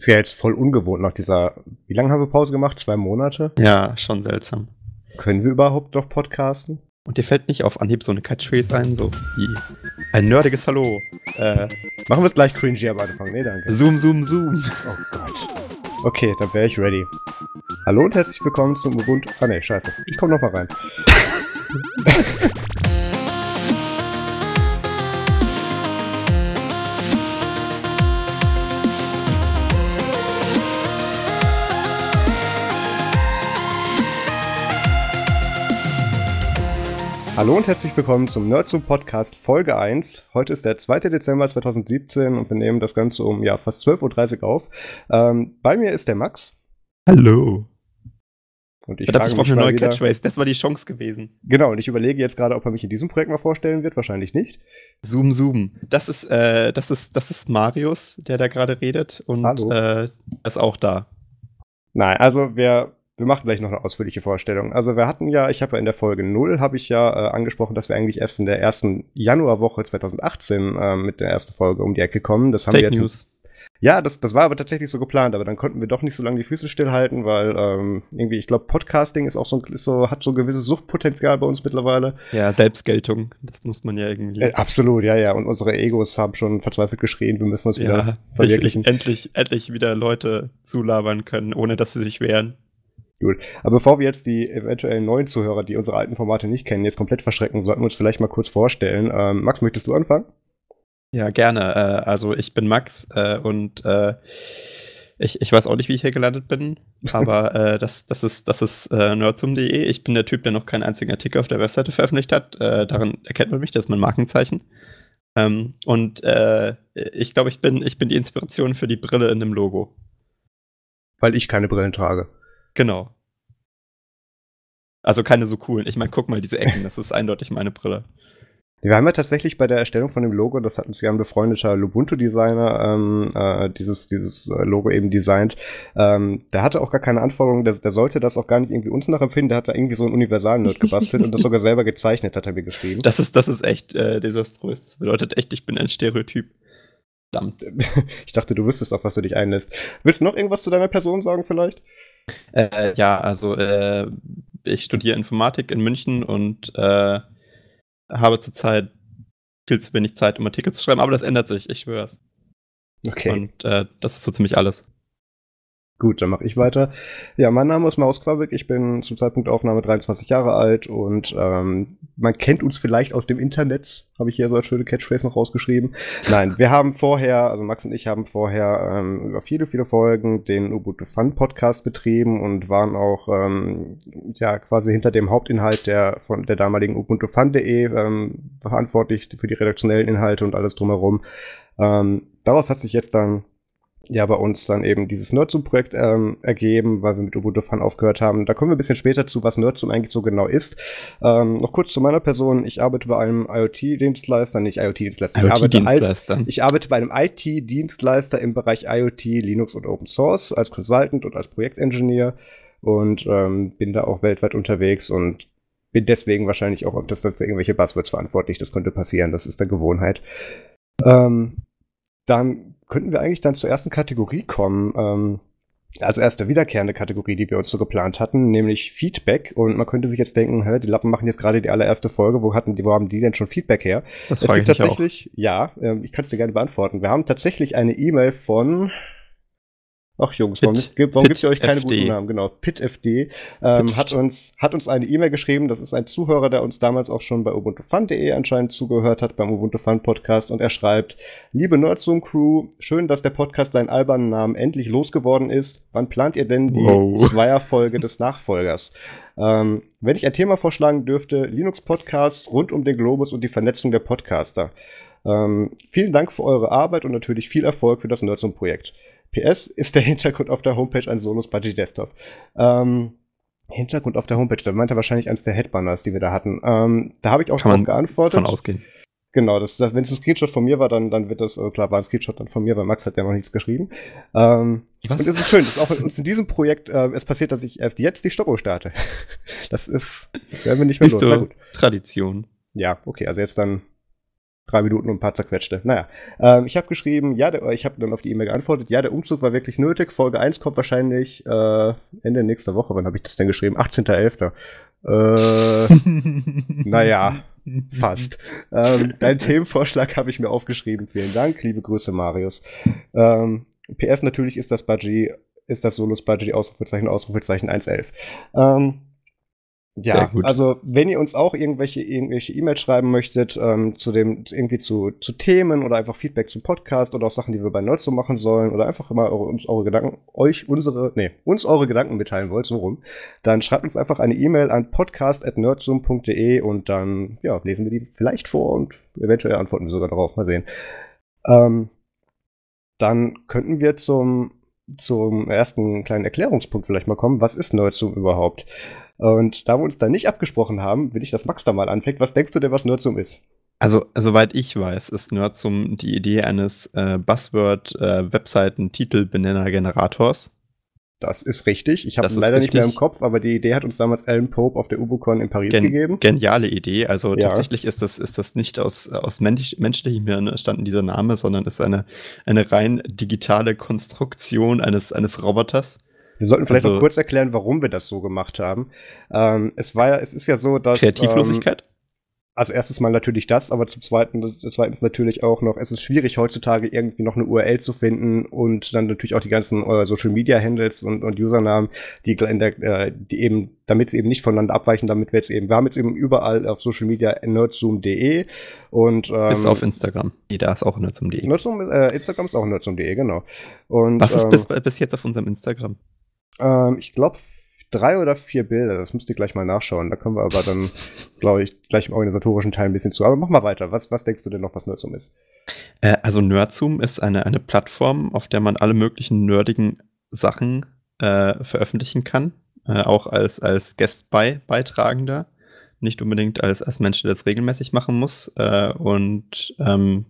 Ist ja jetzt voll ungewohnt nach dieser. Wie lange haben wir Pause gemacht? Zwei Monate? Ja, schon seltsam. Können wir überhaupt noch podcasten? Und dir fällt nicht auf Anhieb so eine Catchphrase ein, so wie ein nerdiges Hallo. Äh, Machen wir es gleich cringy am Anfang. Nee, danke. Zoom, zoom, zoom. Oh Gott. Okay, dann wäre ich ready. Hallo und herzlich willkommen zum Ubuntu. Ah ne, scheiße. Ich komme noch mal rein. Hallo und herzlich willkommen zum Nerdzoom Podcast Folge 1. Heute ist der 2. Dezember 2017 und wir nehmen das Ganze um ja, fast 12.30 Uhr auf. Ähm, bei mir ist der Max. Hallo. Und ich Verdammt, frage ich brauche eine neue wieder, Catchphrase. Das war die Chance gewesen. Genau, und ich überlege jetzt gerade, ob er mich in diesem Projekt mal vorstellen wird. Wahrscheinlich nicht. Zoom, zoom. Das ist, äh, das ist, das ist Marius, der da gerade redet. Und Hallo. äh, ist auch da. Nein, also wir, wir machen gleich noch eine ausführliche Vorstellung. Also wir hatten ja, ich habe ja in der Folge 0, habe ich ja äh, angesprochen, dass wir eigentlich erst in der ersten Januarwoche 2018 äh, mit der ersten Folge um die Ecke kommen. Das haben wir Fake jetzt News. Ja, das, das war aber tatsächlich so geplant, aber dann konnten wir doch nicht so lange die Füße stillhalten, weil ähm, irgendwie, ich glaube, Podcasting ist auch so, ist so, hat so ein gewisses Suchtpotenzial bei uns mittlerweile. Ja, Selbstgeltung. Das muss man ja irgendwie. Äh, absolut, ja, ja. Und unsere Egos haben schon verzweifelt geschrien, wir müssen uns wieder ja, wirklich verwirklichen. endlich, endlich wieder Leute zulabern können, ohne dass sie sich wehren. Gut. Aber bevor wir jetzt die eventuellen neuen Zuhörer, die unsere alten Formate nicht kennen, jetzt komplett verschrecken, sollten wir uns vielleicht mal kurz vorstellen. Ähm, Max, möchtest du anfangen? Ja, gerne. Äh, also ich bin Max äh, und äh, ich, ich weiß auch nicht, wie ich hier gelandet bin, aber äh, das, das ist, das ist äh, nerdsum.de. Ich bin der Typ, der noch keinen einzigen Artikel auf der Webseite veröffentlicht hat. Äh, daran erkennt man mich, das ist mein Markenzeichen. Ähm, und ich glaube, ich bin, ich bin die Inspiration für die Brille in dem Logo. Weil ich keine Brillen trage. Genau. Also keine so coolen. Ich meine, guck mal, diese Ecken, das ist eindeutig meine Brille. Wir haben ja tatsächlich bei der Erstellung von dem Logo, das hat uns ja ein befreundeter Lubuntu-Designer ähm, äh, dieses, dieses äh, Logo eben designt. Ähm, der hatte auch gar keine Anforderungen, der, der sollte das auch gar nicht irgendwie uns nachempfinden. Der hat da irgendwie so einen Universal-Nerd gebastelt und das sogar selber gezeichnet, hat er mir geschrieben. Das ist, das ist echt äh, desaströs. Das bedeutet echt, ich bin ein Stereotyp. Verdammt. Ich dachte, du wüsstest auch, was du dich einlässt. Willst du noch irgendwas zu deiner Person sagen vielleicht? Äh, ja, also äh, ich studiere Informatik in München und äh, habe zurzeit viel zu wenig Zeit, um Artikel zu schreiben, aber das ändert sich, ich schwör's. Okay. Und äh, das ist so ziemlich alles. Gut, dann mache ich weiter. Ja, mein Name ist Maus Quabeck, ich bin zum Zeitpunkt der Aufnahme 23 Jahre alt und ähm, man kennt uns vielleicht aus dem Internet, habe ich hier so als schöne Catchphrase noch rausgeschrieben. Nein, wir haben vorher, also Max und ich haben vorher ähm, über viele, viele Folgen den Ubuntu Fun Podcast betrieben und waren auch ähm, ja quasi hinter dem Hauptinhalt der von der damaligen ubuntu-fun.de ähm, verantwortlich für die redaktionellen Inhalte und alles drumherum. Ähm, daraus hat sich jetzt dann ja bei uns dann eben dieses Nerdzoom-Projekt ähm, ergeben, weil wir mit Ubuntu Fun aufgehört haben. Da kommen wir ein bisschen später zu, was Nerdzoom eigentlich so genau ist. Ähm, noch kurz zu meiner Person. Ich arbeite bei einem IoT-Dienstleister, nicht IoT-Dienstleister. Ich, arbeite als- ich arbeite bei einem IT-Dienstleister im Bereich IoT, Linux und Open Source als Consultant und als Projektingenieur und ähm, bin da auch weltweit unterwegs und bin deswegen wahrscheinlich auch öfters für irgendwelche Buzzwords verantwortlich. Das könnte passieren, das ist der Gewohnheit. Ähm, dann könnten wir eigentlich dann zur ersten Kategorie kommen. Ähm, also erste wiederkehrende Kategorie, die wir uns so geplant hatten, nämlich Feedback. Und man könnte sich jetzt denken, hä, die Lappen machen jetzt gerade die allererste Folge, wo hatten die, wo haben die denn schon Feedback her? Das es gibt ich mich auch. tatsächlich, ja, ähm, ich kann es dir gerne beantworten. Wir haben tatsächlich eine E-Mail von Ach Jungs, warum, Pit- gibt- warum Pit gebt ihr euch keine FD. guten Namen? Genau, PitFD ähm, Pit- hat uns hat uns eine E-Mail geschrieben. Das ist ein Zuhörer, der uns damals auch schon bei UbuntuFun.de anscheinend zugehört hat beim Ubuntu Fun Podcast und er schreibt: Liebe Nerdzoom Crew, schön, dass der Podcast seinen albernen Namen endlich losgeworden ist. Wann plant ihr denn die Wow. Zweierfolge des Nachfolgers? Ähm, wenn ich ein Thema vorschlagen dürfte, Linux-Podcasts rund um den Globus und die Vernetzung der Podcaster. Ähm, vielen Dank für eure Arbeit und natürlich viel Erfolg für das Nerdzoom-Projekt. PS ist der Hintergrund auf der Homepage ein Sonos Budgie Desktop. Ähm, Hintergrund auf der Homepage, da meint er wahrscheinlich eines der Headbanners, die wir da hatten. Ähm, da habe ich auch Kann man geantwortet. Von ausgehen. Genau, das, das, wenn es ein Screenshot von mir war, dann, dann wird das, äh, klar, war ein Screenshot dann von mir, weil Max hat ja noch nichts geschrieben. Ähm, Was? und es ist schön, dass auch in uns in diesem Projekt äh, es passiert, dass ich erst jetzt die Stoppuhr starte. Das ist, das werden wir nicht mehr Siehst los. Du, gut. Tradition. Ja, okay, also jetzt dann drei Minuten und ein paar zerquetschte. Naja, ähm, ich habe geschrieben, ja, der, ich habe dann auf die E-Mail geantwortet, ja, der Umzug war wirklich nötig. Folge 1 kommt wahrscheinlich äh, Ende nächster Woche. Wann habe ich das denn geschrieben? 18.11. Äh, naja, fast. ähm, deinen Themenvorschlag habe ich mir aufgeschrieben. Vielen Dank. Liebe Grüße, Marius. Ähm, PS natürlich ist das Budget, ist das Solus Budget Ausrufezeichen, Ausrufezeichen 1.11. Ähm, ja, also wenn ihr uns auch irgendwelche irgendwelche E-Mails schreiben möchtet ähm, zu dem irgendwie zu, zu Themen oder einfach Feedback zum Podcast oder auch Sachen, die wir bei Nerd so machen sollen oder einfach mal eure, uns eure Gedanken euch unsere nee uns eure Gedanken mitteilen wollt so rum, dann schreibt uns einfach eine E-Mail an podcast@nerdzoom.de und dann ja lesen wir die vielleicht vor und eventuell antworten wir sogar darauf mal sehen. Ähm, dann könnten wir zum zum ersten kleinen Erklärungspunkt vielleicht mal kommen. Was ist Nerdzoom überhaupt? Und da wir uns da nicht abgesprochen haben, will ich, dass Max da mal anfängt. Was denkst du denn, was Nerdzoom ist? Also, soweit ich weiß, ist Nerdzoom die Idee eines äh, Buzzword-Webseiten-Titelbenenner-Generators. Äh, das ist richtig. Ich habe es leider nicht mehr im Kopf, aber die Idee hat uns damals Alan Pope auf der UboCon in Paris Gen gegeben. Geniale Idee. Also ja. tatsächlich ist das, ist das nicht aus, aus mensch, menschlichem Hirn entstanden, dieser Name, sondern ist eine, eine rein digitale Konstruktion eines, eines Roboters. Wir sollten vielleicht also, noch kurz erklären, warum wir das so gemacht haben. Ähm, es war ja, es ist ja so, dass. Kreativlosigkeit? Ähm, also erstes Mal natürlich das, aber zum zweiten, zweitens natürlich auch noch, es ist schwierig heutzutage irgendwie noch eine URL zu finden und dann natürlich auch die ganzen äh, Social Media Handles und, und Usernamen, die der, äh, die eben, damit sie eben nicht voneinander abweichen, damit wir jetzt eben, wir haben jetzt eben überall auf Social Media nerdzoom.de und ähm, ist auf Instagram. Da ist auch nerdzoom.de. Nerdzoom, äh, Instagram ist auch nerdzoom.de, genau. Und, Was ist ähm, bis, bis jetzt auf unserem Instagram? Ähm, ich glaube drei oder vier Bilder. Das müsst ihr gleich mal nachschauen. Da können wir aber dann, glaube ich, gleich im organisatorischen Teil ein bisschen zu. Aber mach mal weiter. Was, was denkst du denn noch, was Nerdzoom ist? Äh, also Nerdzoom ist eine, eine Plattform, auf der man alle möglichen nerdigen Sachen äh, veröffentlichen kann. Äh, auch als, als Guest-Beitragender. Nicht unbedingt als, als Mensch, der das regelmäßig machen muss. Äh, und ähm,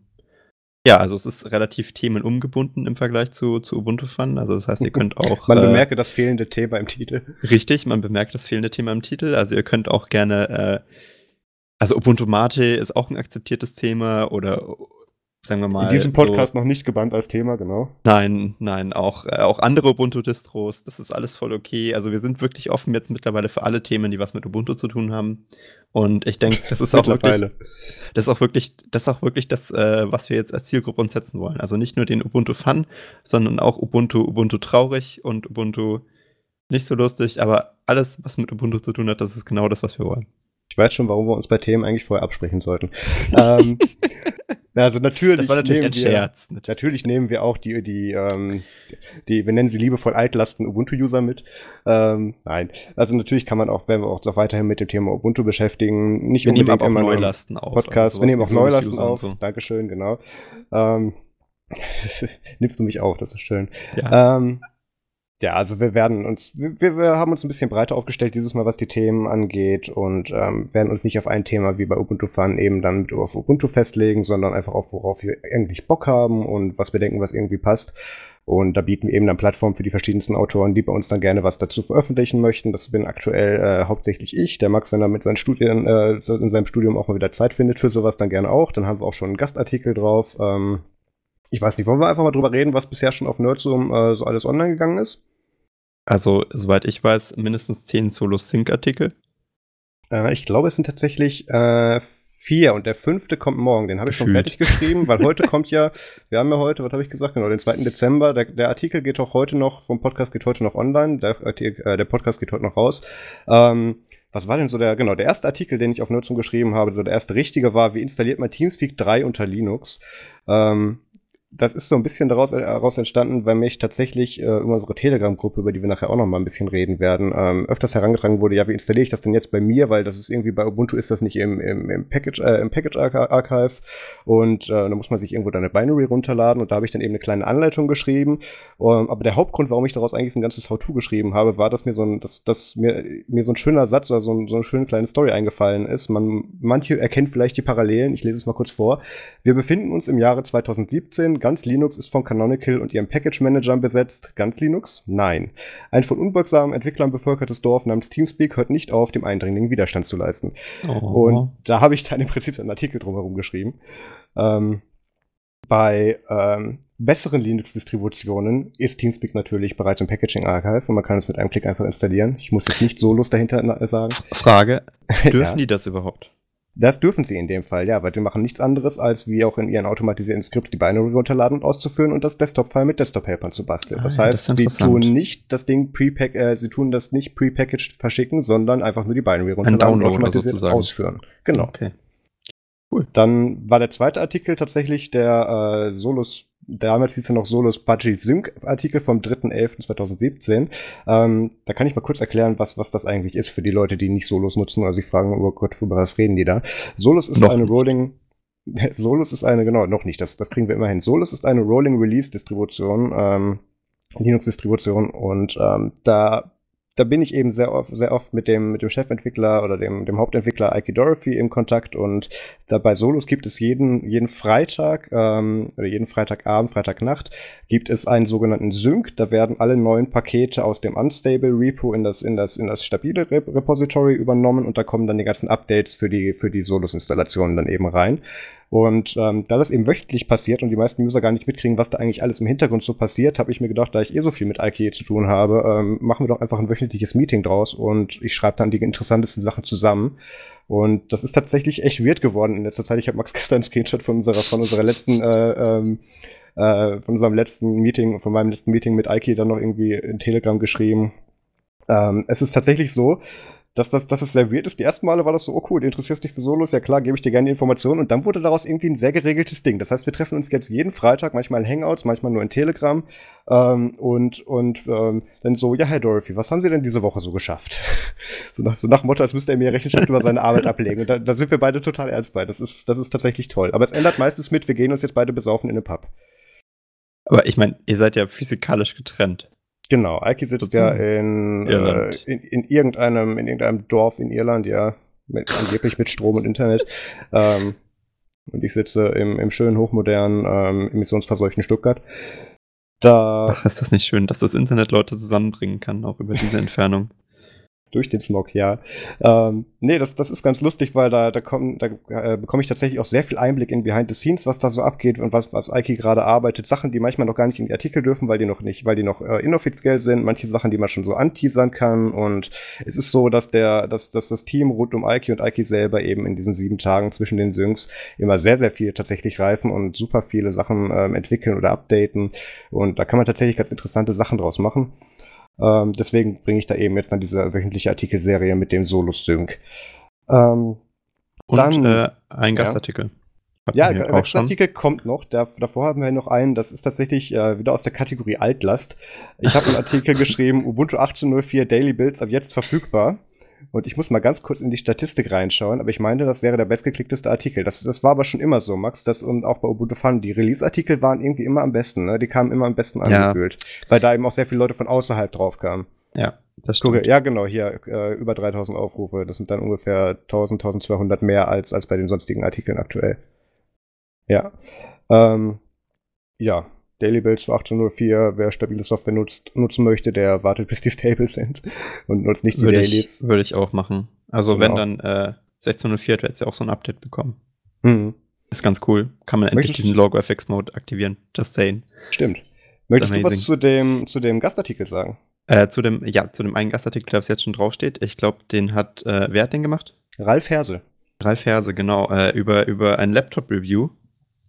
ja, also es ist relativ themenumgebunden im Vergleich zu, zu Ubuntu Fun. Also das heißt, ihr könnt auch. man äh, bemerke das fehlende Thema im Titel. Richtig, man bemerkt das fehlende Thema im Titel. Also ihr könnt auch gerne, äh, also Ubuntu Mate ist auch ein akzeptiertes Thema oder sagen wir mal. In diesem Podcast so, noch nicht gebannt als Thema, genau. Nein, nein, auch, äh, auch andere Ubuntu-Distros, das ist alles voll okay. Also wir sind wirklich offen jetzt mittlerweile für alle Themen, die was mit Ubuntu zu tun haben. Und ich denke, das ist auch wirklich, das ist auch wirklich, das ist auch wirklich das, äh, was wir jetzt als Zielgruppe uns setzen wollen. Also nicht nur den Ubuntu Fun, sondern auch Ubuntu, Ubuntu traurig und Ubuntu nicht so lustig, aber alles, was mit Ubuntu zu tun hat, das ist genau das, was wir wollen. Ich weiß schon, warum wir uns bei Themen eigentlich vorher absprechen sollten. ähm, also natürlich, das war natürlich nehmen wir, Scherz. Natürlich nehmen wir auch die, die, ähm, die, wir nennen sie liebevoll altlasten Ubuntu-User mit. Ähm, nein, also natürlich kann man auch, wenn wir auch noch weiterhin mit dem Thema Ubuntu beschäftigen, nicht wir nehmen aber auch Neulasten auf. Podcast, also wir nehmen auch Neulasten auf. So. Dankeschön, genau. Ähm, nimmst du mich auch, das ist schön. Ja. Ähm, ja, also wir werden uns, wir, wir haben uns ein bisschen breiter aufgestellt dieses Mal, was die Themen angeht und ähm, werden uns nicht auf ein Thema wie bei Ubuntu Fun eben dann mit auf Ubuntu festlegen, sondern einfach auf worauf wir eigentlich Bock haben und was wir denken, was irgendwie passt. Und da bieten wir eben dann Plattformen für die verschiedensten Autoren, die bei uns dann gerne was dazu veröffentlichen möchten. Das bin aktuell äh, hauptsächlich ich. Der Max, wenn er mit seinen Studien, äh, in seinem Studium auch mal wieder Zeit findet für sowas, dann gerne auch. Dann haben wir auch schon einen Gastartikel drauf. Ähm, ich weiß nicht, wollen wir einfach mal drüber reden, was bisher schon auf Nerdzoom äh, so alles online gegangen ist? Also, soweit ich weiß, mindestens zehn Solo-Sync-Artikel. Äh, ich glaube, es sind tatsächlich äh, vier und der fünfte kommt morgen. Den habe ich schon fertig geschrieben, weil heute kommt ja, wir haben ja heute, was habe ich gesagt, genau, den 2. Dezember. Der, der, Artikel geht auch heute noch, vom Podcast geht heute noch online, der, äh, der Podcast geht heute noch raus. Ähm, was war denn so der, genau, der erste Artikel, den ich auf Nutzung geschrieben habe, so der erste richtige war, wie installiert man Teamspeak 3 unter Linux? Ähm, das ist so ein bisschen daraus, äh, daraus entstanden, weil mich tatsächlich äh, über unsere Telegram-Gruppe, über die wir nachher auch noch mal ein bisschen reden werden, ähm, öfters herangetragen wurde, ja, wie installiere ich das denn jetzt bei mir, weil das ist irgendwie bei Ubuntu ist das nicht im, im, im Package, äh, im Package Archive und äh, da muss man sich irgendwo dann eine Binary runterladen und da habe ich dann eben eine kleine Anleitung geschrieben. Ähm, aber der Hauptgrund, warum ich daraus eigentlich so ein ganzes How-To geschrieben habe, war, dass mir so ein, dass, dass mir, mir so ein schöner Satz oder so, ein, so eine schöne kleine Story eingefallen ist. Man, manche erkennen vielleicht die Parallelen, ich lese es mal kurz vor. Wir befinden uns im Jahre 2017 Ganz Linux ist von Canonical und ihren Package-Managern besetzt. Ganz Linux? Nein. Ein von unbeugsamen Entwicklern bevölkertes Dorf namens Teamspeak hört nicht auf, dem Eindringling Widerstand zu leisten. Oh. Und da habe ich dann im Prinzip einen Artikel drumherum geschrieben. Ähm, bei ähm, besseren Linux-Distributionen ist Teamspeak natürlich bereits im Packaging-Archive und man kann es mit einem Klick einfach installieren. Ich muss jetzt nicht Solos dahinter sagen. Frage, dürfen ja. die das überhaupt? Das dürfen sie in dem Fall, ja, weil die machen nichts anderes, als wie auch in ihren automatisierten Skripts die Binary runterladen und auszuführen und das Desktop-File mit Desktop-Helpern zu basteln. Ah, das heißt, das sie tun nicht das Ding prepack, äh, sie tun das nicht prepackaged verschicken, sondern einfach nur die Binary runterladen und automatisiert ausführen. Genau. Okay. Cool. Dann war der zweite Artikel tatsächlich der äh, Solus damals hieß er noch Solos Budget Sync Artikel vom 3.11.2017. Ähm, da kann ich mal kurz erklären, was, was das eigentlich ist für die Leute, die nicht Solos nutzen oder sich fragen, oh Gott, über was reden die da? Solos ist noch eine Rolling, Solos ist eine, genau, noch nicht, das, das kriegen wir immerhin. Solos ist eine Rolling Release Distribution, ähm, Linux-Distribution und ähm, da da bin ich eben sehr oft, sehr oft mit dem, mit dem Chefentwickler oder dem, dem Hauptentwickler Ike Dorothy im Kontakt und da bei Solos gibt es jeden, jeden Freitag ähm, oder jeden Freitagabend, Freitagnacht gibt es einen sogenannten Sync. Da werden alle neuen Pakete aus dem Unstable Repo in das, in das, in das stabile Rep Repository übernommen und da kommen dann die ganzen Updates für die, für die Solos-Installationen dann eben rein. Und ähm, da das eben wöchentlich passiert und die meisten User gar nicht mitkriegen, was da eigentlich alles im Hintergrund so passiert, habe ich mir gedacht, da ich eh so viel mit IKE zu tun habe, ähm, machen wir doch einfach ein wöchentliches Meeting draus und ich schreibe dann die interessantesten Sachen zusammen. Und das ist tatsächlich echt weird geworden in letzter Zeit. Ich habe Max gestern einen Screenshot von unserer, von unserer letzten äh, ähm, äh, von unserem letzten Meeting, von meinem letzten Meeting mit Ike dann noch irgendwie in Telegram geschrieben. Ähm, es ist tatsächlich so, dass das, dass es weird ist. Die ersten Male war das so, oh cool, du interessierst dich für Solos, ja klar, gebe ich dir gerne die Informationen. Und dann wurde daraus irgendwie ein sehr geregeltes Ding. Das heißt, wir treffen uns jetzt jeden Freitag, manchmal in Hangouts, manchmal nur in Telegram. Ähm, und und ähm, dann so, ja, Herr Dorothy, was haben Sie denn diese Woche so geschafft? so, nach, so nach Motto, als müsste er mir Rechenschaft über seine Arbeit ablegen. Und da, da sind wir beide total ernst bei. Das ist, das ist tatsächlich toll. Aber es ändert meistens mit, wir gehen uns jetzt beide besaufen in den Pub. Aber ich meine, ihr seid ja physikalisch getrennt. Genau, Eiki sitzt ja in, äh, in, in, irgendeinem, in irgendeinem Dorf in Irland, ja, mit, angeblich mit Strom und Internet. ähm, und ich sitze im, im schönen, hochmodernen, ähm, emissionsverseuchten Stuttgart. Da Ach, ist das nicht schön, dass das Internet Leute zusammenbringen kann, auch über diese Entfernung. Durch den Smog, ja. Ähm, nee, das, das ist ganz lustig, weil da, da, da äh, bekomme ich tatsächlich auch sehr viel Einblick in Behind the Scenes, was da so abgeht und was, was Ike gerade arbeitet. Sachen, die manchmal noch gar nicht in die Artikel dürfen, weil die noch nicht, weil die noch äh, inoffiziell sind. Manche Sachen, die man schon so anteasern kann. Und es ist so, dass der, dass, dass das Team rund um Ike und Ike selber eben in diesen sieben Tagen zwischen den Syncs immer sehr, sehr viel tatsächlich reißen und super viele Sachen ähm, entwickeln oder updaten. Und da kann man tatsächlich ganz interessante Sachen draus machen. Ähm, deswegen bringe ich da eben jetzt dann diese wöchentliche Artikelserie mit dem Solus-Sync. Ähm, Und dann, äh, ein Gastartikel. Ja, der Gastartikel kommt noch. Da, davor haben wir noch einen, das ist tatsächlich äh, wieder aus der Kategorie Altlast. Ich habe einen Artikel geschrieben, Ubuntu 18.04 Daily Builds ab jetzt verfügbar. Und ich muss mal ganz kurz in die Statistik reinschauen, aber ich meinte, das wäre der bestgeklickteste Artikel. Das, das war aber schon immer so, Max. Das und auch bei Ubuntu Fun. Die Release-Artikel waren irgendwie immer am besten, ne? Die kamen immer am besten angefühlt. Ja. Weil da eben auch sehr viele Leute von außerhalb drauf kamen. Ja, das stimmt. ja, genau, hier äh, über 3000 Aufrufe. Das sind dann ungefähr 1000, 1200 mehr als, als bei den sonstigen Artikeln aktuell. Ja. Ähm, ja, Daily Builds für 1804, wer stabile Software nutzt, nutzen möchte, der wartet, bis die stable sind und nutzt nicht die würde Dailies. würde ich auch machen. Also genau. wenn dann äh, 1604 wird es ja auch so ein Update bekommen. Mhm. Ist ganz cool. Kann man endlich diesen Logo-FX-Mode aktivieren. Just saying. Stimmt. Möchtest du was zu dem, zu dem Gastartikel sagen? Äh, zu dem, ja, zu dem einen Gastartikel, der jetzt schon draufsteht. Ich glaube, den hat, äh, wer hat den gemacht? Ralf Herse. Ralf Herse, genau, äh, über, über ein Laptop-Review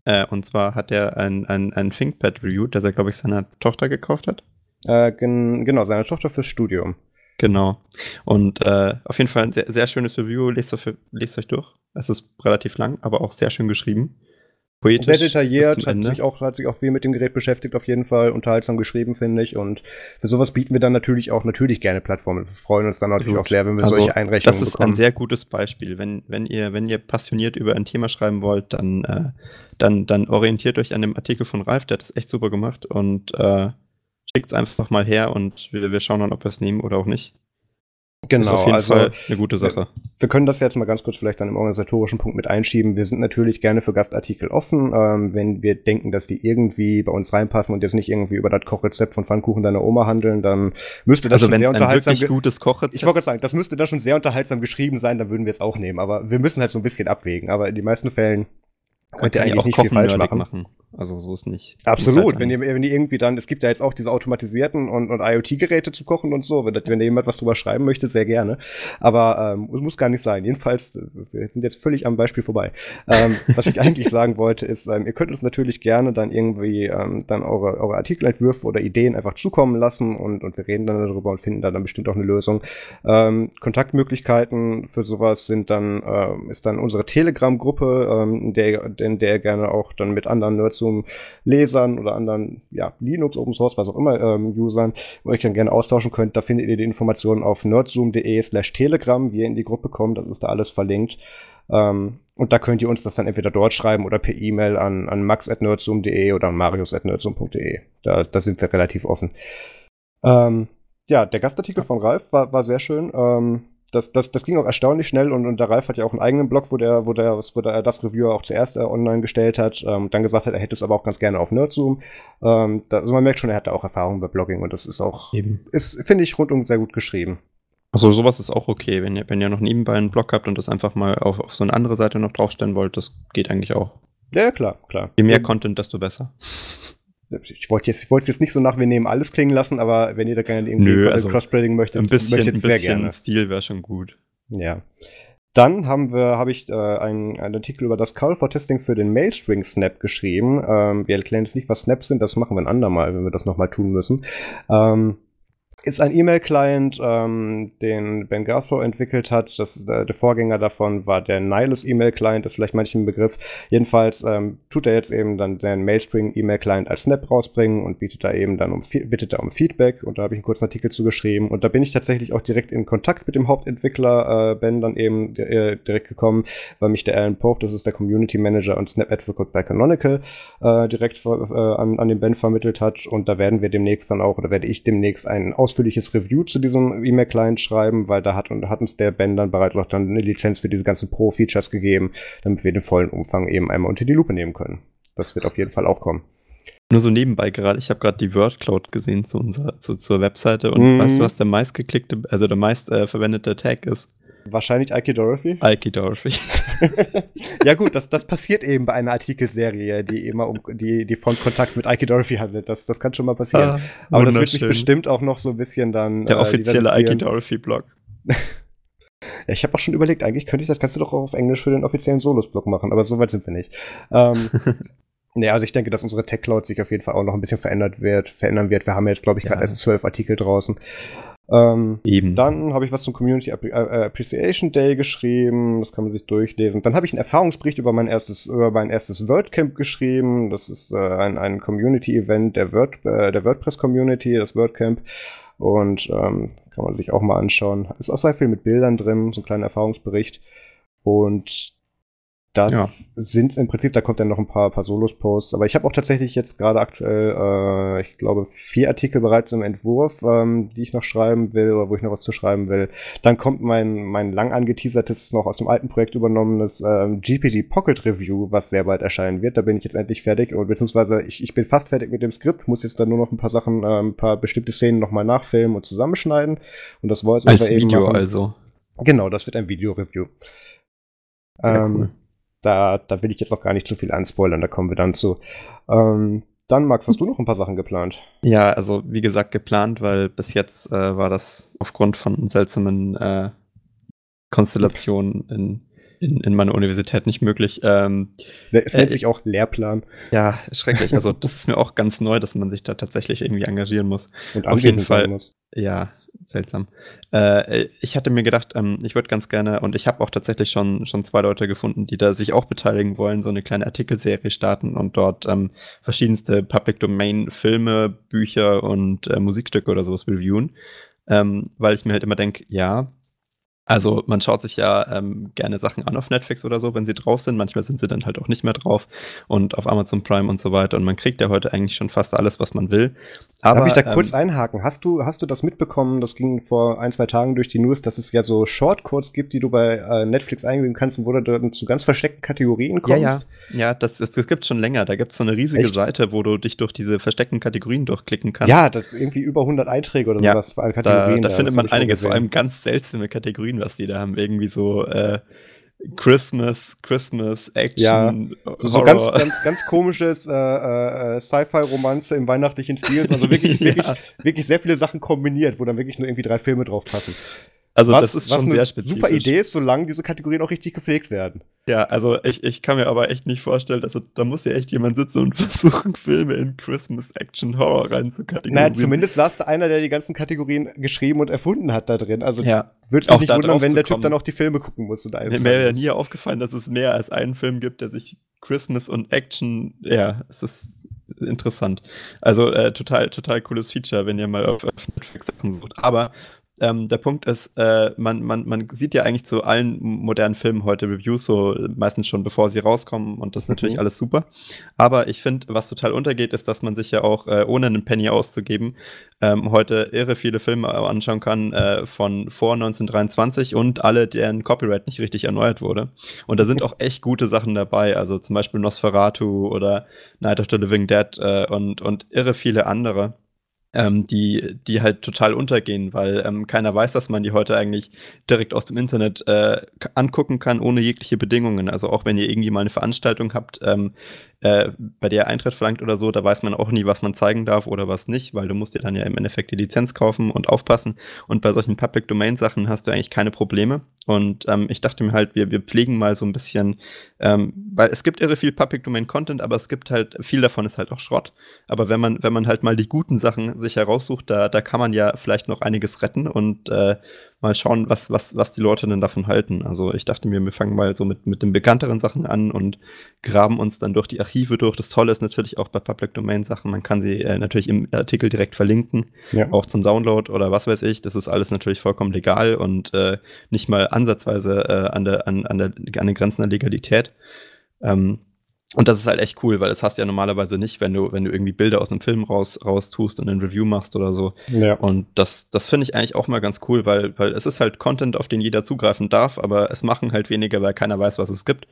äh, und zwar hat er ein, ein, ein ThinkPad Review, das er, glaube ich, seiner Tochter gekauft hat. Äh, gen genau, seiner Tochter fürs Studium. Genau. Und äh, auf jeden Fall ein sehr, sehr schönes Review. Lest, lest euch durch. Es ist relativ lang, aber auch sehr schön geschrieben. Poetisch sehr detailliert, hat sich, auch, hat sich auch viel mit dem Gerät beschäftigt, auf jeden Fall. Unterhaltsam geschrieben, finde ich. Und für sowas bieten wir dann natürlich auch natürlich gerne Plattformen. Wir freuen uns dann natürlich Gut. auch sehr, wenn wir also, solche Einrechnungen Das ist bekommen. ein sehr gutes Beispiel. Wenn, wenn, ihr, wenn ihr passioniert über ein Thema schreiben wollt, dann, äh, dann, dann orientiert euch an dem Artikel von Ralf, der hat das echt super gemacht. Und äh, schickt es einfach mal her und wir, wir schauen dann, ob wir es nehmen oder auch nicht. Genau, ist auf jeden also, Fall eine gute Sache. Wir, wir, können das jetzt mal ganz kurz vielleicht dann im organisatorischen Punkt mit einschieben. Wir sind natürlich gerne für Gastartikel offen, ähm, wenn wir denken, dass die irgendwie bei uns reinpassen und jetzt nicht irgendwie über das Kochrezept von Pfannkuchen deiner Oma handeln, dann müsste das also schon sehr unterhaltsam ein gutes Kochrezept. Ich wollte sagen, das müsste da schon sehr unterhaltsam geschrieben sein, dann würden wir es auch nehmen. Aber wir müssen halt so ein bisschen abwägen. Aber in den meisten Fällen könnt ihr eigentlich nicht viel falsch machen. machen. Also so ist nicht. Absolut. Halt wenn ihr, wenn ihr irgendwie dann, es gibt ja jetzt auch diese automatisierten und, und IoT-Geräte zu kochen und so, wenn, wenn jemand was drüber schreiben möchte, sehr gerne. Aber ähm, es muss gar nicht sein. Jedenfalls, wir sind jetzt völlig am Beispiel vorbei. Ähm, was ich eigentlich sagen wollte, ist, ähm, ihr könnt uns natürlich gerne dann irgendwie ähm, dann eure, eure Artikelentwürfe oder Ideen einfach zukommen lassen und, und wir reden dann darüber und finden da dann bestimmt auch eine Lösung. Ähm, Kontaktmöglichkeiten für sowas sind dann, ähm, ist dann unsere Telegram-Gruppe, ähm, in der, in der gerne auch dann mit anderen Nerds zum Lesern oder anderen ja, Linux, Open Source, was auch immer, ähm, Usern, euch dann gerne austauschen könnt. Da findet ihr die Informationen auf nerdzoom.de slash telegram, wie ihr in die Gruppe kommt, das ist da alles verlinkt. Ähm, und da könnt ihr uns das dann entweder dort schreiben oder per E-Mail an, an max.nerdzoom.de oder an marius.nerdzoom.de. Da, da sind wir relativ offen. Ähm, ja, der Gastartikel von Ralf war, war sehr schön. Ähm, das, das, das ging auch erstaunlich schnell und, und der Ralf hat ja auch einen eigenen Blog, wo der, wo der, wo der das Reviewer auch zuerst äh, online gestellt hat, ähm, dann gesagt hat, er hätte es aber auch ganz gerne auf Nerdzoom. Ähm, da, also man merkt schon, er hat da auch Erfahrung bei Blogging und das ist auch, Eben. ist, finde ich, rundum sehr gut geschrieben. Also sowas ist auch okay, wenn ihr, wenn ihr noch nebenbei einen Blog habt und das einfach mal auf, auf so eine andere Seite noch draufstellen wollt, das geht eigentlich auch. Ja, klar, klar. Je mehr Content, desto besser ich wollte jetzt, ich wollte jetzt nicht so nach, wir nehmen alles klingen lassen, aber wenn ihr da gerne irgendwie Nö, also Crossbreeding möchtet, ein bisschen, möchtet ein bisschen gerne. Stil wäre schon gut. Ja. Dann haben wir, habe ich äh, einen, einen Artikel über das Call for Testing für den Mailstring Snap geschrieben. Ähm, wir erklären jetzt nicht, was Snaps sind, das machen wir ein andermal, wenn wir das nochmal tun müssen. Ähm, ist ein E-Mail-Client, ähm, den Ben Garthrow entwickelt hat. Das, äh, der Vorgänger davon war der Nihilus E-Mail-Client, ist vielleicht manchen Begriff. Jedenfalls ähm, tut er jetzt eben dann den Mailstring E-Mail-Client als Snap rausbringen und bietet da eben dann um, bittet da um Feedback. Und da habe ich einen kurzen Artikel zugeschrieben. Und da bin ich tatsächlich auch direkt in Kontakt mit dem Hauptentwickler äh, Ben dann eben äh, direkt gekommen, weil mich der Alan Pope, das ist der Community Manager und Snap Advocate bei Canonical, äh, direkt äh, an, an den Ben vermittelt hat. Und da werden wir demnächst dann auch, oder werde ich demnächst einen Aus ausführliches Review zu diesem E-Mail-Client schreiben, weil da hat, hat uns der Ben dann bereits auch dann eine Lizenz für diese ganzen Pro-Features gegeben, damit wir den vollen Umfang eben einmal unter die Lupe nehmen können. Das wird auf jeden Fall auch kommen. Nur so nebenbei gerade, ich habe gerade die WordCloud gesehen zu unserer, zu, zur Webseite und mm. weißt du, was der meistgeklickte, also der meist äh, verwendete Tag ist? Wahrscheinlich Ike Dorothy. Ike Dorothy. ja gut, das, das passiert eben bei einer Artikelserie, die immer um die, die von Kontakt mit Ike Dorothy handelt. Das, das kann schon mal passieren. Ah, Aber das wird mich bestimmt auch noch so ein bisschen dann. Der äh, offizielle Ike Dorothy-Blog. ja, ich habe auch schon überlegt, eigentlich könnte ich das, kannst du doch auch auf Englisch für den offiziellen Solos-Blog machen, aber so weit sind wir nicht. Ähm, Ja, also ich denke, dass unsere Tech Cloud sich auf jeden Fall auch noch ein bisschen verändert wird, verändern wird. Wir haben jetzt, glaube ich, ja. gerade erst zwölf Artikel draußen. Ähm, Eben. Dann habe ich was zum Community äh, Appreciation Day geschrieben. Das kann man sich durchlesen. Dann habe ich einen Erfahrungsbericht über mein erstes, über mein erstes WordCamp geschrieben. Das ist äh, ein, ein Community-Event der, Word, äh, der WordPress-Community, das WordCamp. Und ähm, kann man sich auch mal anschauen. Ist auch sehr viel mit Bildern drin, so ein kleiner Erfahrungsbericht. Und das ja. sind im Prinzip, da kommt dann noch ein paar, paar Solos-Posts. Aber ich habe auch tatsächlich jetzt gerade aktuell, äh, ich glaube, vier Artikel bereits im Entwurf, ähm, die ich noch schreiben will oder wo ich noch was zu schreiben will. Dann kommt mein, mein lang angeteasertes, noch aus dem alten Projekt übernommenes ähm, GPT Pocket Review, was sehr bald erscheinen wird. Da bin ich jetzt endlich fertig. Und beziehungsweise ich, ich bin fast fertig mit dem Skript, muss jetzt dann nur noch ein paar Sachen, äh, ein paar bestimmte Szenen nochmal nachfilmen und zusammenschneiden. Und das wollte Als Video machen. also. Genau, das wird ein Video-Review. Ähm, cool. Da, da will ich jetzt auch gar nicht zu viel anspoilern, da kommen wir dann zu. Ähm, dann, Max, hast du noch ein paar Sachen geplant? Ja, also wie gesagt, geplant, weil bis jetzt äh, war das aufgrund von seltsamen äh, Konstellationen in, in, in meiner Universität nicht möglich. Ähm, es nennt äh, sich auch Lehrplan. Ja, schrecklich. Also das ist mir auch ganz neu, dass man sich da tatsächlich irgendwie engagieren muss. Und Auf jeden Fall. Muss. Ja, seltsam. Äh, ich hatte mir gedacht, ähm, ich würde ganz gerne, und ich habe auch tatsächlich schon, schon zwei Leute gefunden, die da sich auch beteiligen wollen, so eine kleine Artikelserie starten und dort ähm, verschiedenste Public Domain Filme, Bücher und äh, Musikstücke oder sowas reviewen. Ähm, weil ich mir halt immer denke, ja, also man schaut sich ja ähm, gerne Sachen an auf Netflix oder so, wenn sie drauf sind. Manchmal sind sie dann halt auch nicht mehr drauf und auf Amazon Prime und so weiter. Und man kriegt ja heute eigentlich schon fast alles, was man will. Aber, Darf ich da ähm, kurz einhaken? Hast du, hast du das mitbekommen? Das ging vor ein, zwei Tagen durch die News, dass es ja so Shortcodes gibt, die du bei äh, Netflix eingeben kannst und wo du dann zu ganz versteckten Kategorien kommst. Ja, ja. Ja, das, das, das gibt schon länger. Da gibt es so eine riesige Echt? Seite, wo du dich durch diese versteckten Kategorien durchklicken kannst. Ja, das irgendwie über 100 Einträge oder ja, sowas Kategorien. Da, da, da findet man einiges, vor allem ganz seltsame Kategorien was die da haben. Irgendwie so, äh, Christmas, Christmas, Action, ja, so, so ganz, ganz, ganz komisches äh, äh, Sci-Fi-Romanze im weihnachtlichen Stil. Also wirklich, ja. wirklich, wirklich sehr viele Sachen kombiniert, wo dann wirklich nur irgendwie drei Filme drauf passen. Also was, das ist schon sehr spezifisch. Super Idee ist, solange diese Kategorien auch richtig gepflegt werden. Ja, also ich, ich kann mir aber echt nicht vorstellen, dass da muss ja echt jemand sitzen und versuchen, Filme in Christmas Action Horror reinzukategorisieren. Naja, zumindest saß da einer, der die ganzen Kategorien geschrieben und erfunden hat da drin. Also ja. würde mich auch nicht wundern, wenn der Typ dann auch die Filme gucken muss. Und mir wäre ja nie aufgefallen, dass es mehr als einen Film gibt, der sich Christmas und Action, ja, es ist interessant. Also äh, total, total cooles Feature, wenn ihr mal auf Netflix Sachen sucht. Aber ähm, der Punkt ist, äh, man, man, man sieht ja eigentlich zu allen modernen Filmen heute Reviews, so meistens schon bevor sie rauskommen und das ist natürlich mhm. alles super. Aber ich finde, was total untergeht, ist, dass man sich ja auch, äh, ohne einen Penny auszugeben, ähm, heute irre viele Filme anschauen kann äh, von vor 1923 und alle, deren Copyright nicht richtig erneuert wurde. Und da sind auch echt gute Sachen dabei, also zum Beispiel Nosferatu oder Night of the Living Dead äh, und, und irre viele andere ähm, die, die halt total untergehen, weil ähm, keiner weiß, dass man die heute eigentlich direkt aus dem Internet äh, angucken kann, ohne jegliche Bedingungen. Also auch wenn ihr irgendwie mal eine Veranstaltung habt, ähm, äh, bei der Eintritt verlangt oder so, da weiß man auch nie, was man zeigen darf oder was nicht, weil du musst dir dann ja im Endeffekt die Lizenz kaufen und aufpassen. Und bei solchen Public Domain Sachen hast du eigentlich keine Probleme. Und ähm, ich dachte mir halt, wir, wir pflegen mal so ein bisschen, ähm, weil es gibt irre viel Public Domain Content, aber es gibt halt, viel davon ist halt auch Schrott. Aber wenn man, wenn man halt mal die guten Sachen sich heraussucht, da, da kann man ja vielleicht noch einiges retten und äh, mal schauen, was, was, was die Leute denn davon halten. Also ich dachte mir, wir fangen mal so mit, mit den bekannteren Sachen an und graben uns dann durch die Archive durch. Das Tolle ist natürlich auch bei Public Domain Sachen, man kann sie äh, natürlich im Artikel direkt verlinken, ja. auch zum Download oder was weiß ich. Das ist alles natürlich vollkommen legal und äh, nicht mal ansatzweise äh, an, der, an, an, der, an den Grenzen der Legalität. Ähm, und das ist halt echt cool, weil das hast du ja normalerweise nicht, wenn du, wenn du irgendwie Bilder aus einem Film raus, raus tust und ein Review machst oder so. Ja. Und das, das finde ich eigentlich auch mal ganz cool, weil, weil es ist halt Content, auf den jeder zugreifen darf, aber es machen halt weniger, weil keiner weiß, was es gibt.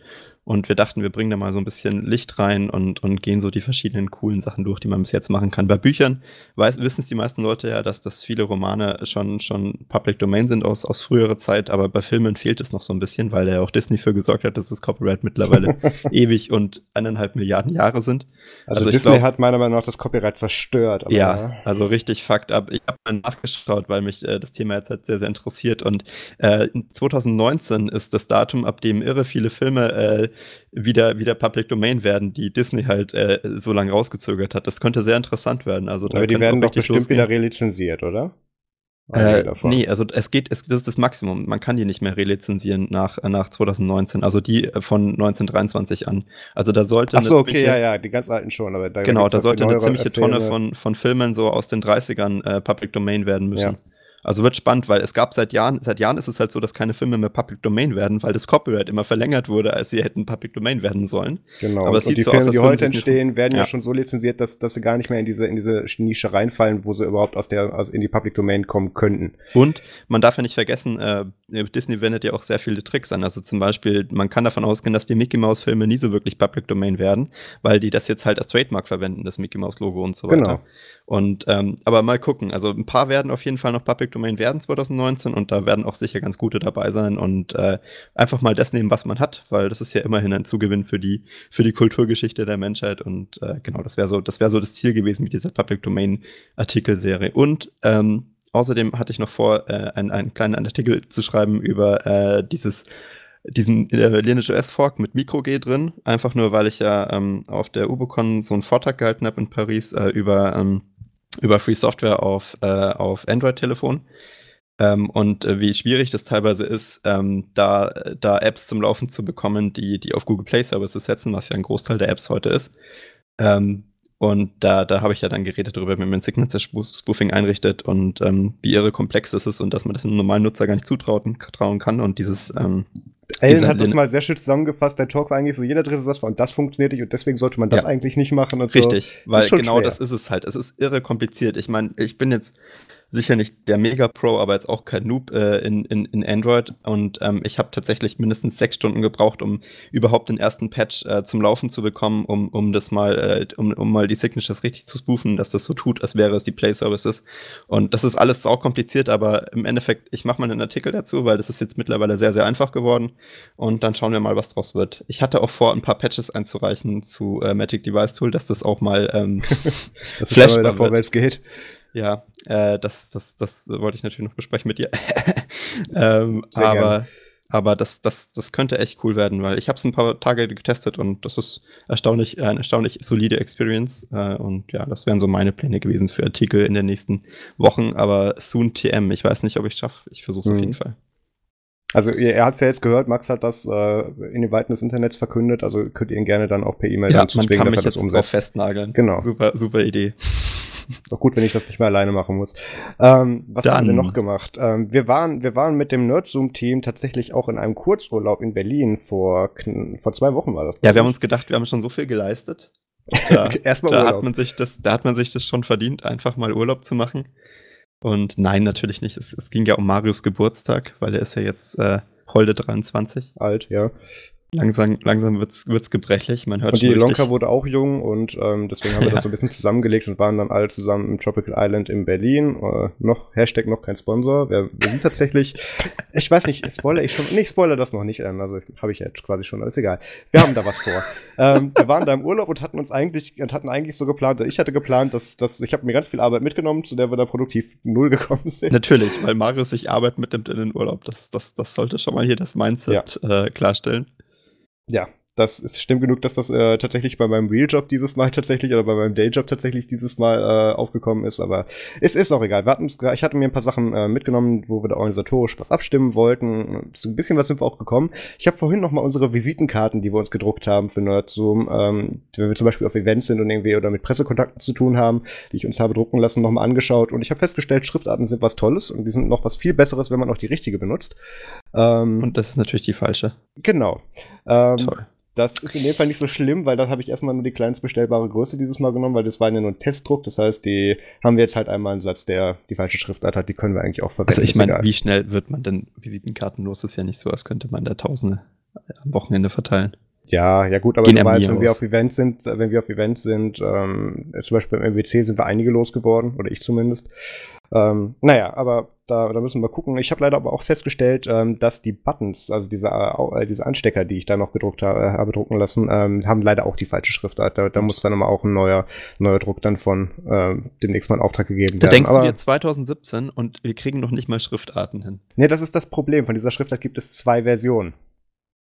Und wir dachten, wir bringen da mal so ein bisschen Licht rein und, und gehen so die verschiedenen coolen Sachen durch, die man bis jetzt machen kann. Bei Büchern wissen es die meisten Leute ja, dass, dass viele Romane schon, schon Public Domain sind aus, aus früherer Zeit, aber bei Filmen fehlt es noch so ein bisschen, weil ja auch Disney für gesorgt hat, dass das Copyright mittlerweile ewig und eineinhalb Milliarden Jahre sind. Also, also Disney glaub, hat meiner Meinung nach das Copyright zerstört. ja, also richtig fucked up. Ich habe mal nachgeschaut, weil mich äh, das Thema jetzt halt sehr, sehr interessiert und äh, 2019 ist das Datum, ab dem irre viele Filme äh, wieder, wieder Public Domain werden, die Disney halt äh, so lange rausgezögert hat. Das könnte sehr interessant werden. Also, Aber die werden doch bestimmt losgehen. wieder relizenziert, oder? Äh, nee, also es geht, es, das ist das Maximum. Man kann die nicht mehr relizenzieren nach, nach 2019, also die von 1923 an. Also da sollte. Ach so, okay, ja, ja, die ganz alten schon. Aber da genau, da sollte eine ziemliche Tonne von, von Filmen so aus den 30ern äh, Public Domain werden müssen. Ja. Also wird spannend, weil es gab seit Jahren, seit Jahren ist es halt so, dass keine Filme mehr Public Domain werden, weil das Copyright immer verlängert wurde, als sie hätten Public Domain werden sollen. Genau. Aber es und sieht die so Filme, aus, die heute entstehen, werden ja. ja. schon so lizenziert, dass, dass sie gar nicht mehr in diese, in diese Nische reinfallen, wo sie überhaupt aus der, also in die Public Domain kommen könnten. Und man darf ja nicht vergessen, äh, Disney wendet ja auch sehr viele Tricks an. Also zum Beispiel, man kann davon ausgehen, dass die Mickey Mouse Filme nie so wirklich Public Domain werden, weil die das jetzt halt als Trademark verwenden, das Mickey Mouse Logo und so weiter. Genau. Und ähm, aber mal gucken. Also ein paar werden auf jeden Fall noch Public Domain werden 2019 und da werden auch sicher ganz gute dabei sein und äh, einfach mal das nehmen, was man hat, weil das ist ja immerhin ein Zugewinn für die für die Kulturgeschichte der Menschheit und äh, genau das wäre so das wäre so das Ziel gewesen mit dieser Public Domain Artikelserie und ähm, außerdem hatte ich noch vor, äh, einen, einen kleinen Artikel zu schreiben über äh, dieses diesen äh, Lineage OS Fork mit MicroG drin, einfach nur, weil ich ja ähm, auf der UboCon so einen Vortrag gehalten habe in Paris äh, über ähm, über Free Software auf, äh, auf Android-Telefon. Ähm, und äh, wie schwierig das teilweise ist, ähm, da, da Apps zum Laufen zu bekommen, die, die auf Google Play Services setzen, was ja ein Großteil der Apps heute ist. Ähm, und da, da habe ich ja dann geredet darüber, wie man Signature Spoofing einrichtet und ähm, wie irre komplex das ist und dass man das einem normalen Nutzer gar nicht zutrauen trauen kann. Und dieses ähm, Ellen hat das mal sehr schön zusammengefasst. Der Talk war eigentlich so, jeder dritte Satz war, und das funktioniert nicht und deswegen sollte man das ja. eigentlich nicht machen. Und Richtig, so. weil genau schwer. das ist es halt. Es ist irre kompliziert. Ich meine, ich bin jetzt sicher nicht der Mega-Pro, aber jetzt auch kein Noob äh, in, in, in Android. Und ähm, ich habe tatsächlich mindestens sechs Stunden gebraucht, um überhaupt den ersten Patch äh, zum Laufen zu bekommen, um, um das mal, äh, um, um mal die Signatures richtig zu spoofen, dass das so tut, als wäre es die Play Services. Und das ist alles auch kompliziert, aber im Endeffekt, ich mache mal einen Artikel dazu, weil das ist jetzt mittlerweile sehr, sehr einfach geworden. Und dann schauen wir mal, was draus wird. Ich hatte auch vor, ein paar Patches einzureichen zu äh, Magic Device Tool, dass das auch mal ähm, das flashbar vorwärts geht. Ja, äh, das, das, das wollte ich natürlich noch besprechen mit dir. ähm, aber aber das, das, das könnte echt cool werden, weil ich habe es ein paar Tage getestet und das ist erstaunlich, äh, eine erstaunlich solide Experience. Äh, und ja, das wären so meine Pläne gewesen für Artikel in den nächsten Wochen. Aber soon TM, ich weiß nicht, ob ich es schaffe. Ich versuche es mhm. auf jeden Fall. Also ihr, ihr habt es ja jetzt gehört, Max hat das äh, in den Weiten des Internets verkündet, also könnt ihr ihn gerne dann auch per E-Mail ja, dazu zwingen, dass er das umsetzt. Drauf festnageln. Genau. Super, super Idee. Ist auch gut, wenn ich das nicht mehr alleine machen muss. Ähm, was Dann. haben wir noch gemacht? Ähm, wir, waren, wir waren mit dem Nerdzoom-Team tatsächlich auch in einem Kurzurlaub in Berlin vor, vor zwei Wochen war das. Ja, wir haben uns gedacht, wir haben schon so viel geleistet. Da, Erstmal da Hat man sich das, da hat man sich das schon verdient, einfach mal Urlaub zu machen. Und nein, natürlich nicht. Es, es ging ja um Marius Geburtstag, weil er ist ja jetzt äh, Holde 23. Alt, ja. Langsam, langsam wird's, wird's gebrechlich. Man hört und die Lonka wurde auch jung und ähm, deswegen haben wir das so ein bisschen zusammengelegt und waren dann alle zusammen im Tropical Island in Berlin. Äh, noch, Hashtag noch kein Sponsor. Wir, wir sind tatsächlich, ich weiß nicht, spoiler ich schon, nicht spoiler das noch nicht, ähm, also habe ich jetzt quasi schon, aber ist egal. Wir haben da was vor. ähm, wir waren da im Urlaub und hatten uns eigentlich, und hatten eigentlich so geplant, ich hatte geplant, dass, dass ich habe mir ganz viel Arbeit mitgenommen, zu der wir da produktiv null gekommen sind. Natürlich, weil Marius sich Arbeit mitnimmt in den Urlaub. Das, das, das sollte schon mal hier das Mindset ja. äh, klarstellen ja, das ist stimmt genug, dass das äh, tatsächlich bei meinem Real-Job dieses Mal tatsächlich oder bei meinem Day-Job tatsächlich dieses Mal äh, aufgekommen ist, aber es ist auch egal. Wir hatten, ich hatte mir ein paar Sachen äh, mitgenommen, wo wir da organisatorisch was abstimmen wollten. Zu ein bisschen was sind wir auch gekommen. Ich habe vorhin noch mal unsere Visitenkarten, die wir uns gedruckt haben für Nerdzoom, ähm, wenn wir zum Beispiel auf Events sind und irgendwie oder mit Pressekontakten zu tun haben, die ich uns habe drucken lassen, noch mal angeschaut und ich habe festgestellt, Schriftarten sind was Tolles und die sind noch was viel Besseres, wenn man auch die richtige benutzt. Ähm, und das ist natürlich die falsche. Genau. Ähm, Toll. Das ist in dem Fall nicht so schlimm, weil da habe ich erstmal nur die kleinst bestellbare Größe dieses Mal genommen, weil das war ja nur ein Testdruck. Das heißt, die haben wir jetzt halt einmal einen Satz, der die falsche Schriftart hat, die können wir eigentlich auch verwenden. Also ich meine, wie schnell wird man denn Visitenkarten los? Das ist ja nicht so, als könnte man da Tausende am Wochenende verteilen. Ja, ja gut, aber Gehen du weißt, wenn wir auf Events sind, wenn wir auf Events sind, ähm, zum Beispiel im MWC sind wir einige losgeworden, oder ich zumindest. Ähm, naja, aber da, da müssen wir gucken. Ich habe leider aber auch festgestellt, ähm, dass die Buttons, also diese, äh, diese Anstecker, die ich da noch gedruckt habe, äh, habe drucken lassen, ähm, haben leider auch die falsche Schriftart. Da, da muss dann immer auch ein neuer, neuer Druck dann von ähm, demnächst mal in Auftrag gegeben werden. Da denkst aber, du dir 2017 und wir kriegen noch nicht mal Schriftarten hin. Nee, das ist das Problem. Von dieser Schriftart gibt es zwei Versionen.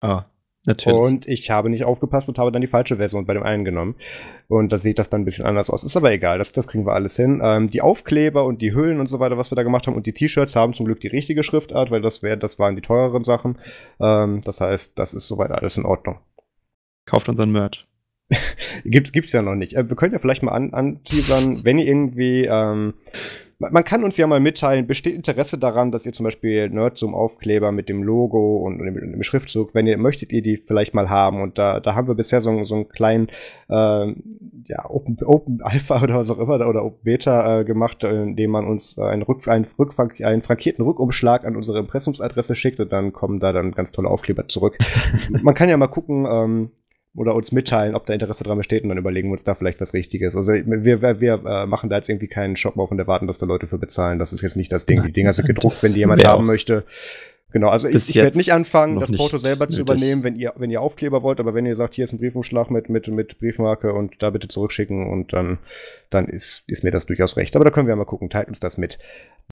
Ah. Natürlich. Und ich habe nicht aufgepasst und habe dann die falsche Version bei dem einen genommen. Und da sieht das dann ein bisschen anders aus. Ist aber egal, das, das kriegen wir alles hin. Ähm, die Aufkleber und die Hüllen und so weiter, was wir da gemacht haben, und die T-Shirts haben zum Glück die richtige Schriftart, weil das, wär, das waren die teureren Sachen. Ähm, das heißt, das ist soweit alles in Ordnung. Kauft unseren Merch. Gibt, gibt's ja noch nicht. Äh, wir können ja vielleicht mal an, anteasern, wenn ihr irgendwie ähm, man kann uns ja mal mitteilen, besteht Interesse daran, dass ihr zum Beispiel Nerdzoom-Aufkleber mit dem Logo und, und dem, Schriftzug, wenn ihr möchtet, ihr die vielleicht mal haben. Und da, da haben wir bisher so, so einen kleinen äh, ja, Open, Open Alpha oder was auch immer oder Open Beta äh, gemacht, äh, indem man uns einen, Rück, einen, Rückfang, einen frankierten Rückumschlag an unsere Impressumsadresse schickt und dann kommen da dann ganz tolle Aufkleber zurück. man kann ja mal gucken, ähm, oder uns mitteilen, ob da Interesse dran besteht und dann überlegen wir uns da vielleicht was Richtiges. Also wir, wir, wir äh, machen da jetzt irgendwie keinen Shop auf und erwarten, dass da Leute für bezahlen. Das ist jetzt nicht das Ding. Die Dinger sind gedruckt, wenn die jemand haben möchte. Genau, also ich, ich werde nicht anfangen, das Porto selber nötig. zu übernehmen, wenn ihr, wenn ihr Aufkleber wollt, aber wenn ihr sagt, hier ist ein Briefumschlag mit, mit, mit Briefmarke und da bitte zurückschicken und dann, dann ist, ist mir das durchaus recht. Aber da können wir mal gucken, teilt uns das mit.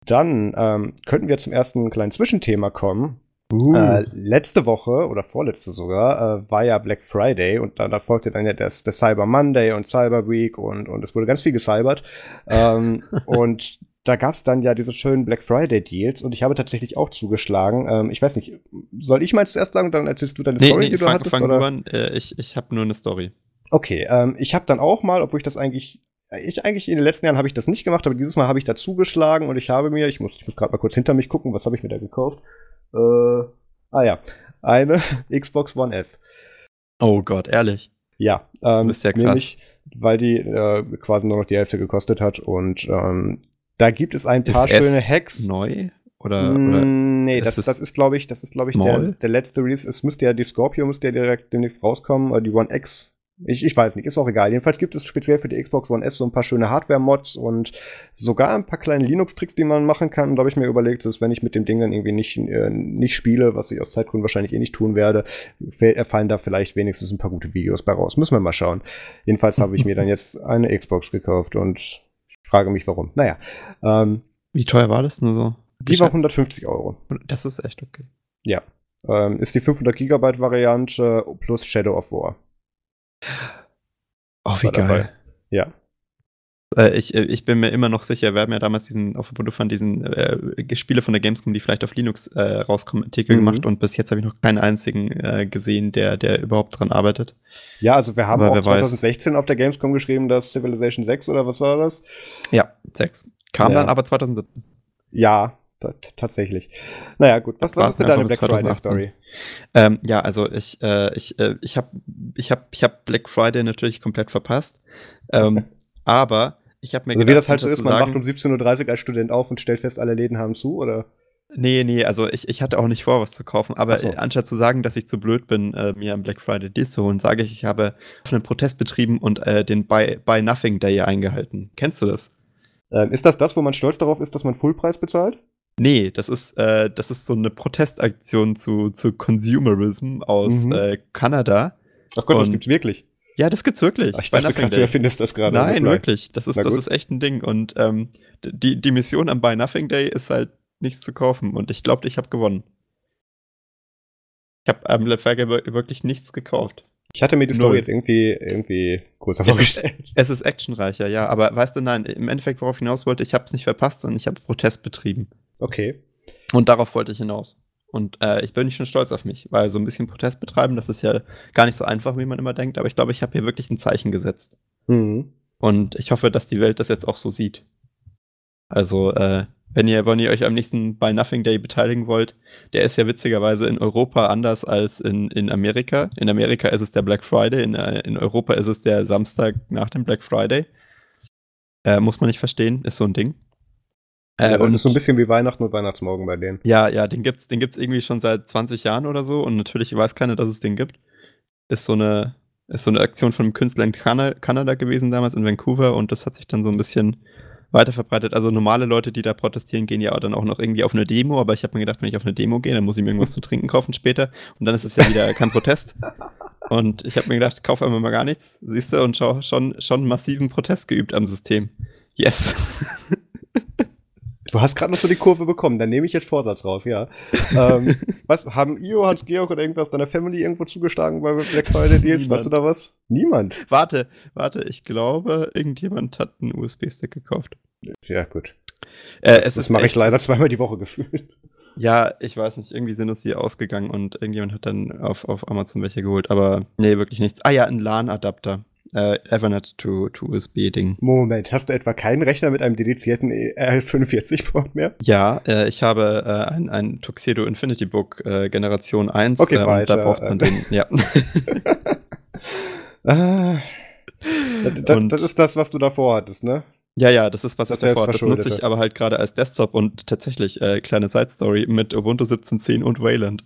Dann ähm, könnten wir zum ersten kleinen Zwischenthema kommen. Uh. Äh, letzte Woche oder vorletzte sogar äh, war ja Black Friday und da, da folgte dann ja das, das Cyber Monday und Cyber Week und, und es wurde ganz viel gecybert. ähm, und da gab es dann ja diese schönen Black Friday Deals und ich habe tatsächlich auch zugeschlagen. Ähm, ich weiß nicht, soll ich mal zuerst sagen und dann erzählst du deine nee, Story, nee, die du fang, hattest? Fang oder? An, äh, ich ich habe nur eine Story. Okay, ähm, ich habe dann auch mal, obwohl ich das eigentlich ich eigentlich in den letzten Jahren habe ich das nicht gemacht, aber dieses Mal habe ich da zugeschlagen und ich habe mir, ich muss, ich muss gerade mal kurz hinter mich gucken, was habe ich mir da gekauft? Äh, ah ja, eine Xbox One S. Oh Gott, ehrlich. Ja, ähm, das ist ja krass. Nämlich, weil die äh, quasi nur noch die Hälfte gekostet hat und ähm, Da gibt es ein paar Ist schöne S Hacks. Neu? Oder, Mm, oder nee, ist das, das ist, glaube ich, das ist, glaube ich, der, der letzte Release. Es müsste ja die Scorpio müsste ja direkt demnächst rauskommen, oder die One X. Ich, ich weiß nicht, ist auch egal. Jedenfalls gibt es speziell für die Xbox One S so ein paar schöne Hardware-Mods und sogar ein paar kleine Linux-Tricks, die man machen kann. Und da habe ich mir überlegt, dass wenn ich mit dem Ding dann irgendwie nicht, äh, nicht spiele, was ich aus Zeitgründen wahrscheinlich eh nicht tun werde, äh, fallen da vielleicht wenigstens ein paar gute Videos bei raus. Müssen wir mal schauen. Jedenfalls habe ich mir dann jetzt eine Xbox gekauft und ich frage mich warum. Naja, ähm, wie teuer war das nur so? die war Geschätzt? 150 Euro. Das ist echt okay. Ja. Ähm, ist die 500 Gigabyte Variante plus Shadow of War. Oh, wie dabei. geil. Ja. Äh, ich, äh, ich bin mir immer noch sicher, wir haben ja damals diesen auf Ubuntu Fun diesen äh, Spiele von der Gamescom, die vielleicht auf Linux äh, rauskommen, Artikel Mhm. gemacht und bis jetzt habe ich noch keinen einzigen äh, gesehen, der, der überhaupt dran arbeitet. Ja, also wir haben Aber auch wer weiß. 2016 auf der Gamescom geschrieben, dass Civilization 6 oder was war das? Ja, sechs. Kam Ja. dann aber 2017. Ja, tatsächlich. Naja, gut. Was, was ist denn deine Black Friday 2018. Story? Ähm, ja, also ich, äh, ich, äh, ich habe ich hab, ich hab Black Friday natürlich komplett verpasst. Ähm, aber ich habe mir Also wie das halt so ist, man sagen- wacht um 17.30 Uhr als Student auf und stellt fest, alle Läden haben zu, oder? Nee, nee, also ich, ich hatte auch nicht vor, was zu kaufen. Aber so. anstatt zu sagen, dass ich zu blöd bin, äh, mir am Black Friday Deals zu holen, sage ich, ich habe einen Protest betrieben und äh, den Buy, Buy Nothing Day eingehalten. Kennst du das? Ähm, ist das das, wo man stolz darauf ist, dass man Fullpreis bezahlt? Nee, das ist, äh, das ist so eine Protestaktion zu, zu Consumerism aus Mhm. äh, Kanada. Ach Gott, das Und- gibt's wirklich. Ja, das gibt's wirklich. Ach, ich dachte du erfindest das gerade. Nein, wirklich. Das ist, das ist echt ein Ding. Und ähm, die, die Mission am Buy Nothing Day ist halt nichts zu kaufen. Und ich glaube, ich habe gewonnen. Ich habe am Black Friday wir- wirklich nichts gekauft. Ich hatte mir die Story Null. jetzt irgendwie, irgendwie kurz Es ist, vorgestellt. es ist actionreicher, ja. Aber weißt du, nein, im Endeffekt, worauf ich hinaus wollte, ich habe es nicht verpasst, sondern ich habe Protest betrieben. Okay. Und darauf wollte ich hinaus. Und äh, ich bin schon stolz auf mich, weil so ein bisschen Protest betreiben, das ist ja gar nicht so einfach, wie man immer denkt. Aber ich glaube, ich habe hier wirklich ein Zeichen gesetzt. Mhm. Und ich hoffe, dass die Welt das jetzt auch so sieht. Also, äh, wenn ihr, wenn ihr euch am nächsten Buy Nothing Day beteiligen wollt, der ist ja witzigerweise in Europa anders als in, in Amerika. In Amerika ist es der Black Friday, in, äh, in Europa ist es der Samstag nach dem Black Friday. Äh, muss man nicht verstehen, ist so ein Ding. Äh, ja, und und so ein bisschen wie Weihnachten und Weihnachtsmorgen bei denen. ja, ja, den gibt's, den gibt's irgendwie schon seit 20 Jahren oder so und natürlich weiß keiner, dass es den gibt. Ist so eine, ist so eine Aktion von einem Künstler in Kana Kanada gewesen damals in Vancouver und das hat sich dann so ein bisschen weiter verbreitet. Also normale Leute, die da protestieren, gehen ja auch dann auch noch irgendwie auf eine Demo, aber ich habe mir gedacht, wenn ich auf eine Demo gehe, dann muss ich mir irgendwas zu trinken kaufen später und dann ist es ja wieder kein Protest. Und ich habe mir gedacht, kauf einfach mal gar nichts, siehst du, und schau, schon, schon massiven Protest geübt am System. Yes. Du hast gerade noch so die Kurve bekommen, dann nehme ich jetzt Vorsatz raus, ja. ähm, was, haben Io, Hans-Georg oder irgendwas deiner Family irgendwo zugeschlagen bei Black Friday Deals? Niemand. Weißt du da was? Niemand. warte, warte, ich glaube, irgendjemand hat einen USB-Stick gekauft. Ja, gut. Äh, das das mache ich leider zweimal die Woche gefühlt. Ja, ich weiß nicht, irgendwie sind uns die ausgegangen und irgendjemand hat dann auf, auf Amazon welche geholt, aber nee, wirklich nichts. Ah ja, ein LAN-Adapter. Äh, Ethernet to, to USB-Ding. Moment, hast du etwa keinen Rechner mit einem dedizierten R45-Port mehr? Ja, äh, ich habe äh, ein, ein Tuxedo Infinity Book äh, Generation 1 Okay, äh, weiter, da braucht man äh. den, ja. Ah, das, das, ist das, was du davor hattest, ne? ja, ja, das ist was Das ich davor. Das nutze ich aber halt gerade als Desktop und tatsächlich, äh, kleine Side-Story mit Ubuntu 17.10 und Wayland.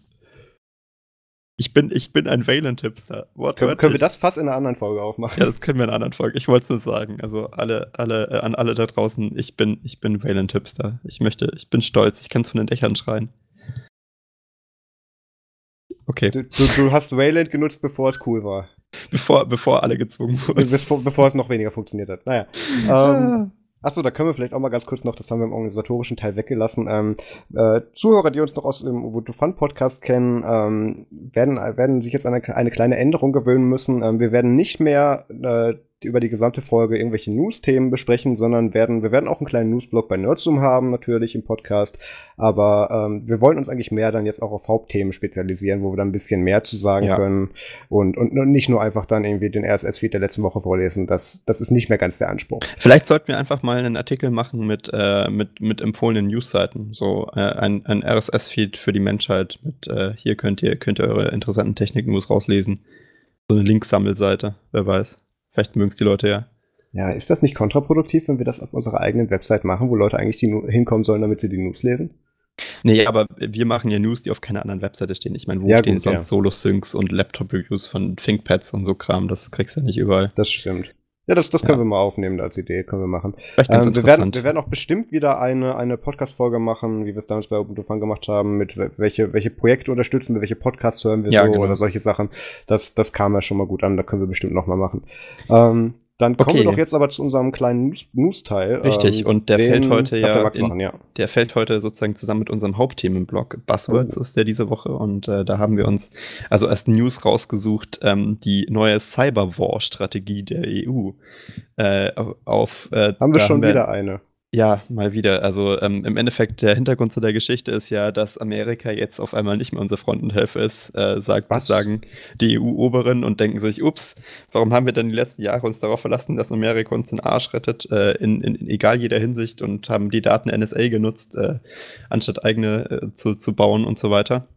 Ich bin, ich bin ein Wayland-Hipster. Können, können wir das fast in einer anderen Folge aufmachen? Ja, das können wir in einer anderen Folge. Ich wollte es nur sagen. Also alle, alle, äh, an alle da draußen, ich bin, ich bin Wayland Hipster. Ich möchte, ich bin stolz. Ich kann es von den Dächern schreien. Okay, Du, du, du hast Wayland genutzt, bevor es cool war. bevor, bevor alle gezwungen wurden. bevor, bevor es noch weniger funktioniert hat. Naja. Ähm, Achso, da können wir vielleicht auch mal ganz kurz noch, das haben wir im organisatorischen Teil weggelassen. Ähm, äh, Zuhörer, die uns noch aus dem Ubuntu Fun Podcast kennen, ähm, werden, werden sich jetzt an eine, eine kleine Änderung gewöhnen müssen. Ähm, wir werden nicht mehr äh, über die gesamte Folge irgendwelche News-Themen besprechen, sondern werden, wir werden auch einen kleinen News-Blog bei Nerdzoom haben, natürlich im Podcast. Aber ähm, wir wollen uns eigentlich mehr dann jetzt auch auf Hauptthemen spezialisieren, wo wir dann ein bisschen mehr zu sagen Ja. können und, und nicht nur einfach dann irgendwie den RSS-Feed der letzten Woche vorlesen. Das, das ist nicht mehr ganz der Anspruch. Vielleicht sollten wir einfach mal einen Artikel machen mit, äh, mit, mit empfohlenen Newsseiten. So äh, ein, ein RSS-Feed für die Menschheit. Mit äh, hier könnt ihr, könnt ihr eure interessanten Technik-News rauslesen. So eine Linksammelseite, wer weiß. Vielleicht mögen es die Leute ja. Ja, ist das nicht kontraproduktiv, wenn wir das auf unserer eigenen Website machen, wo Leute eigentlich die hinkommen sollen, damit sie die News lesen? Nee, aber wir machen ja News, die auf keiner anderen Webseite stehen. Ich meine, wo ja, stehen gut, sonst ja. Solo-Syncs und Laptop-Reviews von ThinkPads und so Kram? Das kriegst du ja nicht überall. Das stimmt. Ja, das, das können ja. wir mal aufnehmen als Idee, können wir machen. Ähm, wir, werden, wir werden auch bestimmt wieder eine, eine Podcast-Folge machen, wie wir es damals bei Ubuntu Fun gemacht haben, mit welche, welche Projekte unterstützen wir, welche Podcasts hören wir ja, so genau. oder solche Sachen. Das, das kam ja schon mal gut an, da können wir bestimmt noch mal machen. Ähm, dann kommen okay. wir doch jetzt aber zu unserem kleinen News-Teil. Richtig, ähm, und der fällt heute ja, der, in, machen, ja, der fällt heute sozusagen zusammen mit unserem Hauptthemenblock. Buzzwords oh. ist der diese Woche und äh, da haben wir uns also als News rausgesucht, ähm, die neue Cyberwar-Strategie der EU. Äh, auf, äh, haben wir schon haben wir, wieder eine. Ja, mal wieder. Also ähm, im Endeffekt, der Hintergrund zu der Geschichte ist ja, dass Amerika jetzt auf einmal nicht mehr unser Frontenhelfer ist, äh, sagt, Was? sagen die EU-Oberen und denken sich, ups, warum haben wir denn die letzten Jahre uns darauf verlassen, dass Amerika uns den Arsch rettet, äh, in, in, egal jeder Hinsicht und haben die Daten NSA genutzt, äh, anstatt eigene äh, zu, zu bauen und so weiter.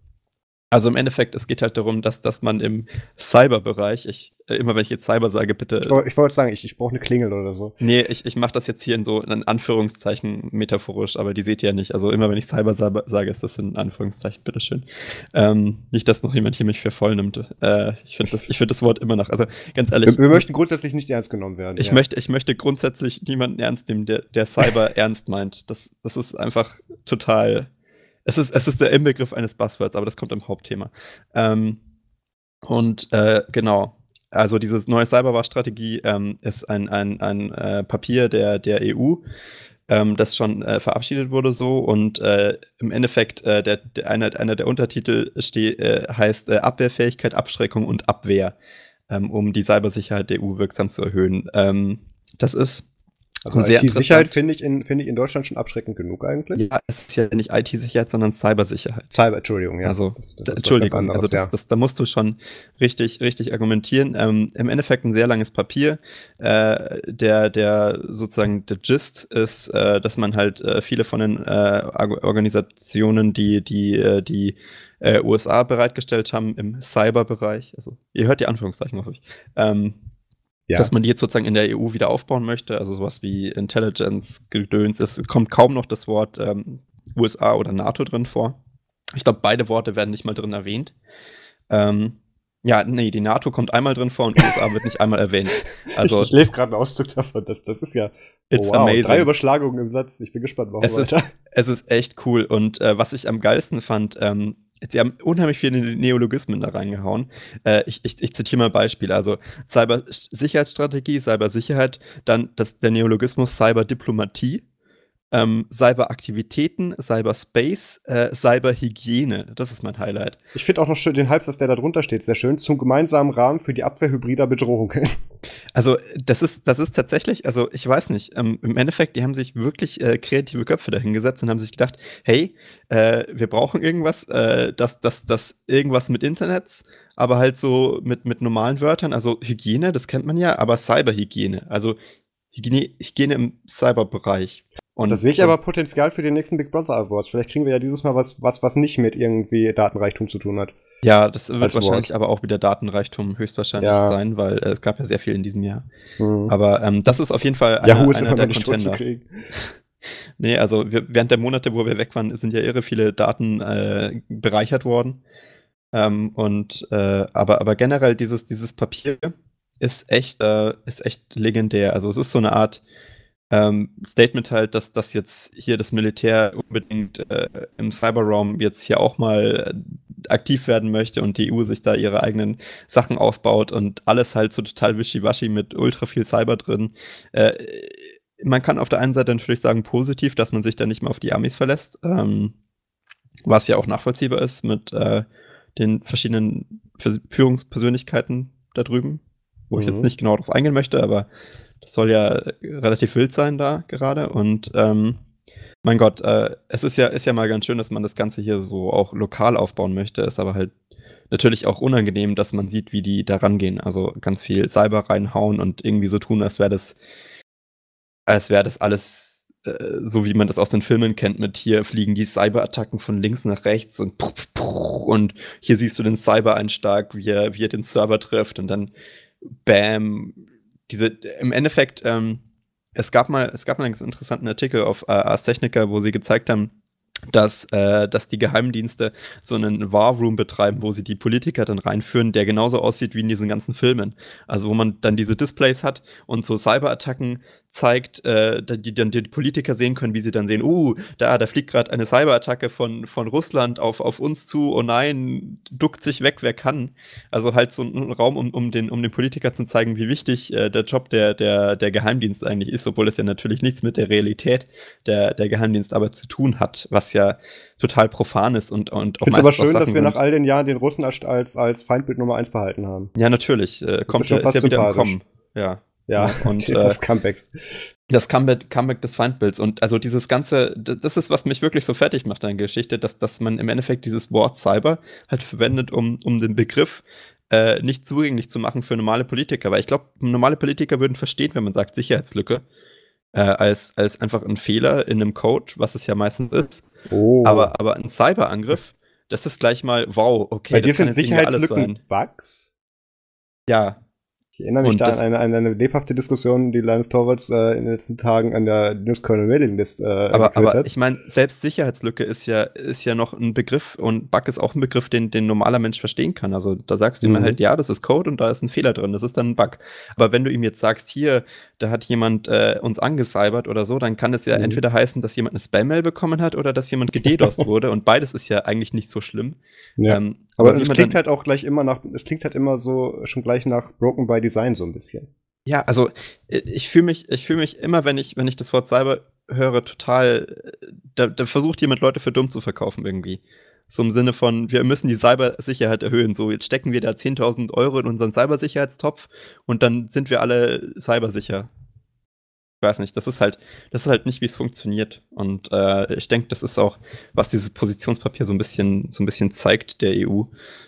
Also im Endeffekt, es geht halt darum, dass, dass man im Cyberbereich, ich, äh, immer wenn ich jetzt Cyber sage, bitte. Ich, wollte sagen, ich, ich brauche eine Klingel oder so. Nee, ich, ich mache das jetzt hier in so in Anführungszeichen metaphorisch, aber die seht ihr ja nicht. Also immer wenn ich Cyber sage, ist das in Anführungszeichen, bitteschön. Ähm, nicht, dass noch jemand hier mich für voll nimmt. Äh, ich finde das, find das Wort immer noch. Also ganz ehrlich. Wir, wir, möchten grundsätzlich nicht ernst genommen werden. Ich, ja. möchte, ich möchte grundsätzlich niemanden ernst nehmen, der, der Cyber ernst meint. Das, das ist einfach total es ist, es ist der Inbegriff eines Buzzwords, aber das kommt im Hauptthema. Ähm, und äh, genau, also diese neue Cyberwar-Strategie ähm, ist ein, ein, ein äh, Papier der, der EU, ähm, das schon äh, verabschiedet wurde so und äh, im Endeffekt äh, der, der, einer, einer der Untertitel steh, äh, heißt äh, Abwehrfähigkeit, Abschreckung und Abwehr, ähm, um die Cybersicherheit der EU wirksam zu erhöhen. Ähm, das ist also IT-Sicherheit finde ich, in, find ich in Deutschland schon abschreckend genug eigentlich. Ja, es ist ja nicht IT-Sicherheit, sondern Cybersicherheit. Cyber, Entschuldigung, ja. Also, das, das Entschuldigung, anderes, also das, ja. das, da musst du schon richtig, richtig argumentieren. Ähm, Im Endeffekt ein sehr langes Papier. Äh, der, der sozusagen der Gist ist, äh, dass man halt äh, viele von den äh, Organisationen, die, die, äh, die äh, USA bereitgestellt haben im Cyberbereich, also ihr hört die Anführungszeichen, hoffe ich, ähm, ja. dass man die jetzt sozusagen in der EU wieder aufbauen möchte, also sowas wie Intelligence, Gedöns, es kommt kaum noch das Wort ähm, USA oder NATO drin vor. Ich glaube, beide Worte werden nicht mal drin erwähnt. Ähm, ja, nee, die NATO kommt einmal drin vor und USA wird nicht einmal erwähnt. Also, ich, ich lese gerade einen Auszug davon, das, das ist ja it's wow, amazing. drei Überschlagungen im Satz. Ich bin gespannt, warum es weiter. Ist, es ist echt cool und äh, was ich am geilsten fand, ähm, Sie haben unheimlich viele Neologismen da reingehauen. Äh, ich, ich, ich zitiere mal Beispiele. Also Cyber-Sicherheitsstrategie, Cybersicherheit, dann das, der Neologismus Cyberdiplomatie, ähm, Cyberaktivitäten, Cyberspace, äh, Cyberhygiene. Das ist mein Highlight. Ich finde auch noch schön den Halbsatz, der da drunter steht, sehr schön. Zum gemeinsamen Rahmen für die Abwehr hybrider Bedrohungen. Also, das ist, das ist tatsächlich, also ich weiß nicht, ähm, im Endeffekt, die haben sich wirklich äh, kreative Köpfe dahingesetzt und haben sich gedacht, hey, äh, wir brauchen irgendwas, äh, das, das, das irgendwas mit Internets, aber halt so mit, mit normalen Wörtern. Also Hygiene, das kennt man ja, aber Cyberhygiene. Also Hygiene, Hygiene im Cyberbereich. Und das sehe ich aber Potenzial für den nächsten Big Brother Awards. Vielleicht kriegen wir ja dieses Mal was, was, was nicht mit irgendwie Datenreichtum zu tun hat. Ja, das wird wahrscheinlich Wort. aber auch wieder Datenreichtum höchstwahrscheinlich ja. sein, weil äh, es gab ja sehr viel in diesem Jahr. Mhm. Aber ähm, das ist auf jeden Fall einer, Yahoo ist einer der Contender. nee, also wir, während der Monate, wo wir weg waren, sind ja irre viele Daten äh, bereichert worden. Ähm, und äh, aber, aber generell dieses, dieses Papier ist echt, äh, ist echt legendär. Also es ist so eine Art Statement halt, dass das jetzt hier das Militär unbedingt äh, im Cyberraum jetzt hier auch mal äh, aktiv werden möchte und die EU sich da ihre eigenen Sachen aufbaut und alles halt so total wischiwaschi mit ultra viel Cyber drin. Äh, man kann auf der einen Seite natürlich sagen, positiv, dass man sich da nicht mehr auf die Amis verlässt, ähm, was ja auch nachvollziehbar ist mit äh, den verschiedenen Führungspersönlichkeiten da drüben, wo mhm. ich jetzt mhm. nicht genau darauf eingehen möchte, aber das soll ja relativ wild sein da gerade. Und ähm, mein Gott, äh, es ist ja, ist ja mal ganz schön, dass man das Ganze hier so auch lokal aufbauen möchte, ist aber halt natürlich auch unangenehm, dass man sieht, wie die da rangehen. Also ganz viel Cyber reinhauen und irgendwie so tun, als wäre das, als wäre das alles äh, so, wie man das aus den Filmen kennt, mit hier fliegen die Cyberattacken von links nach rechts und puh, puh, und hier siehst du den Cyber-Einschlag, wie er, wie er den Server trifft und dann Bam, diese, im Endeffekt, ähm, es gab mal, es gab mal einen ganz interessanten Artikel auf äh, Ars Technica, wo sie gezeigt haben, dass, äh, dass die Geheimdienste so einen War Room betreiben, wo sie die Politiker dann reinführen, der genauso aussieht wie in diesen ganzen Filmen. Also wo man dann diese Displays hat und so Cyberattacken zeigt, äh, die dann die Politiker sehen können, wie sie dann sehen, uh, da, da fliegt gerade eine Cyberattacke von, von Russland auf, auf uns zu, oh nein, duckt sich weg, wer kann. Also halt so ein Raum, um, um, den, um den Politiker zu zeigen, wie wichtig äh, der Job der, der, der Geheimdienst eigentlich ist, obwohl es ja natürlich nichts mit der Realität der, der Geheimdienstarbeit zu tun hat, was ja total profan ist und, und auch Ich aber schön, dass wir nach all den Jahren den Russen als, als, als Feindbild Nummer eins behalten haben. Ja, natürlich. Äh, kommt, ist, ist ja wieder im Kommen. Ja. Ja, und das äh, Comeback. Das Comeback, Comeback des Feindbilds. Und also dieses Ganze, das ist, was mich wirklich so fertig macht an der Geschichte, dass, dass man im Endeffekt dieses Wort Cyber halt verwendet, um, um den Begriff äh, nicht zugänglich zu machen für normale Politiker. Weil ich glaube, normale Politiker würden verstehen, wenn man sagt Sicherheitslücke, äh, als, als einfach ein Fehler in einem Code, was es ja meistens ist. Oh. Aber, aber ein Cyberangriff, das ist gleich mal, wow, okay. Bei dir sind Sicherheitslücken Bugs? Ja, ich erinnere mich und da an eine, an eine, lebhafte Diskussion, die Linus Torvalds äh, in den letzten Tagen an der News Kernel Mailing List äh, aber, aber hat. ich meine, selbst Sicherheitslücke ist ja, ist ja noch ein Begriff und Bug ist auch ein Begriff, den, den normaler Mensch verstehen kann. Also da sagst du mhm. ihm halt, ja, das ist Code und da ist ein Fehler drin, das ist dann ein Bug. Aber wenn du ihm jetzt sagst, hier, da hat jemand äh, uns angesalbert oder so, dann kann es ja mhm. entweder heißen, dass jemand eine Spam-Mail bekommen hat oder dass jemand gededost wurde und beides ist ja eigentlich nicht so schlimm. Ja. Ähm, aber, es klingt halt auch gleich immer nach, es klingt halt immer so schon gleich nach Broken by Design so ein bisschen. Ja, also äh, ich fühle mich, ich fühle mich immer, wenn ich, wenn ich das Wort Cyber höre, total, äh, da, da versucht jemand Leute für dumm zu verkaufen irgendwie. So im Sinne von, wir müssen die Cybersicherheit erhöhen. So, jetzt stecken wir da 10.000 Euro in unseren Cybersicherheitstopf und dann sind wir alle cybersicher ich weiß nicht, das ist halt, das ist halt nicht, wie es funktioniert. Und äh, ich denke, das ist auch, was dieses Positionspapier so ein bisschen, so ein bisschen zeigt der EU,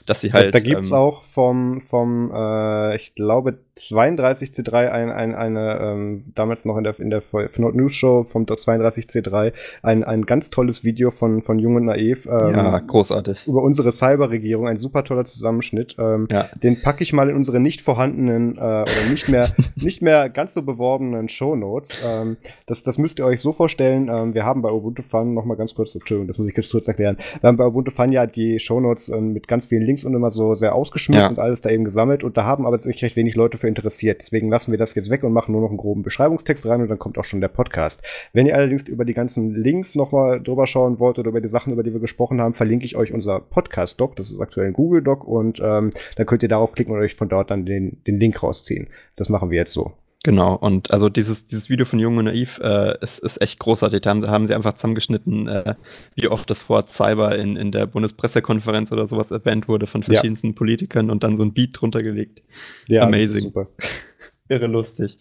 dass sie halt. Da, da gibt es ähm, auch vom, vom äh, ich glaube, 32C3 ein, ein, eine, ähm, damals noch in der, in der Footnote News Show vom 32C3 ein, ein ganz tolles Video von, von Jung und Naiv. Ähm, ja, großartig. Über unsere Cyberregierung, ein super toller Zusammenschnitt. Ähm, ja. Den packe ich mal in unsere nicht vorhandenen äh, oder nicht mehr, nicht mehr ganz so beworbenen Show Notes. Ähm, das, das müsst ihr euch so vorstellen. Ähm, wir haben bei Ubuntu Fun noch mal ganz kurz, Entschuldigung, das muss ich kurz erklären. Wir haben bei Ubuntu Fun ja die Show Notes ähm, mit ganz vielen Links und immer so sehr ausgeschmückt ja. und alles da eben gesammelt. Und da haben aber sich recht wenig Leute für interessiert. Deswegen lassen wir das jetzt weg und machen nur noch einen groben Beschreibungstext rein und dann kommt auch schon der Podcast. Wenn ihr allerdings über die ganzen Links noch mal drüber schauen wollt oder über die Sachen, über die wir gesprochen haben, verlinke ich euch unser Podcast-Doc. Das ist aktuell ein Google-Doc und ähm, dann könnt ihr darauf klicken und euch von dort dann den, den Link rausziehen. Das machen wir jetzt so. Genau, und also dieses, dieses Video von Jung und Naiv äh, ist, ist echt großartig. Da haben, da haben sie einfach zusammengeschnitten, äh, wie oft das Wort Cyber in, in der Bundespressekonferenz oder sowas erwähnt wurde von verschiedensten ja. Politikern und dann so ein Beat drunter gelegt. Ja, Amazing. super. Irre lustig.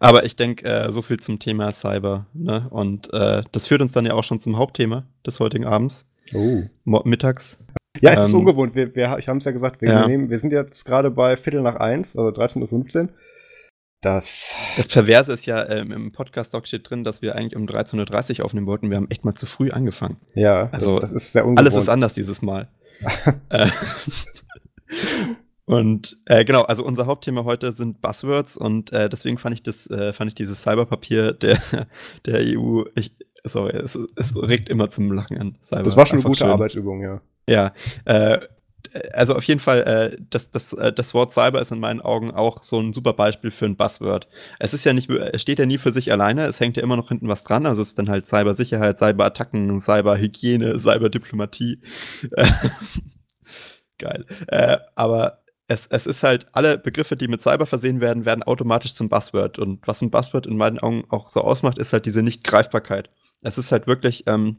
Aber ich denke, äh, so viel zum Thema Cyber. Ne? Und äh, das führt uns dann ja auch schon zum Hauptthema des heutigen Abends. Oh. Mittags. Ja, es ähm, ist ungewohnt. Wir, wir, ich habe es ja gesagt, wir, ja. Nehmen, wir sind jetzt gerade bei Viertel nach eins, also 13.15 Uhr. Das, das Perverse ist ja, ähm, im Podcast-Doc steht drin, dass wir eigentlich um 13.30 Uhr aufnehmen wollten. Wir haben echt mal zu früh angefangen. Ja, also das, das ist sehr ungewohnt. Alles ist anders dieses Mal. äh, und äh, genau, also unser Hauptthema heute sind Buzzwords und äh, deswegen fand ich das, äh, fand ich dieses Cyberpapier der, der EU, ich, sorry, es, es regt immer zum Lachen an. Cyber das war schon eine gute schön. Arbeitsübung, ja. Ja, äh, also auf jeden Fall, äh, das, das, äh, das Wort Cyber ist in meinen Augen auch so ein super Beispiel für ein Buzzword. Es ist ja nicht, es steht ja nie für sich alleine, es hängt ja immer noch hinten was dran. Also es ist dann halt Cybersicherheit, Cyberattacken, Cyberhygiene, Cyberdiplomatie. Geil. Äh, aber es, es ist halt, alle Begriffe, die mit Cyber versehen werden, werden automatisch zum Buzzword. Und was ein Buzzword in meinen Augen auch so ausmacht, ist halt diese Nicht-Greifbarkeit. Es ist halt wirklich, ähm,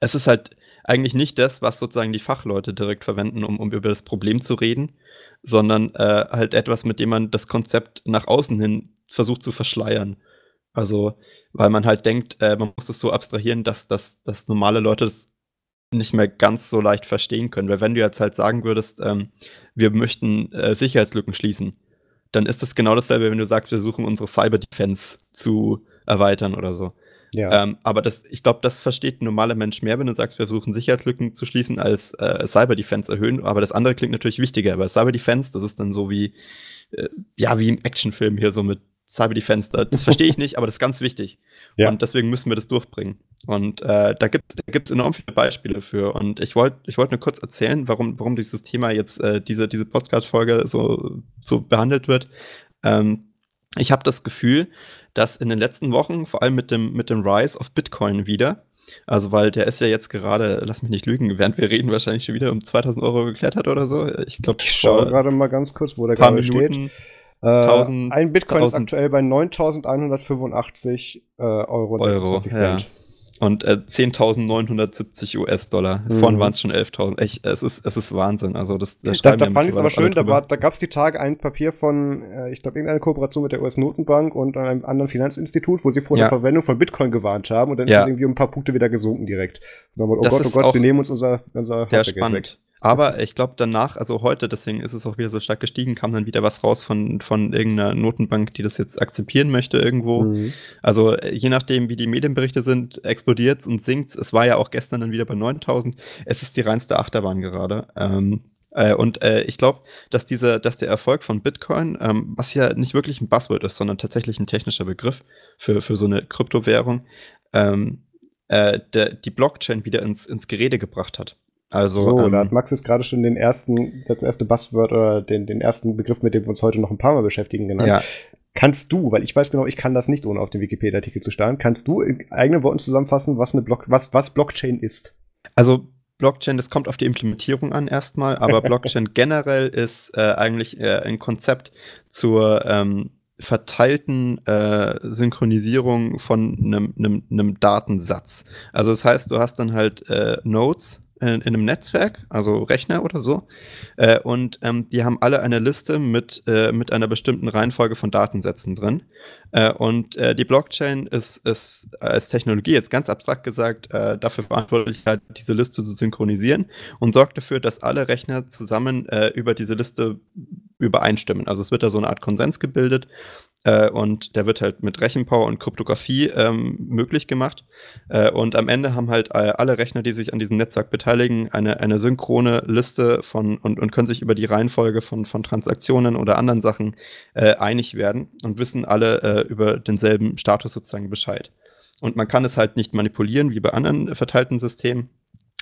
es ist halt eigentlich nicht das, was sozusagen die Fachleute direkt verwenden, um, um über das Problem zu reden, sondern äh, halt etwas, mit dem man das Konzept nach außen hin versucht zu verschleiern. Also, weil man halt denkt, äh, man muss es so abstrahieren, dass, dass, dass normale Leute das nicht mehr ganz so leicht verstehen können. Weil wenn du jetzt halt sagen würdest, ähm, wir möchten äh, Sicherheitslücken schließen, dann ist das genau dasselbe, wenn du sagst, wir versuchen unsere Cyber Defense zu erweitern oder so. Ja. Ähm, aber das, ich glaube, das versteht ein normaler Mensch mehr, wenn du sagst, wir versuchen Sicherheitslücken zu schließen, als äh, Cyber Defense erhöhen. Aber das andere klingt natürlich wichtiger, weil Cyber Defense, das ist dann so wie, äh, ja, wie im Actionfilm hier, so mit Cyber Defense. Das verstehe ich nicht, aber das ist ganz wichtig. Ja. Und deswegen müssen wir das durchbringen. Und äh, da gibt es enorm viele Beispiele für. Und ich wollte ich wollt nur kurz erzählen, warum, warum dieses Thema jetzt, äh, diese, diese Podcast-Folge so, so behandelt wird. Ähm, ich habe das Gefühl, dass in den letzten Wochen, vor allem mit dem, mit dem Rise of Bitcoin wieder, also weil der ist ja jetzt gerade, lass mich nicht lügen, während wir reden, wahrscheinlich schon wieder um 2000 Euro geklettert oder so. Ich glaube, ich schaue gerade mal ganz kurz, wo der gerade steht. Äh, ein Bitcoin 1000, ist aktuell bei 9.185 äh, Euro. Euro ja und äh, 10.970 US-Dollar. Mhm. Vorhin waren es schon 11.000. Es ist, es ist Wahnsinn. Also das, das da, da fand ich es aber schön, da, war, da gab es die Tage ein Papier von, äh, ich glaube, irgendeine Kooperation mit der US-Notenbank und einem anderen Finanzinstitut, wo sie vor ja. der Verwendung von Bitcoin gewarnt haben und dann ja. ist es irgendwie um ein paar Punkte wieder gesunken direkt. Und dann, oh das Gott, oh Gott, sie nehmen uns unser, unser spannend. weg. Aber ich glaube danach, also heute, deswegen ist es auch wieder so stark gestiegen, kam dann wieder was raus von, von irgendeiner Notenbank, die das jetzt akzeptieren möchte irgendwo. Mhm. Also je nachdem, wie die Medienberichte sind, explodiert und sinkt es. war ja auch gestern dann wieder bei 9000. Es ist die reinste Achterbahn gerade. Ähm, äh, und äh, ich glaube, dass dieser, dass der Erfolg von Bitcoin, ähm, was ja nicht wirklich ein Buzzword ist, sondern tatsächlich ein technischer Begriff für, für so eine Kryptowährung, ähm, äh, der, die Blockchain wieder ins, ins Gerede gebracht hat. Also, so, ähm, da hat Max jetzt gerade schon den ersten, das erste Buzzword oder den, den ersten Begriff, mit dem wir uns heute noch ein paar Mal beschäftigen, genannt. Ja. Kannst du, weil ich weiß genau, ich kann das nicht, ohne auf den Wikipedia-Artikel zu starren, kannst du in eigenen Worten zusammenfassen, was eine Block, was, was Blockchain ist? Also Blockchain, das kommt auf die Implementierung an erstmal, aber Blockchain generell ist äh, eigentlich äh, ein Konzept zur ähm, verteilten äh, Synchronisierung von einem Datensatz. Also das heißt, du hast dann halt äh, Nodes, in, in einem Netzwerk, also Rechner oder so. Äh, und ähm, die haben alle eine Liste mit, äh, mit einer bestimmten Reihenfolge von Datensätzen drin. Äh, und äh, die Blockchain ist, ist als Technologie, jetzt ganz abstrakt gesagt, äh, dafür verantwortlich, halt diese Liste zu synchronisieren und sorgt dafür, dass alle Rechner zusammen äh, über diese Liste übereinstimmen. Also es wird da so eine Art Konsens gebildet äh, und der wird halt mit Rechenpower und Kryptographie ähm, möglich gemacht. Äh, und am Ende haben halt äh, alle Rechner, die sich an diesem Netzwerk beteiligen, eine, eine synchrone Liste von und, und können sich über die Reihenfolge von, von Transaktionen oder anderen Sachen äh, einig werden und wissen alle äh, über denselben Status sozusagen Bescheid. Und man kann es halt nicht manipulieren wie bei anderen verteilten Systemen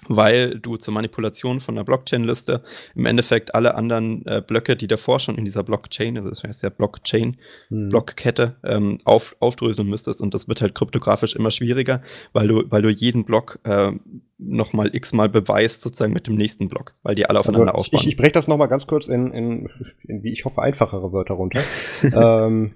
weil du zur Manipulation von einer Blockchain-Liste im Endeffekt alle anderen äh, Blöcke, die davor schon in dieser Blockchain, also das heißt ja Blockchain, hm. Blockkette, ähm, auf, aufdröseln müsstest und das wird halt kryptografisch immer schwieriger, weil du, weil du jeden Block äh, nochmal x-mal beweist, sozusagen mit dem nächsten Block, weil die alle aufeinander also aufbauen. Ich, ich breche das nochmal ganz kurz in, in, in, wie ich hoffe, einfachere Wörter runter. ähm,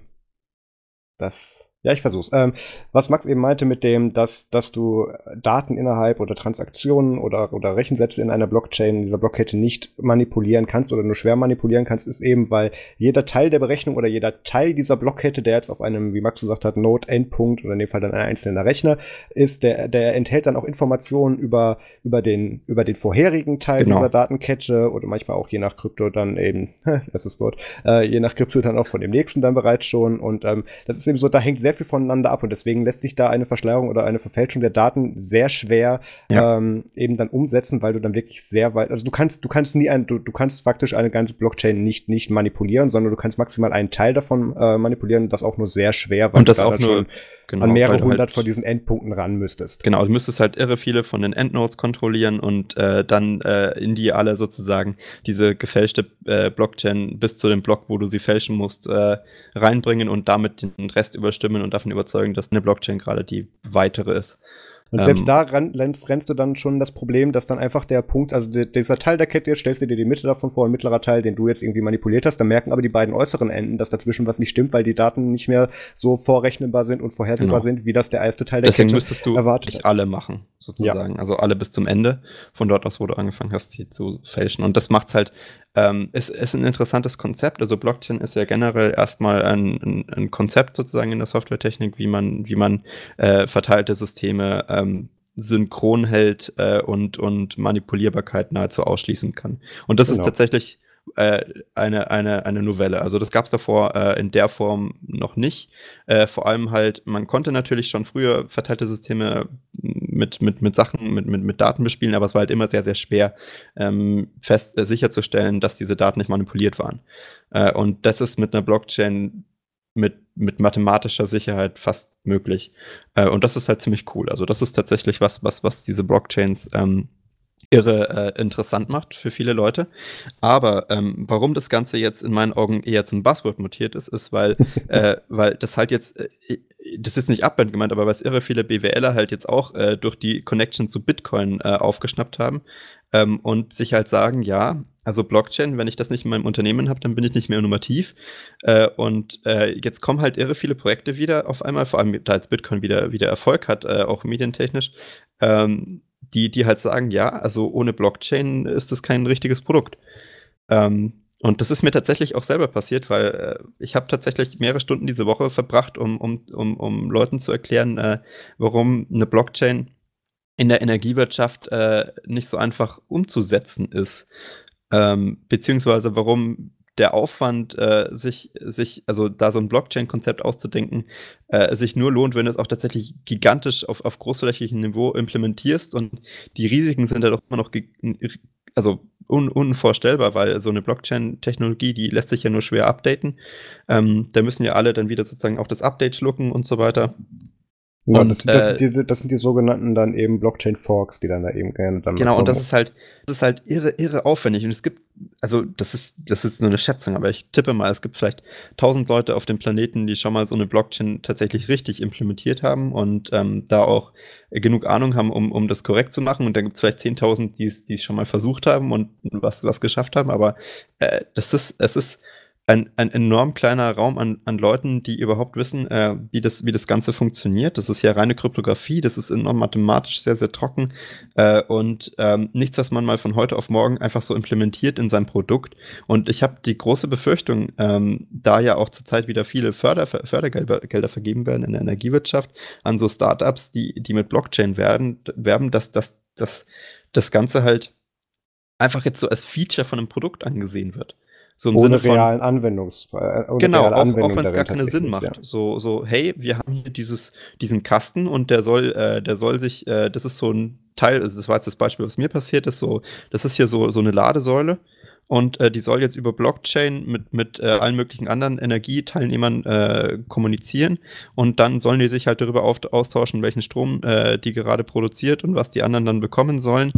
das ja, ich versuch's. Ähm, was Max eben meinte mit dem, dass, dass du Daten innerhalb oder Transaktionen oder, oder Rechensätze in einer Blockchain, in dieser Blockkette nicht manipulieren kannst oder nur schwer manipulieren kannst, ist eben, weil jeder Teil der Berechnung oder jeder Teil dieser Blockkette, der jetzt auf einem, wie Max gesagt hat, Node-Endpunkt oder in dem Fall dann ein einzelner Rechner ist, der, der enthält dann auch Informationen über, über, den, über den vorherigen Teil genau. dieser Datenkette oder manchmal auch je nach Krypto dann eben, das ist Wort, äh, je nach Krypto dann auch von dem nächsten dann bereits schon und ähm, das ist eben so, da hängt sehr sehr viel voneinander ab und deswegen lässt sich da eine Verschleierung oder eine Verfälschung der Daten sehr schwer ja. ähm, eben dann umsetzen, weil du dann wirklich sehr weit, also du kannst, du kannst nie ein, du, du kannst faktisch eine ganze Blockchain nicht, nicht manipulieren, sondern du kannst maximal einen Teil davon äh, manipulieren, das auch nur sehr schwer, weil und das auch nur genau, an mehrere hundert halt, von diesen Endpunkten ran müsstest. Genau, du müsstest halt irre viele von den Endnodes kontrollieren und äh, dann äh, in die alle sozusagen diese gefälschte äh, Blockchain bis zu dem Block, wo du sie fälschen musst, äh, reinbringen und damit den Rest überstimmen und davon überzeugen, dass eine Blockchain gerade die weitere ist. Und selbst ähm, da rennst, rennst, du dann schon das Problem, dass dann einfach der Punkt, also dieser Teil der Kette, jetzt stellst du dir die Mitte davon vor, ein mittlerer Teil, den du jetzt irgendwie manipuliert hast, dann merken aber die beiden äußeren Enden, dass dazwischen was nicht stimmt, weil die Daten nicht mehr so vorrechnenbar sind und vorhersehbar genau. sind, wie das der erste Teil der Deswegen Kette müsstest du erwartet. alle machen, sozusagen. Ja. Also alle bis zum Ende, von dort aus, wo du angefangen hast, die zu fälschen. Und das macht's halt ähm, es ist ein interessantes Konzept. Also Blockchain ist ja generell erstmal ein, ein, ein Konzept sozusagen in der Softwaretechnik, wie man, wie man äh, verteilte Systeme ähm, synchron hält äh, und, und Manipulierbarkeit nahezu ausschließen kann. Und das genau. ist tatsächlich äh, eine, eine, eine Novelle. Also das gab es davor äh, in der Form noch nicht. Äh, vor allem halt, man konnte natürlich schon früher verteilte Systeme mit, mit, mit Sachen, mit, mit, mit Daten bespielen, aber es war halt immer sehr, sehr schwer, ähm, fest äh, sicherzustellen, dass diese Daten nicht manipuliert waren. Äh, und das ist mit einer Blockchain mit, mit mathematischer Sicherheit fast möglich. Äh, und das ist halt ziemlich cool. Also das ist tatsächlich was, was, was diese Blockchains ähm, irre äh, interessant macht für viele Leute. Aber ähm, warum das Ganze jetzt in meinen Augen eher zum Buzzword mutiert ist, ist, weil, äh, weil das halt jetzt, äh, das ist nicht Abwand gemeint, aber was irre viele BWLer halt jetzt auch äh, durch die Connection zu Bitcoin äh, aufgeschnappt haben ähm, und sich halt sagen, ja, also Blockchain, wenn ich das nicht in meinem Unternehmen habe, dann bin ich nicht mehr innovativ. Äh, und äh, jetzt kommen halt irre viele Projekte wieder auf einmal, vor allem da jetzt Bitcoin wieder, wieder Erfolg hat, äh, auch medientechnisch, ähm, die, die halt sagen, ja, also ohne Blockchain ist das kein richtiges Produkt. Ähm, und das ist mir tatsächlich auch selber passiert, weil äh, ich habe tatsächlich mehrere Stunden diese Woche verbracht, um, um, um, um Leuten zu erklären, äh, warum eine Blockchain in der Energiewirtschaft äh, nicht so einfach umzusetzen ist. Ähm, beziehungsweise warum der Aufwand, äh, sich, sich, also da so ein Blockchain-Konzept auszudenken, äh, sich nur lohnt, wenn du es auch tatsächlich gigantisch auf, auf großflächigem Niveau implementierst und die Risiken sind halt auch immer noch, also un unvorstellbar, weil so eine Blockchain-Technologie, die lässt sich ja nur schwer updaten. Ähm, da müssen ja alle dann wieder sozusagen auch das Update schlucken und so weiter. Ja, und, das, das, äh, sind die, das, sind die, sogenannten dann eben Blockchain Forks, die dann da eben gerne dann. Genau, und das ist halt, das ist halt irre, irre aufwendig. Und es gibt, also das ist, das ist nur eine Schätzung, aber ich tippe mal, es gibt vielleicht tausend Leute auf dem Planeten, die schon mal so eine Blockchain tatsächlich richtig implementiert haben und ähm, da auch genug Ahnung haben, um, um das korrekt zu machen. Und dann gibt es vielleicht 10.000, die es schon mal versucht haben und was, was geschafft haben. Aber äh, das ist, es ist ein, ein enorm kleiner Raum an, an Leuten, die überhaupt wissen, äh, wie, das, wie das Ganze funktioniert. Das ist ja reine Kryptographie, das ist enorm mathematisch sehr, sehr trocken äh, und ähm, nichts, was man mal von heute auf morgen einfach so implementiert in sein Produkt. Und ich habe die große Befürchtung, ähm, da ja auch zurzeit wieder viele Förder, Fördergelder Gelder vergeben werden in der Energiewirtschaft an so Startups, die, die mit Blockchain werden, werben, dass, dass, dass das Ganze halt einfach jetzt so als Feature von einem Produkt angesehen wird. So im ohne Sinne von, realen Anwendungs. Äh, genau, auch, auch wenn es gar keinen Sinn macht. Ja. So, so, hey, wir haben hier dieses, diesen Kasten und der soll, äh, der soll sich, äh, das ist so ein Teil, also das war jetzt das Beispiel, was mir passiert ist, so, das ist hier so, so eine Ladesäule und äh, die soll jetzt über Blockchain mit, mit äh, allen möglichen anderen Energieteilnehmern äh, kommunizieren und dann sollen die sich halt darüber austauschen, welchen Strom äh, die gerade produziert und was die anderen dann bekommen sollen.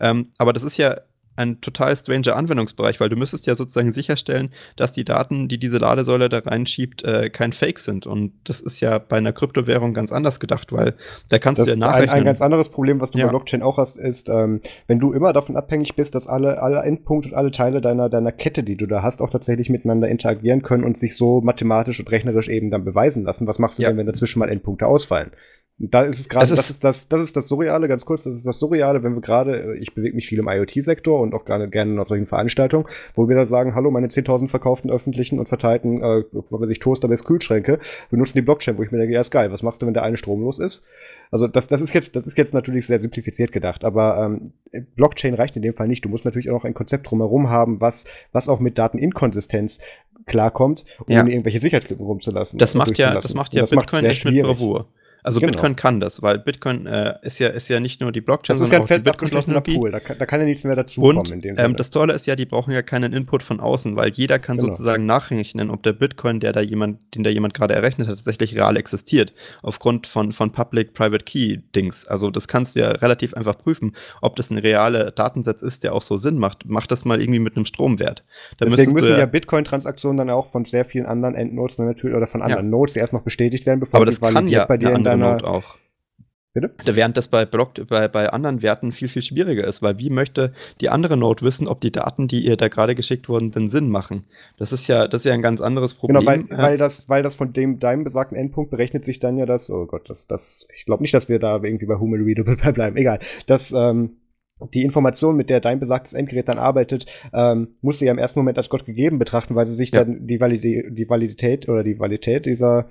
Ähm, aber das ist ja ein total stranger Anwendungsbereich, weil du müsstest ja sozusagen sicherstellen, dass die Daten, die diese Ladesäule da reinschiebt, äh, kein Fake sind. Und das ist ja bei einer Kryptowährung ganz anders gedacht, weil da kannst das du ja nachrechnen. Ein, ein ganz anderes Problem, was du ja. bei Blockchain auch hast, ist, ähm, wenn du immer davon abhängig bist, dass alle, alle Endpunkte und alle Teile deiner, deiner Kette, die du da hast, auch tatsächlich miteinander interagieren können und sich so mathematisch und rechnerisch eben dann beweisen lassen. Was machst du ja. denn, wenn dazwischen mal Endpunkte ausfallen? Da ist es gerade, das, das, ist das, das ist das Surreale, ganz kurz, das ist das Surreale, wenn wir gerade, ich bewege mich viel im IoT-Sektor und auch gerne, gerne auf solchen Veranstaltungen, wo wir da sagen, hallo, meine 10.000 verkauften öffentlichen und verteilten, äh, was weiß ich, Toaster bis Kühlschränke, benutzen die Blockchain, wo ich mir denke, ja, ist geil, was machst du, wenn der eine stromlos ist? Also das, das ist jetzt, das ist jetzt natürlich sehr simplifiziert gedacht, aber ähm, Blockchain reicht in dem Fall nicht. Du musst natürlich auch noch ein Konzept drumherum haben, was, was auch mit Dateninkonsistenz klarkommt, ohne ja. irgendwelche Sicherheitslücken rumzulassen. Das macht ja, das macht ja das Bitcoin macht echt mit Bravour. Also genau. Bitcoin kann das, weil Bitcoin äh, ist, ja, ist ja nicht nur die Blockchain, das ist ja ein fest abgeschlossener Pool, da kann, da kann ja nichts mehr dazukommen. Und ähm, das Tolle ist ja, die brauchen ja keinen Input von außen, weil jeder kann genau. sozusagen nachrechnen, ob der Bitcoin, der da jemand, den da jemand gerade errechnet hat, tatsächlich real existiert, aufgrund von, von Public-Private-Key-Dings. Also das kannst du ja relativ einfach prüfen, ob das ein realer Datensatz ist, der auch so Sinn macht. Mach das mal irgendwie mit einem Stromwert. Da Deswegen müssen ja, ja Bitcoin-Transaktionen dann auch von sehr vielen anderen Endnodes natürlich oder von anderen ja. Nodes erst noch bestätigt werden, bevor Aber das kann ja bei dir in deiner Node auch. Bitte? Während das bei, Block, bei, bei anderen Werten viel, viel schwieriger ist, weil wie möchte die andere Node wissen, ob die Daten, die ihr da gerade geschickt wurden, denn Sinn machen? Das ist ja, das ist ja ein ganz anderes Problem. Genau, weil, ja. weil, das, weil das von dem deinem besagten Endpunkt berechnet sich dann ja das, oh Gott, das, das, ich glaube nicht, dass wir da irgendwie bei Human Readable bleiben. Egal. Das, ähm, die Information, mit der dein besagtes Endgerät dann arbeitet, ähm, muss sie ja im ersten Moment als Gott gegeben betrachten, weil sie sich ja. dann die, Validität, die Validität oder die Validität dieser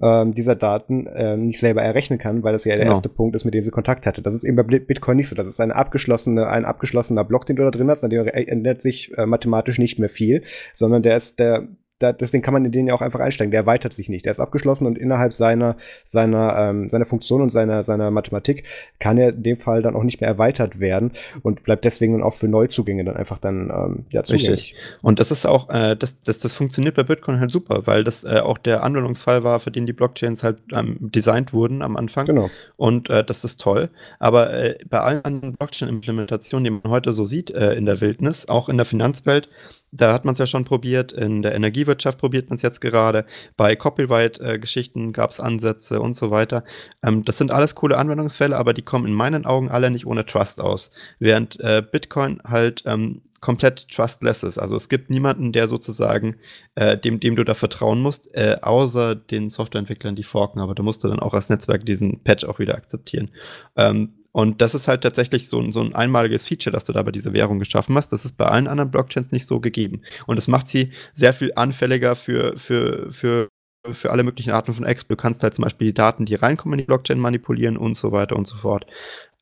ähm, dieser Daten äh, nicht selber errechnen kann, weil das ja der genau. erste Punkt ist, mit dem sie Kontakt hatte. Das ist eben bei Bitcoin nicht so. Das ist eine abgeschlossene, ein abgeschlossener Block, den du da drin hast, an dem ändert sich äh, mathematisch nicht mehr viel, sondern der ist der da, deswegen kann man in den ja auch einfach einsteigen. Der erweitert sich nicht. Der ist abgeschlossen und innerhalb seiner, seiner, ähm, seiner Funktion und seiner, seiner Mathematik kann er in dem Fall dann auch nicht mehr erweitert werden und bleibt deswegen dann auch für Neuzugänge dann einfach dann ähm, ja, zugänglich. Richtig. Und das ist auch, äh, das, das, das funktioniert bei Bitcoin halt super, weil das äh, auch der Anwendungsfall war, für den die Blockchains halt ähm, designt wurden am Anfang. Genau. Und äh, das ist toll. Aber äh, bei allen anderen Blockchain-Implementationen, die man heute so sieht äh, in der Wildnis, auch in der Finanzwelt, da hat man es ja schon probiert, in der Energiewirtschaft probiert man es jetzt gerade, bei Copyright-Geschichten gab es Ansätze und so weiter. Ähm, das sind alles coole Anwendungsfälle, aber die kommen in meinen Augen alle nicht ohne Trust aus. Während äh, Bitcoin halt ähm, komplett trustless ist. Also es gibt niemanden, der sozusagen, äh, dem, dem du da vertrauen musst, äh, außer den Softwareentwicklern, die forken, aber da musst du dann auch als Netzwerk diesen Patch auch wieder akzeptieren. Ähm, und das ist halt tatsächlich so ein, so ein einmaliges Feature, dass du da bei dieser Währung geschaffen hast. Das ist bei allen anderen Blockchains nicht so gegeben. Und das macht sie sehr viel anfälliger für, für, für, für alle möglichen Arten von Exploit. Du kannst halt zum Beispiel die Daten, die reinkommen in die Blockchain manipulieren und so weiter und so fort.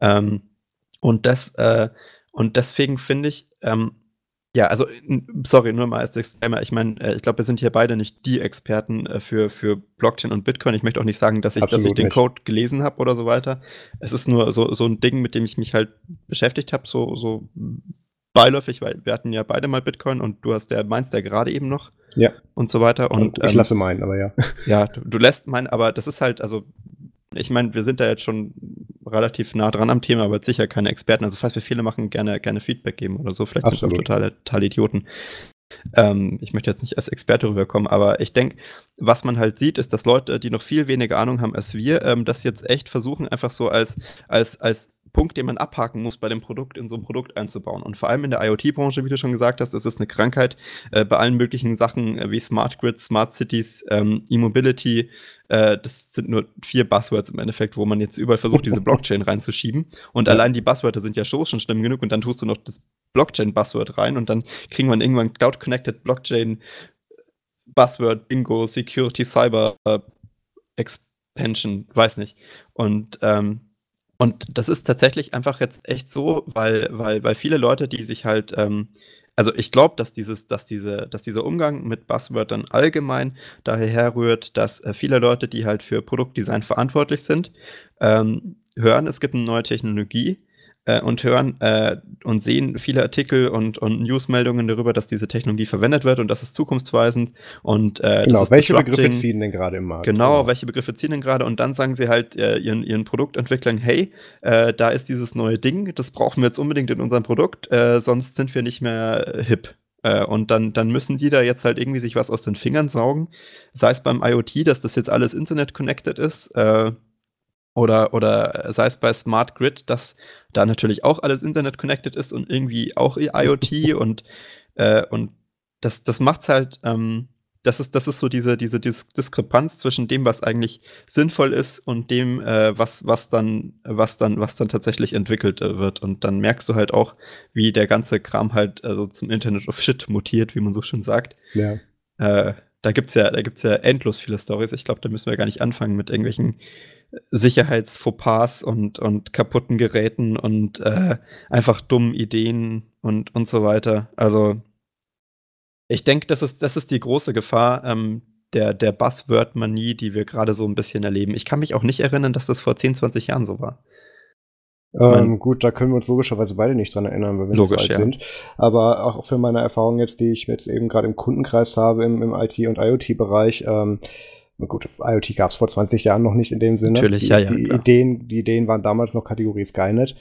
Ähm, und das, äh, und deswegen finde ich, ähm, ja, also, sorry, nur mal als Disclaimer. Ich meine, äh, ich glaube, wir sind hier beide nicht die Experten äh, für, für Blockchain und Bitcoin. Ich möchte auch nicht sagen, dass ich, dass ich den nicht. Code gelesen habe oder so weiter. Es ist nur so, so ein Ding, mit dem ich mich halt beschäftigt habe, so, so beiläufig, weil wir hatten ja beide mal Bitcoin und du hast der, meinst ja gerade eben noch. Ja. Und so weiter. Und, ich ähm, lasse meinen, aber ja. Ja, du, du lässt meinen, aber das ist halt, also ich meine, wir sind da jetzt schon relativ nah dran am Thema, aber sicher keine Experten. Also falls wir Fehler machen, gerne, gerne Feedback geben oder so. Vielleicht Absolut. sind wir totale, totale Idioten. Ähm, ich möchte jetzt nicht als Experte rüberkommen, aber ich denke, was man halt sieht, ist, dass Leute, die noch viel weniger Ahnung haben als wir, ähm, das jetzt echt versuchen, einfach so als, als, als Punkt, den man abhaken muss bei dem Produkt, in so ein Produkt einzubauen. Und vor allem in der IoT-Branche, wie du schon gesagt hast, ist es eine Krankheit äh, bei allen möglichen Sachen äh, wie Smart Grids, Smart Cities, ähm, E-Mobility. Äh, das sind nur vier Buzzwords im Endeffekt, wo man jetzt überall versucht, diese Blockchain reinzuschieben. Und ja. allein die Buzzwörter sind ja schon schlimm genug und dann tust du noch das Blockchain-Buzzword rein und dann kriegen wir irgendwann Cloud-Connected Blockchain Buzzword, Bingo, Security, Cyber, äh, Expansion, weiß nicht. Und ähm, und das ist tatsächlich einfach jetzt echt so, weil, weil, weil viele Leute, die sich halt, ähm, also ich glaube, dass dieses, dass diese, dass dieser Umgang mit Buzzwörtern allgemein daher herrührt, dass äh, viele Leute, die halt für Produktdesign verantwortlich sind, ähm, hören, es gibt eine neue Technologie äh, und hören äh, und sehen viele Artikel und, und Newsmeldungen darüber, dass diese Technologie verwendet wird und das ist zukunftsweisend. Und, äh, genau, welche Begriffe ziehen denn gerade im Markt? Genau, genau, welche Begriffe ziehen denn gerade? Und dann sagen sie halt äh, ihren, ihren Produktentwicklern, hey, äh, da ist dieses neue Ding, das brauchen wir jetzt unbedingt in unserem Produkt, äh, sonst sind wir nicht mehr hip. Und dann, dann müssen die da jetzt halt irgendwie sich was aus den Fingern saugen. Sei es beim IoT, dass das jetzt alles Internet-connected ist, oder, oder sei es bei Smart Grid, dass da natürlich auch alles Internet connected ist und irgendwie auch IoT und, äh, und das, das macht's halt, ähm, das ist, das ist so diese, diese Dis Diskrepanz zwischen dem, was eigentlich sinnvoll ist und dem, äh, was, was dann, was dann, was dann tatsächlich entwickelt äh, wird. Und dann merkst du halt auch, wie der ganze Kram halt also zum Internet of Shit mutiert, wie man so schön sagt. Ja. Äh, da gibt's ja, da gibt's ja endlos viele Stories. Ich glaube, da müssen wir gar nicht anfangen mit irgendwelchen Sicherheitsfauxpas und, und kaputten Geräten und äh, einfach dummen Ideen und, und so weiter. Also ich denke, das ist, das ist die große Gefahr ähm, der, der Buzzword-Manie, die wir gerade so ein bisschen erleben. Ich kann mich auch nicht erinnern, dass das vor 10, 20 Jahren so war. Ähm, gut, da können wir uns logischerweise beide nicht dran erinnern, weil wir Logisch, nicht so alt ja. sind. Aber auch für meine Erfahrungen jetzt, die ich jetzt eben gerade im Kundenkreis habe, im, im IT- und IoT-Bereich, ähm, gut, IoT gab es vor 20 Jahren noch nicht in dem Sinne. Natürlich, die, ja, ja. Die Ideen, die Ideen waren damals noch Kategorie Skynet.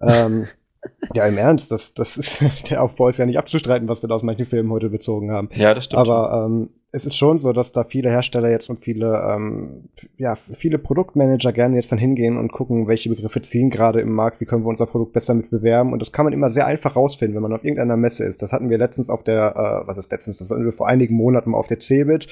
ähm, ja, im Ernst, das, das ist, der Aufbau ist ja nicht abzustreiten, was wir da aus manchen Filmen heute bezogen haben. Ja, das stimmt. Aber ähm, es ist schon so, dass da viele Hersteller jetzt und viele, ähm, ja, viele Produktmanager gerne jetzt dann hingehen und gucken, welche Begriffe ziehen gerade im Markt, wie können wir unser Produkt besser mit bewerben. Und das kann man immer sehr einfach rausfinden, wenn man auf irgendeiner Messe ist. Das hatten wir letztens auf der, äh, was ist letztens, das hatten wir vor einigen Monaten mal auf der CeBIT,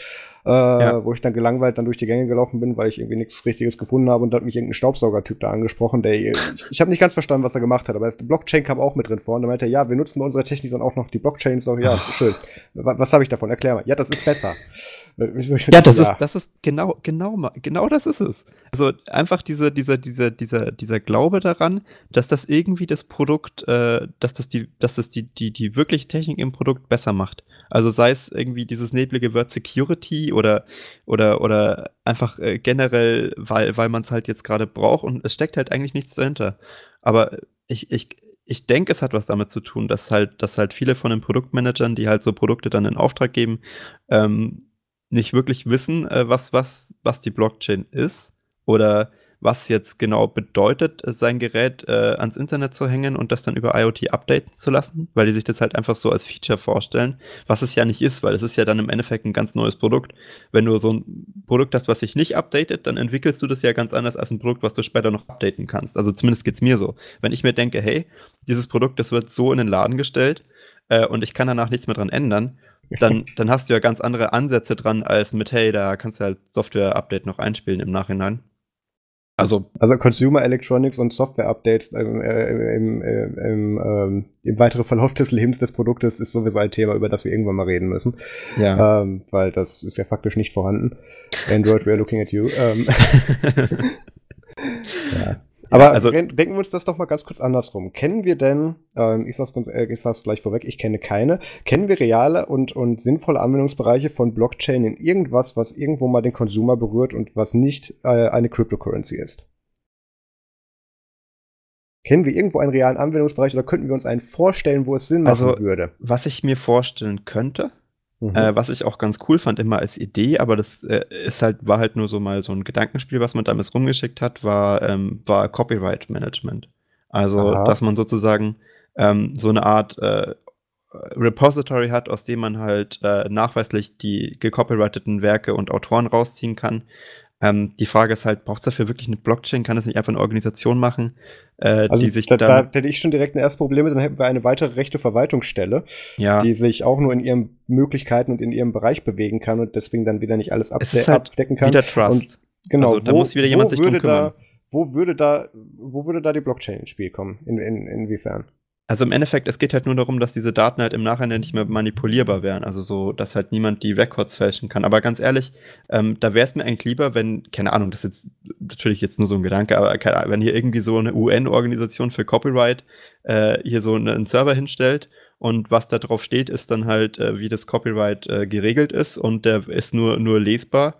äh, ja. wo ich dann gelangweilt dann durch die Gänge gelaufen bin, weil ich irgendwie nichts Richtiges gefunden habe und da hat mich irgendein Staubsaugertyp da angesprochen, der, ich, ich habe nicht ganz verstanden, was er gemacht hat, aber die Blockchain kam auch mit drin vor und da meinte er, ja, wir nutzen bei unserer Technik dann auch noch die Blockchain. So, ja, schön. Was, was habe ich davon? Erklär mal. Ja, das ist besser. Ja. Ja, das ist, das ist genau, genau, genau das ist es. Also einfach diese, dieser, dieser, dieser, dieser Glaube daran, dass das irgendwie das Produkt, äh, dass das die, dass das die, die, die wirkliche Technik im Produkt besser macht. Also sei es irgendwie dieses neblige Word Security oder, oder, oder einfach äh, generell, weil, weil man es halt jetzt gerade braucht und es steckt halt eigentlich nichts dahinter. Aber ich, ich, ich denke, es hat was damit zu tun, dass halt, dass halt viele von den Produktmanagern, die halt so Produkte dann in Auftrag geben, ähm, nicht wirklich wissen, äh, was, was, was die Blockchain ist oder was jetzt genau bedeutet, sein Gerät äh, ans Internet zu hängen und das dann über IoT updaten zu lassen, weil die sich das halt einfach so als Feature vorstellen, was es ja nicht ist, weil es ist ja dann im Endeffekt ein ganz neues Produkt. Wenn du so ein Produkt hast, was sich nicht updatet, dann entwickelst du das ja ganz anders als ein Produkt, was du später noch updaten kannst. Also zumindest geht es mir so. Wenn ich mir denke, hey, dieses Produkt, das wird so in den Laden gestellt äh, und ich kann danach nichts mehr dran ändern, dann, dann hast du ja ganz andere Ansätze dran, als mit, hey, da kannst du halt Software-Update noch einspielen im Nachhinein. Also, also Consumer Electronics und Software-Updates äh, im, äh, im, ähm, im weiteren Verlauf des Lebens des Produktes ist sowieso ein Thema, über das wir irgendwann mal reden müssen. Ja. Ähm, weil das ist ja faktisch nicht vorhanden. Android, we are looking at you. Ähm. ja. Aber also, denken wir uns das doch mal ganz kurz andersrum. Kennen wir denn, ähm, ich, sag's, äh, ich sag's gleich vorweg, ich kenne keine, kennen wir reale und, und sinnvolle Anwendungsbereiche von Blockchain in irgendwas, was irgendwo mal den Konsumer berührt und was nicht äh, eine Cryptocurrency ist? Kennen wir irgendwo einen realen Anwendungsbereich oder könnten wir uns einen vorstellen, wo es Sinn machen also, würde? Was ich mir vorstellen könnte, Mhm. Äh, was ich auch ganz cool fand, immer als Idee, aber das äh, ist halt, war halt nur so mal so ein Gedankenspiel, was man damals rumgeschickt hat, war, ähm, war Copyright Management. Also, Aha. dass man sozusagen ähm, so eine Art äh, Repository hat, aus dem man halt äh, nachweislich die gecopyrighteten Werke und Autoren rausziehen kann ähm, die Frage ist halt, braucht es dafür wirklich eine Blockchain? Kann es nicht einfach eine Organisation machen, äh, also die sich da, da hätte ich schon direkt ein erstes Problem, dann hätten wir eine weitere rechte Verwaltungsstelle, ja. die sich auch nur in ihren Möglichkeiten und in ihrem Bereich bewegen kann und deswegen dann wieder nicht alles abde halt abdecken kann. Wieder Trust. Und genau, also, da wo, muss wieder jemand sich drum kümmern. Da, wo würde da, wo würde da die Blockchain ins Spiel kommen? In, in, inwiefern? Also im Endeffekt, es geht halt nur darum, dass diese Daten halt im Nachhinein nicht mehr manipulierbar wären. Also so, dass halt niemand die Records fälschen kann. Aber ganz ehrlich, ähm, da wäre es mir eigentlich lieber, wenn, keine Ahnung, das ist jetzt natürlich jetzt nur so ein Gedanke, aber keine, wenn hier irgendwie so eine UN-Organisation für Copyright äh, hier so einen Server hinstellt und was da drauf steht, ist dann halt, äh, wie das Copyright äh, geregelt ist und der ist nur, nur lesbar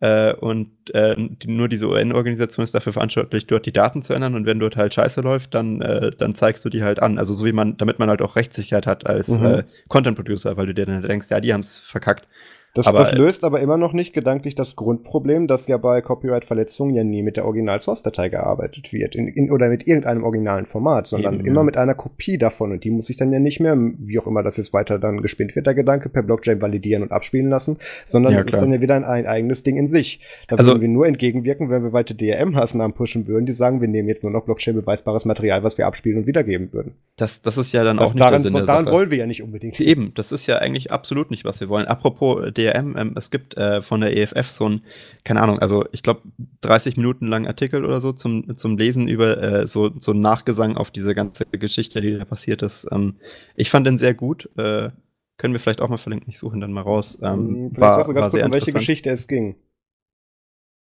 äh, und äh, die, nur diese UN-Organisation ist dafür verantwortlich, dort die Daten zu ändern. Und wenn dort halt Scheiße läuft, dann, äh, dann zeigst du die halt an. Also so wie man, damit man halt auch Rechtssicherheit hat als mhm. Äh, Content-Producer, weil du dir dann denkst, ja, die haben es verkackt. Das, aber, das löst aber immer noch nicht gedanklich das Grundproblem, dass ja bei Copyright-Verletzungen ja nie mit der Original-Source-Datei gearbeitet wird in, in, oder mit irgendeinem originalen Format, sondern eben, immer ja. mit einer Kopie davon und die muss sich dann ja nicht mehr, wie auch immer das jetzt weiter dann gespinnt wird, der Gedanke, per Blockchain validieren und abspielen lassen, sondern ja, ist dann ja wieder ein, ein, eigenes Ding in sich. Da also, würden wir nur entgegenwirken, wenn wir weiter DRM-Maßnahmen pushen würden, die sagen, wir nehmen jetzt nur noch Blockchain-beweisbares Material, was wir abspielen und wiedergeben würden. Das, das ist ja dann das auch nicht daran, der Sinn der Daran Sache. wollen wir ja nicht unbedingt. Eben, das ist ja eigentlich absolut nicht, was wir wollen. Apropos DRM, DRM, ähm, es gibt äh, von der EFF so ein, keine Ahnung, also ich glaube 30 Minuten lang Artikel oder so zum, zum Lesen über äh, so, so ein Nachgesang auf diese ganze Geschichte, die da passiert ist. Ähm, ich fand den sehr gut. Äh, können wir vielleicht auch mal verlinken, ich suche ihn dann mal raus. Ähm, vielleicht war, war sehr kurz, um welche Geschichte es ging.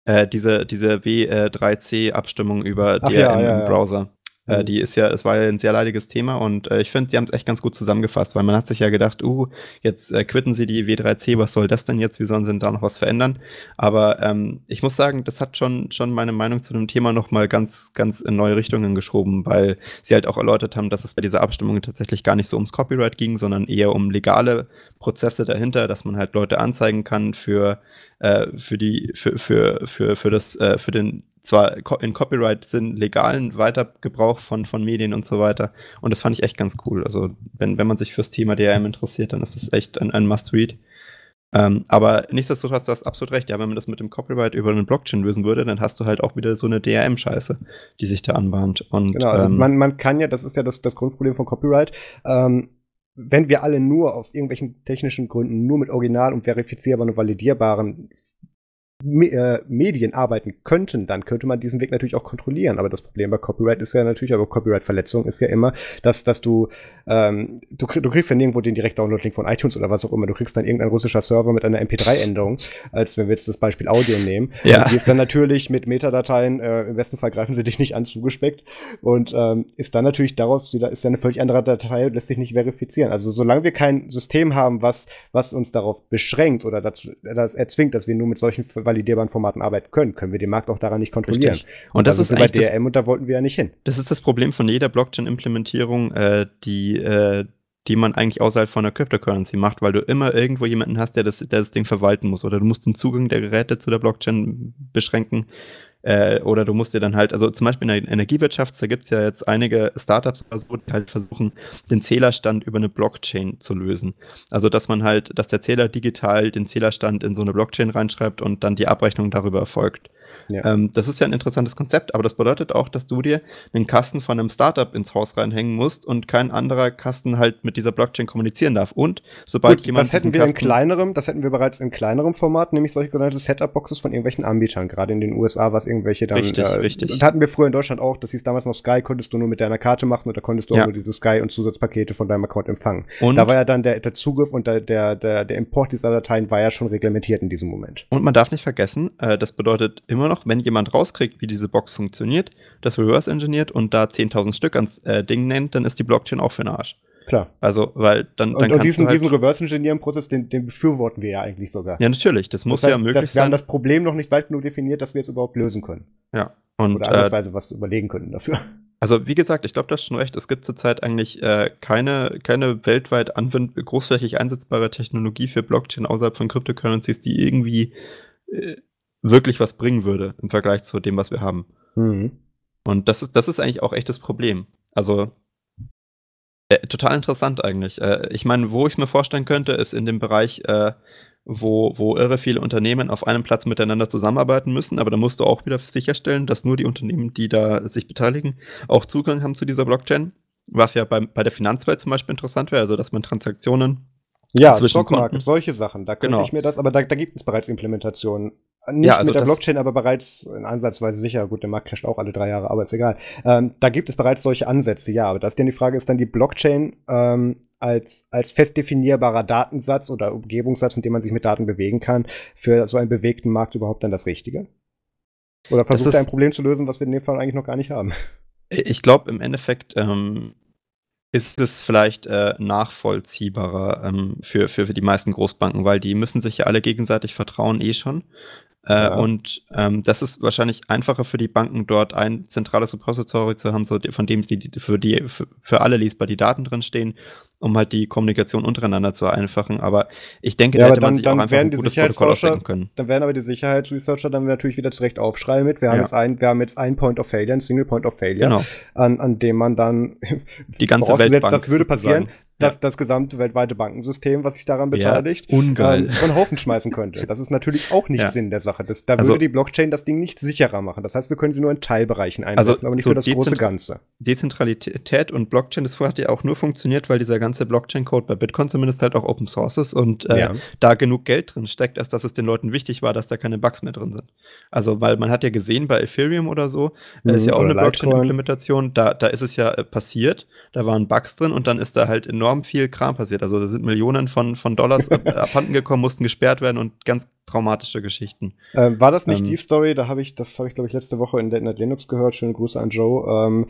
Äh, diese, diese W3C-Abstimmung über Ach, DRM ja, ja, im Browser. Äh, mhm. die ist ja, es war ja ein sehr leidiges Thema und äh, ich finde, die haben es echt ganz gut zusammengefasst, weil man hat sich ja gedacht, uh, jetzt äh, quitten sie die W3C, was soll das denn jetzt, wie sollen sie denn da noch was verändern? Aber ähm, ich muss sagen, das hat schon, schon meine Meinung zu dem Thema nochmal ganz, ganz in neue Richtungen geschoben, weil sie halt auch erläutert haben, dass es bei dieser Abstimmung tatsächlich gar nicht so ums Copyright ging, sondern eher um legale Prozesse dahinter, dass man halt Leute anzeigen kann für, äh, für die, für, für, für, für das, äh, für den zwar in Copyright-Sinn legalen Weitergebrauch von, von Medien und so weiter. Und das fand ich echt ganz cool. Also, wenn, wenn man sich fürs Thema DRM interessiert, dann ist das echt ein, ein Must-Read. Ähm, aber nichtsdestotrotz, du hast absolut recht. Ja, wenn man das mit dem Copyright über eine Blockchain lösen würde, dann hast du halt auch wieder so eine DRM-Scheiße, die sich da anbahnt. Und, genau, also ähm, man, man kann ja, das ist ja das, das Grundproblem von Copyright, ähm, wenn wir alle nur aus irgendwelchen technischen Gründen nur mit original und verifizierbaren und validierbaren äh, Medien arbeiten könnten, dann könnte man diesen Weg natürlich auch kontrollieren. Aber das Problem bei Copyright ist ja natürlich, aber Copyright-Verletzung ist ja immer, dass, dass du, ähm, du, du kriegst dann irgendwo den Direkt-Download-Link von iTunes oder was auch immer. Du kriegst dann irgendein russischer Server mit einer MP3-Änderung, als wenn wir jetzt das Beispiel Audio nehmen. Ja. Und die ist dann natürlich mit Metadateien, äh, im besten Fall greifen sie dich nicht an, zugespeckt und ähm, ist dann natürlich darauf, ist ja eine völlig andere Datei und lässt sich nicht verifizieren. Also solange wir kein System haben, was, was uns darauf beschränkt oder dazu, das erzwingt, dass wir nur mit solchen validierbaren Formaten arbeiten können, können wir den Markt auch daran nicht kontrollieren. Richtig. Und, und das ist bei DRM und da wollten wir ja nicht hin. Das ist das Problem von jeder Blockchain-Implementierung, äh, die äh, die man eigentlich außerhalb von der Cryptocurrency macht, weil du immer irgendwo jemanden hast, der das, der das Ding verwalten muss. Oder du musst den Zugang der Geräte zu der Blockchain beschränken. Äh, oder du musst dir dann halt, also zum Beispiel in der Energiewirtschaft, da gibt es ja jetzt einige Startups, also, die halt versuchen, den Zählerstand über eine Blockchain zu lösen. Also dass man halt, dass der Zähler digital den Zählerstand in so eine Blockchain reinschreibt und dann die Abrechnung darüber erfolgt. Ja. Ähm, das ist ja ein interessantes Konzept, aber das bedeutet auch, dass du dir einen Kasten von einem Startup ins Haus reinhängen musst und kein anderer Kasten halt mit dieser Blockchain kommunizieren darf. Und sobald Gut, jemand. Das hätten wir Kasten in kleinerem, das hätten wir bereits in kleinerem Format, nämlich solche genannte Setup-Boxes von irgendwelchen Anbietern, gerade in den USA, was irgendwelche dann. Richtig, äh, richtig. Und hatten wir früher in Deutschland auch, das hieß damals noch Sky, konntest du nur mit deiner Karte machen oder konntest du ja. auch nur diese Sky und Zusatzpakete von deinem Account empfangen. Und da war ja dann der, der Zugriff und der, der, der, der Import dieser Dateien war ja schon reglementiert in diesem Moment. Und man darf nicht vergessen, äh, das bedeutet immer noch, wenn jemand raus rauskriegt, wie diese Box funktioniert, das reverse engineert und da 10.000 Stück ans äh, Ding nennt, dann ist die Blockchain auch für den Arsch. Klar. Also, weil dann, dann und, kannst und diesen, du halt diesen Reverse-Engineering-Prozess, den, den, befürworten wir ja eigentlich sogar. Ja, natürlich. Das muss das heißt, ja möglich sein. Wir haben das Problem noch nicht weit genug definiert, dass wir es überhaupt lösen können. Ja. Und, Oder andersweise äh, was überlegen können dafür. Also wie gesagt, ich glaube, du hast schon recht. Es gibt zurzeit eigentlich äh, keine, keine weltweit anwend großflächig einsetzbare Technologie für Blockchain außerhalb von Cryptocurrencies, die irgendwie äh, wirklich was bringen würde im Vergleich zu dem, was wir haben. Mhm. Und das ist, das ist eigentlich auch echt das Problem. Also äh, total interessant eigentlich. Äh, ich meine, wo ich es mir vorstellen könnte, ist in dem Bereich, äh, wo, wo irre viele Unternehmen auf einem Platz miteinander zusammenarbeiten müssen, aber da musst du auch wieder sicherstellen, dass nur die Unternehmen, die da sich beteiligen, auch Zugang haben zu dieser Blockchain. Was ja bei, bei der Finanzwelt zum Beispiel interessant wäre, also dass man Transaktionen ja, Stockmarket, solche Sachen. Da könnte genau. ich mir das, aber da, da gibt es bereits Implementationen. Nicht ja, also mit der Blockchain, aber bereits in Ansatzweise sicher. Gut, der Markt crasht auch alle drei Jahre, aber ist egal. Ähm, da gibt es bereits solche Ansätze, ja. Aber das ist dann die Frage, ist dann die Blockchain ähm, als, als fest definierbarer Datensatz oder Umgebungssatz, in dem man sich mit Daten bewegen kann, für so einen bewegten Markt überhaupt dann das Richtige? Oder versucht er ein Problem zu lösen, was wir in dem Fall eigentlich noch gar nicht haben? Ich glaube, im Endeffekt ähm, ist es vielleicht äh, nachvollziehbarer ähm, für, für, für die meisten Großbanken, weil die müssen sich ja alle gegenseitig vertrauen eh schon. Äh, ja. Und ähm, das ist wahrscheinlich einfacher für die Banken, dort ein zentrales Repository zu haben, so von dem sie für die für, für alle lesbar die Daten drinstehen, um halt die Kommunikation untereinander zu vereinfachen. Aber ich denke, ja, da hätte dann, man sich auch einfach ein gutes Protokoll ausdenken können. Dann werden aber die Sicherheitsresearcher dann natürlich wieder zurecht aufschreien mit. Wir haben, ja. jetzt ein, wir haben jetzt ein Point of Failure, ein Single Point of Failure, genau. an, an dem man dann die ganze Welt das würde passieren, das, das gesamte weltweite Bankensystem, was sich daran beteiligt, ja, ungeil. Ähm, von Haufen schmeißen könnte. Das ist natürlich auch nicht ja. Sinn der Sache. Das, da also, würde die Blockchain das Ding nicht sicherer machen. Das heißt, wir können sie nur in Teilbereichen einsetzen, also aber nicht so für das große Ganze. Dezentralität und Blockchain, das hat ja auch nur funktioniert, weil dieser ganze Blockchain-Code bei Bitcoin zumindest halt auch Open Source ist und äh, ja. da genug Geld drin steckt, als dass es den Leuten wichtig war, dass da keine Bugs mehr drin sind. Also, weil man hat ja gesehen bei Ethereum oder so, mhm, ist ja auch eine Blockchain-Implementation, da, da ist es ja äh, passiert, da waren Bugs drin und dann ist da halt enorm viel Kram passiert. Also da sind Millionen von, von Dollars ab, abhanden gekommen, mussten gesperrt werden und ganz traumatische Geschichten. Ähm, war das nicht ähm, die Story, da habe ich, das habe ich glaube ich letzte Woche in Net Linux gehört, schöne Grüße an Joe, ähm,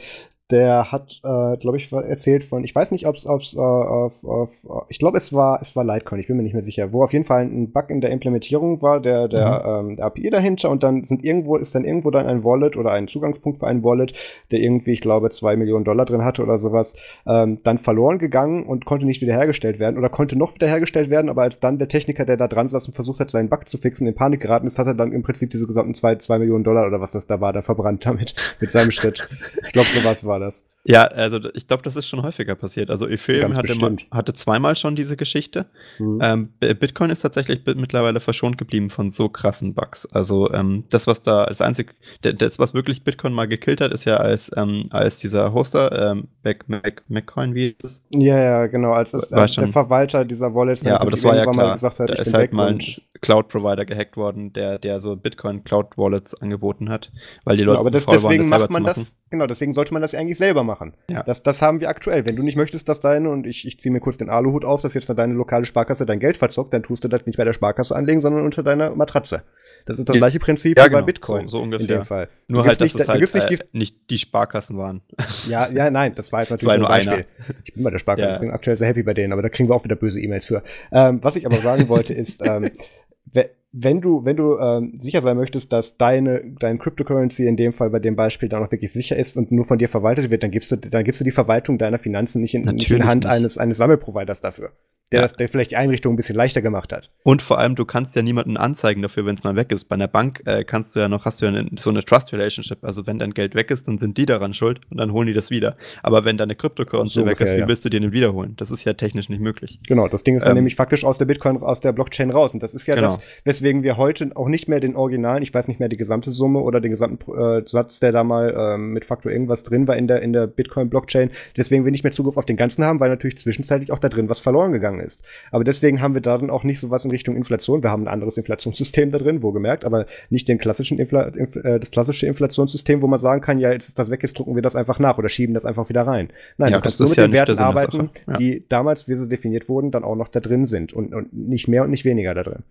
der hat, äh, glaube ich, erzählt von, ich weiß nicht, ob es äh, auf, auf, ich glaube, es war, es war Litecoin, ich bin mir nicht mehr sicher, wo auf jeden Fall ein Bug in der Implementierung war, der, der, mhm. ähm, der API dahinter und dann sind irgendwo, ist dann irgendwo dann ein Wallet oder ein Zugangspunkt für ein Wallet, der irgendwie, ich glaube, zwei Millionen Dollar drin hatte oder sowas, ähm, dann verloren gegangen und konnte nicht wiederhergestellt werden oder konnte noch wiederhergestellt werden, aber als dann der Techniker, der da dran saß und versucht hat, seinen Bug zu fixen, in Panik geraten ist, hat er dann im Prinzip diese gesamten zwei, zwei Millionen Dollar oder was das da war, da verbrannt damit, mit seinem Schritt. Ich glaube, sowas war das. Ja, also ich glaube, das ist schon häufiger passiert. Also Ethereum hatte, mal, hatte, zweimal schon diese Geschichte. Mhm. Ähm, Bitcoin ist tatsächlich mittlerweile verschont geblieben von so krassen Bugs. Also ähm, das, was da als einzig, das, was wirklich Bitcoin mal gekillt hat, ist ja als, ähm, als dieser Hoster, ähm, Mac, Mac, MacCoin, wie ist das? Ja, ja, genau, als, als äh, der Verwalter dieser Wallet ja, aber das war ja klar. mal gesagt hat, da ist halt mal ein Cloud-Provider gehackt worden, der, der so Bitcoin-Cloud-Wallets angeboten hat, weil die Leute genau, aber das, deswegen das macht man das, genau, deswegen sollte man das eigentlich selber machen. Ja. Das, das haben wir aktuell. Wenn du nicht möchtest, dass deine, und ich, ich ziehe mir kurz den Aluhut auf, dass jetzt deine lokale Sparkasse dein Geld verzockt, dann tust du das nicht bei der Sparkasse anlegen, sondern unter deiner Matratze. Das ist das gleiche Prinzip ja, wie genau. bei Bitcoin. So, so, ungefähr. In dem Fall. Nur halt, dass nicht, es halt nicht, äh, die, nicht, die, Sparkassen waren. Ja, ja, nein, das war jetzt natürlich war nur ein Beispiel. Einer. Ich bin bei der Sparkasse, ja. ich bin aktuell sehr happy bei denen, aber da kriegen wir auch wieder böse E-Mails für. Ähm, was ich aber sagen wollte ist, ähm, wenn du, wenn du ähm, sicher sein möchtest, dass deine, dein Cryptocurrency in dem Fall bei dem Beispiel dann auch wirklich sicher ist und nur von dir verwaltet wird, dann gibst du, dann gibst du die Verwaltung deiner Finanzen nicht in, nicht in Hand nicht. eines, eines Sammelproviders dafür der, ja. das, der vielleicht die Einrichtung ein bisschen leichter gemacht hat. Und vor allem, du kannst ja niemanden anzeigen dafür, wenn es mal weg ist. Bei einer Bank äh, kannst du ja noch, hast du ja eine, so eine Trust-Relationship. Also wenn dein Geld weg ist, dann sind die daran schuld und dann holen die das wieder. Aber wenn deine Cryptocurrency so weg ungefähr, ist, wie ja. willst du dir den wiederholen? Das ist ja technisch nicht möglich. Genau, das Ding ist dann ähm, nämlich faktisch aus der Bitcoin, aus der Blockchain raus. Und das ist ja genau. das, weswegen wir heute auch nicht mehr den Originalen, ich weiß nicht mehr die gesamte Summe oder den gesamten äh, Satz, der da mal äh, mit Faktor irgendwas drin war in der, in der Bitcoin-Blockchain, deswegen wir nicht mehr Zugriff auf den ganzen haben, weil natürlich zwischenzeitlich auch da drin was verloren gegangen ist. Aber deswegen haben wir da dann auch nicht so was in Richtung Inflation. Wir haben ein anderes Inflationssystem da drin, wohlgemerkt, aber nicht den klassischen Infla äh, das klassische Inflationssystem, wo man sagen kann, ja, jetzt ist das weg, jetzt drucken wir das einfach nach oder schieben das einfach wieder rein. Nein, ja, du kannst nur mit ja den Werten arbeiten, ja. die damals, wie sie definiert wurden, dann auch noch da drin sind und, und nicht mehr und nicht weniger da drin.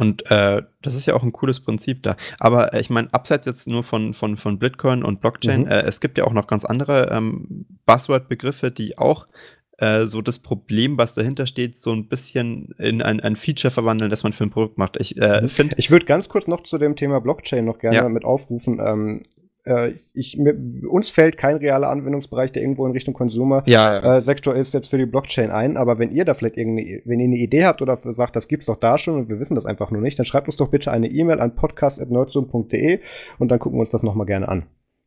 Und äh, das ist ja auch ein cooles Prinzip da. Aber äh, ich meine, abseits jetzt nur von, von, von Bitcoin und Blockchain, mhm. äh, es gibt ja auch noch ganz andere ähm, Buzzword-Begriffe, die auch äh, so das Problem, was dahinter steht, so ein bisschen in ein, ein Feature verwandeln, das man für ein Produkt macht. Ich äh, mhm. finde. Ich würde ganz kurz noch zu dem Thema Blockchain noch gerne ja. mit aufrufen. Ähm, äh, ich, mir, uns fällt kein realer Anwendungsbereich, der irgendwo in Richtung Consumer-Sektor ja, ja. äh, ist jetzt für die Blockchain ein. Aber wenn ihr da vielleicht irgendeine, wenn ihr eine Idee habt oder sagt, das gibt's doch da schon und wir wissen das einfach nur nicht, dann schreibt uns doch bitte eine E-Mail an podcast.nerdzoom.de und dann gucken wir uns das nochmal gerne an.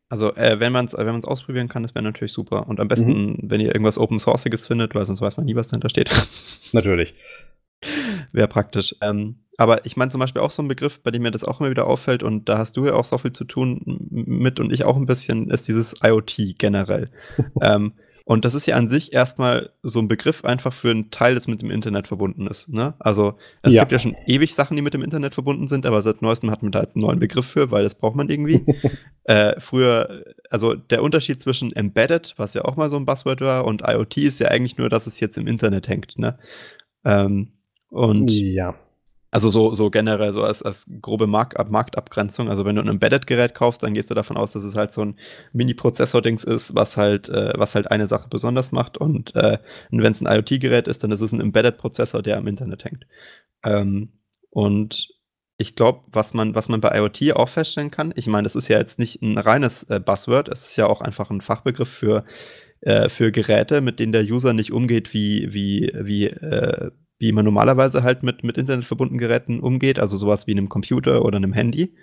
Also, äh, wenn man es wenn man's ausprobieren kann, das wäre natürlich super. Und am besten, mhm. wenn ihr irgendwas Open Sourceiges findet, weil sonst weiß man nie, was dahinter steht. Natürlich. Wäre praktisch. Ähm, aber ich meine zum Beispiel auch so ein Begriff, bei dem mir das auch immer wieder auffällt, und da hast du ja auch so viel zu tun mit und ich auch ein bisschen, ist dieses IoT generell. ähm, und das ist ja an sich erstmal so ein Begriff einfach für einen Teil, das mit dem Internet verbunden ist. Ne? Also es ja. gibt ja schon ewig Sachen, die mit dem Internet verbunden sind, aber seit neuestem hat man da jetzt einen neuen Begriff für, weil das braucht man irgendwie. äh, früher, also der Unterschied zwischen Embedded, was ja auch mal so ein Buzzword war, und IoT ist ja eigentlich nur, dass es jetzt im Internet hängt. Ne? Ähm, und ja. Also so, so generell, so als, als grobe Markt, Marktabgrenzung. Also wenn du ein Embedded-Gerät kaufst, dann gehst du davon aus, dass es halt so ein Mini-Prozessor-Dings ist, was halt, äh, was halt eine Sache besonders macht. Und, äh, und wenn es ein IoT-Gerät ist, dann ist es ein Embedded-Prozessor, der am Internet hängt. Ähm, und ich glaube, was man, was man bei IoT auch feststellen kann, ich meine, das ist ja jetzt nicht ein reines äh, Buzzword, es ist ja auch einfach ein Fachbegriff für, äh, für Geräte, mit denen der User nicht umgeht wie, wie, wie äh, wie man normalerweise halt mit, mit Internet verbundenen Geräten umgeht, also sowas wie einem Computer oder einem Handy,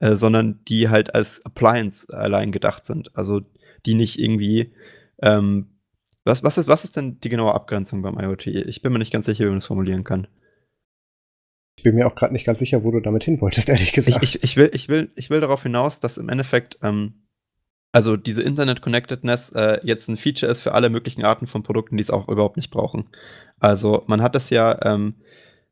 äh, sondern die halt als Appliance allein gedacht sind. Also die nicht irgendwie. Ähm, was, was, ist, was ist denn die genaue Abgrenzung beim IoT? Ich bin mir nicht ganz sicher, wie man das formulieren kann. Ich bin mir auch gerade nicht ganz sicher, wo du damit hin wolltest, ehrlich gesagt. Ich, ich, ich, will, ich, will, ich will darauf hinaus, dass im Endeffekt ähm, also diese Internet-Connectedness äh, jetzt ein Feature ist für alle möglichen Arten von Produkten, die es auch überhaupt nicht brauchen. Also man hat das ja, ähm,